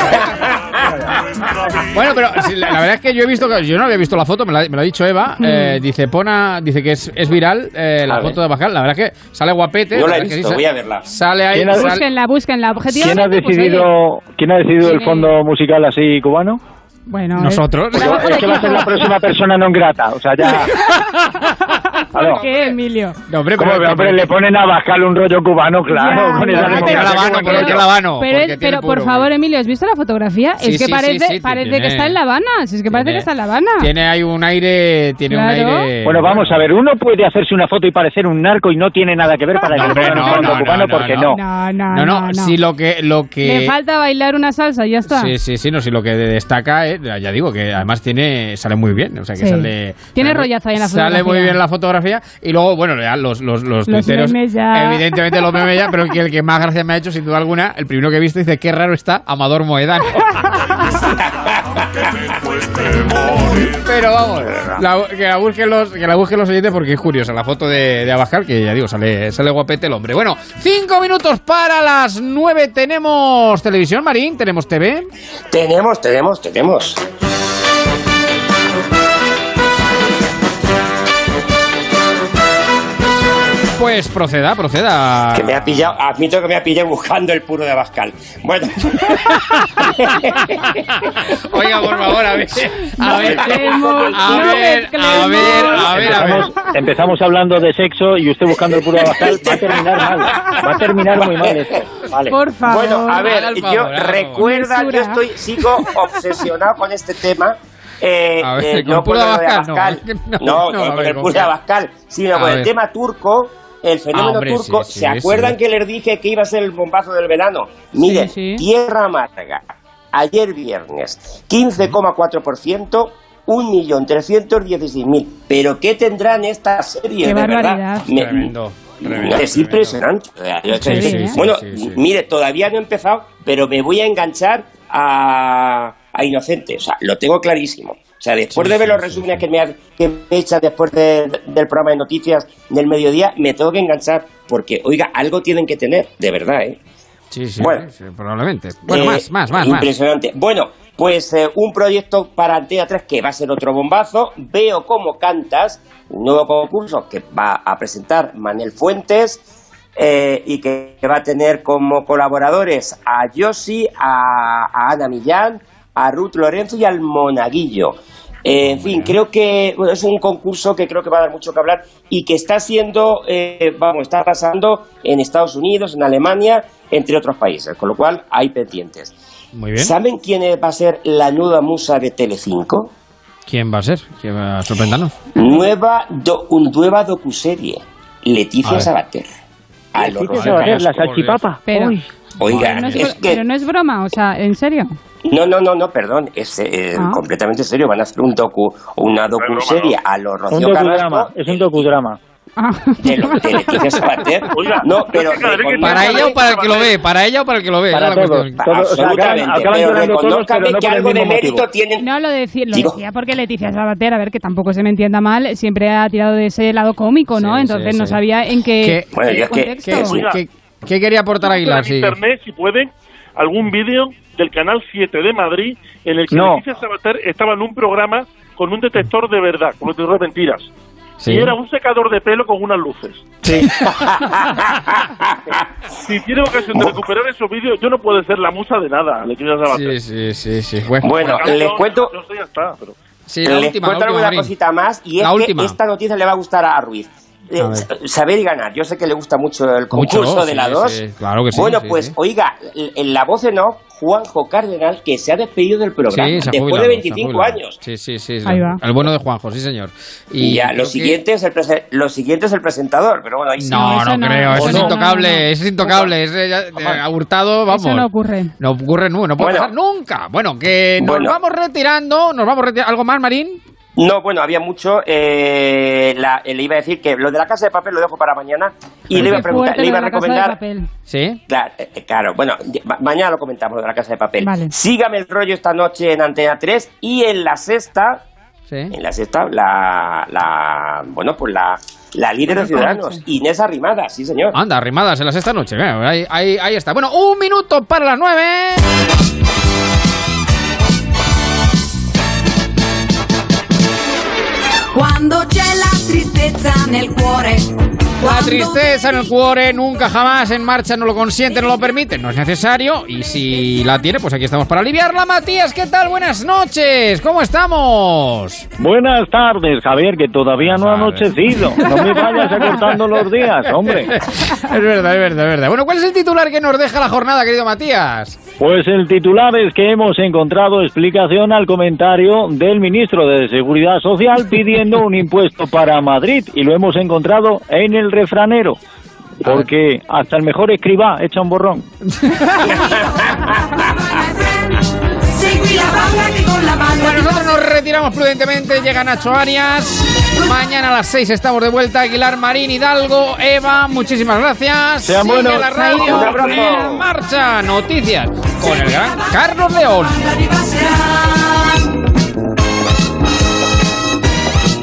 Speaker 2: Bueno, pero la, verdad es que yo he visto, yo no había visto la foto, me la, me la ha dicho Eva. eh, dice, pona, dice que es, es viral eh, la
Speaker 51: A ver.
Speaker 2: foto de Abascal. La verdad es que sale guapete.
Speaker 51: No la he
Speaker 2: que
Speaker 51: visto,
Speaker 2: sí,
Speaker 51: voy a verla.
Speaker 2: Sale ahí.
Speaker 52: ¿Quién ha-
Speaker 2: sale-
Speaker 50: Búsquenla, búsquenla.
Speaker 52: ¿Quién ha
Speaker 50: pues,
Speaker 52: decidido, ¿quién ha decidido el fondo musical así cubano?
Speaker 50: Bueno,
Speaker 2: Nosotros.
Speaker 52: Es que va a ser la próxima persona non grata. O sea, ya. (laughs)
Speaker 50: ¿Por qué, Emilio?
Speaker 2: No, hombre,
Speaker 52: ¿Cómo,
Speaker 2: pero-
Speaker 52: hombre, le ponen a Bascal un rollo cubano, claro.
Speaker 50: Ya,
Speaker 52: con
Speaker 50: ya.
Speaker 52: esa.
Speaker 50: Pero, pero por
Speaker 2: puro,
Speaker 50: favor, Emilio, ¿has visto la fotografía?
Speaker 2: Sí,
Speaker 50: es que
Speaker 2: sí,
Speaker 50: parece,
Speaker 2: sí, sí,
Speaker 50: parece
Speaker 2: tiene-
Speaker 50: que está en La Habana. Si es que parece
Speaker 2: tiene-
Speaker 50: que está en La Habana.
Speaker 2: Tiene ahí un aire, tiene
Speaker 50: Claro.
Speaker 2: un aire.
Speaker 52: Bueno, vamos a ver, uno puede hacerse una foto y parecer un narco y no tiene nada que ver para
Speaker 2: No,
Speaker 52: le
Speaker 2: hombre, no, no,
Speaker 52: cubano
Speaker 2: no,
Speaker 52: porque
Speaker 2: no.
Speaker 52: no.
Speaker 50: No, no,
Speaker 2: No, no,
Speaker 50: no.
Speaker 2: si lo que, lo que.
Speaker 50: Le falta bailar una salsa, ya está.
Speaker 2: Sí, sí, sí, no, si lo que destaca es, ya digo, que además tiene, sale muy bien, o sea, que
Speaker 50: Sí.
Speaker 2: sale...
Speaker 50: Tiene
Speaker 2: sale-
Speaker 50: rollazo ahí en la
Speaker 2: Sale
Speaker 50: fotografía.
Speaker 2: muy bien la fotografía y luego, bueno, ya los, los, los,
Speaker 50: Los
Speaker 2: tuiteros,
Speaker 50: memes ya.
Speaker 2: evidentemente los memes ya, pero que el que más gracia me ha hecho, sin duda alguna, el primero que he visto dice, qué raro está Amador Moedano. (laughs) Pero vamos, la- que, la busquen los, que la busquen los oyentes porque es curiosa la foto de, de que ya digo, sale, sale guapete el hombre. Bueno, cinco minutos para las nueve. ¿Tenemos televisión, Marín? ¿Tenemos TV?
Speaker 51: Tenemos, tenemos, tenemos.
Speaker 2: Pues proceda, proceda.
Speaker 51: Que me ha pillado, admito que me ha pillado buscando el puro de Abascal. Bueno. (laughs)
Speaker 2: Oiga, por favor, a ver. A ver,
Speaker 50: mezclemos,
Speaker 2: a
Speaker 50: no
Speaker 2: ver, a ver, a ver, a ver.
Speaker 52: Empezamos, empezamos hablando de sexo y usted buscando el puro de Bascal. Va a terminar mal. Va a terminar muy mal esto. Vale.
Speaker 50: Por favor.
Speaker 51: Bueno, a ver,
Speaker 2: el
Speaker 51: yo
Speaker 2: el
Speaker 51: recuerda, yo estoy, sigo obsesionado con este tema. Eh,
Speaker 2: A ver,
Speaker 51: eh,
Speaker 2: ¿con
Speaker 51: no
Speaker 2: puro
Speaker 51: con lo de
Speaker 2: Abascal? No,
Speaker 51: Abascal,
Speaker 2: no,
Speaker 51: no,
Speaker 2: no,
Speaker 51: no
Speaker 2: a
Speaker 51: con
Speaker 2: ver,
Speaker 51: el
Speaker 2: ¿con
Speaker 51: puro de Abascal, sino
Speaker 2: A
Speaker 51: con el tema turco, el fenómeno
Speaker 2: Ah, hombre,
Speaker 51: turco.
Speaker 2: sí,
Speaker 51: ¿Se
Speaker 2: sí,
Speaker 51: acuerdan
Speaker 2: sí.
Speaker 51: que les dije que iba a ser el bombazo del verano? Mire,
Speaker 50: Sí, sí.
Speaker 51: Tierra Amarga, ayer viernes, 15,4%. 1.316.000. ¿Pero qué tendrán estas series,
Speaker 50: Qué
Speaker 51: de verdad?
Speaker 50: barbaridad.
Speaker 2: Tremendo, tremendo,
Speaker 51: es impresionante.
Speaker 50: Sí, sí,
Speaker 51: bueno,
Speaker 2: sí, sí.
Speaker 51: mire, todavía no he empezado, pero me voy a enganchar a, a Inocente. O sea, lo tengo clarísimo. O sea, después
Speaker 2: Sí,
Speaker 51: de ver los resúmenes que me, ha- que me echan después de- del programa de noticias del mediodía, me tengo que enganchar porque, oiga, algo tienen que tener, de verdad, ¿eh?
Speaker 2: Sí, sí,
Speaker 51: Bueno.
Speaker 2: sí, probablemente. Bueno,
Speaker 51: Eh,
Speaker 2: más, más, más, más.
Speaker 51: Impresionante. Bueno, pues eh, un proyecto para Antena 3 que va a ser otro bombazo. Veo cómo cantas, un nuevo concurso que va a presentar Manel Fuentes eh, y que va a tener como colaboradores a Yossi, a, a Ana Millán, a Ruth Lorenzo y al Monaguillo. Eh, en fin, creo que bueno, es un concurso que creo que va a dar mucho que hablar y que está siendo, eh, vamos, está pasando en Estados Unidos, en Alemania, entre otros países, con lo cual hay pendientes.
Speaker 2: Muy bien.
Speaker 51: ¿Saben quién va a ser la nueva musa de Telecinco?
Speaker 2: ¿Quién va a ser? ¿Quién va a sorprendernos?
Speaker 51: Nueva, do- un nueva docuserie, Leticia. Sabater. a los
Speaker 52: ¿Qué Sabater, la salchipapa?
Speaker 50: Pero-
Speaker 52: Uy.
Speaker 51: Oiga,
Speaker 50: pero, no es,
Speaker 51: que
Speaker 50: pero no es broma, o sea, ¿en serio?
Speaker 51: No, no, no, no, perdón, es eh,
Speaker 50: Ah.
Speaker 51: completamente serio. Van a hacer un docu, una docu-serie a los
Speaker 52: Un
Speaker 51: Rocío
Speaker 52: docudrama,
Speaker 51: Carrasco
Speaker 52: es un docudrama.
Speaker 51: de, lo- de Leticia Sabater. (laughs) no, pero
Speaker 2: ¿Para ella o para el que lo ve? ¿Para ella o para el que lo ve?
Speaker 52: Para todos, o
Speaker 51: Absolutamente,
Speaker 52: acaban
Speaker 51: pero que algo de mérito
Speaker 52: motivo.
Speaker 51: tienen.
Speaker 50: No lo, decía, lo decía porque Leticia Sabater, a ver, que tampoco se me entienda mal, siempre ha tirado de ese lado cómico, ¿no?
Speaker 2: Sí,
Speaker 50: Entonces
Speaker 2: sí,
Speaker 50: no
Speaker 2: sí.
Speaker 50: sabía en qué,
Speaker 2: ¿Qué-
Speaker 51: Bueno, yo es que-
Speaker 50: contexto.
Speaker 2: ¿Qué, quería aportar Aguilar?
Speaker 53: en
Speaker 2: Sí.
Speaker 53: internet, si pueden, algún vídeo del canal 7 de Madrid en el que
Speaker 52: No.
Speaker 53: Leticia Sabater estaba en un programa con un detector de verdad, con un detector de mentiras.
Speaker 2: Sí.
Speaker 53: Y era un secador de pelo con unas luces.
Speaker 52: Sí. (laughs)
Speaker 53: Si tiene ocasión de recuperar esos vídeos, yo no puedo ser la musa de nada, Leticia Sabater.
Speaker 2: Sí, sí, sí, sí. Bueno,
Speaker 51: Bueno, les cuento,
Speaker 53: yo sé, ya está, pero-
Speaker 2: sí, la
Speaker 51: les
Speaker 2: última,
Speaker 51: cuento
Speaker 2: la última,
Speaker 51: alguna
Speaker 2: Marín.
Speaker 51: cosita más y es
Speaker 2: La
Speaker 51: que
Speaker 2: última.
Speaker 51: esta noticia le va a gustar a Ruiz. Eh, saber y ganar. Yo sé que le gusta mucho el
Speaker 2: Mucho,
Speaker 51: concurso de
Speaker 2: sí,
Speaker 51: la 2.
Speaker 2: sí, claro que sí,
Speaker 51: Bueno,
Speaker 2: sí,
Speaker 51: pues,
Speaker 2: sí.
Speaker 51: oiga, en la voz en off, Juanjo Cardenal, que se ha despedido del programa después
Speaker 2: jubilado,
Speaker 51: de
Speaker 2: se ha
Speaker 51: 25
Speaker 2: jubilado.
Speaker 51: años.
Speaker 2: Sí, sí, sí. sí.
Speaker 50: Ahí va.
Speaker 2: El bueno de Juanjo, sí, señor.
Speaker 51: Y ya, lo
Speaker 2: que-
Speaker 51: siguiente, es el lo siguiente es el presentador, pero bueno, ahí sí.
Speaker 2: No, no,
Speaker 50: no,
Speaker 2: creo, eso
Speaker 50: no,
Speaker 2: es
Speaker 50: no,
Speaker 2: intocable,
Speaker 50: no,
Speaker 2: es intocable, ese ya- eh, a Hurtado, vamos.
Speaker 50: Eso no ocurre.
Speaker 2: No ocurre no puede
Speaker 51: Bueno.
Speaker 2: pasar nunca. Bueno, que nos
Speaker 51: Bueno.
Speaker 2: vamos retirando, nos vamos retirando. ¿Algo más, Marín?
Speaker 51: No, bueno, había mucho. eh, la- eh, le iba a decir que lo de la casa de papel lo dejo para mañana. Y le iba a preguntar, le
Speaker 50: lo
Speaker 51: iba a
Speaker 50: de la casa de
Speaker 51: recomendar.
Speaker 50: papel.
Speaker 2: Sí.
Speaker 51: Claro, eh, claro, bueno, mañana lo comentamos de la casa de papel.
Speaker 50: Vale.
Speaker 51: Sígame el rollo esta noche en Antena 3 y en la sexta,
Speaker 2: Sí.
Speaker 51: en la sexta, la, la bueno, pues la, la líder de Ciudadanos. Inés Arrimada, sí señor.
Speaker 2: Anda, arrimadas en la sexta noche. Ahí, ahí, ahí está. Bueno, un minuto para las nueve.
Speaker 54: Tristezza nel cuore.
Speaker 2: La tristeza en el cuore nunca jamás en marcha no lo consiente, no lo permite, no es necesario. Y si la tiene, pues aquí estamos para aliviarla. Matías, ¿qué tal? Buenas noches, ¿cómo estamos?
Speaker 52: Buenas tardes, Javier, que todavía no ha anochecido. No me vayas acortando los días, hombre. (laughs)
Speaker 2: Es verdad, es verdad, es verdad. Bueno, ¿cuál es el titular que nos deja la jornada, querido Matías?
Speaker 52: Pues el titular es que hemos encontrado explicación al comentario del ministro de Seguridad Social pidiendo un impuesto para Madrid y lo hemos encontrado en el refranero. Porque hasta el mejor escriba echa un borrón. (laughs)
Speaker 2: Bueno, nosotros nos retiramos prudentemente, llega Nacho Arias. Mañana a las 6 estamos de vuelta. Aguilar Marín Hidalgo, Eva, muchísimas gracias.
Speaker 52: Sean
Speaker 2: Sigue
Speaker 52: buenos.
Speaker 2: la radio
Speaker 51: Un abrazo.
Speaker 2: en marcha. Noticias con el gran Carlos León.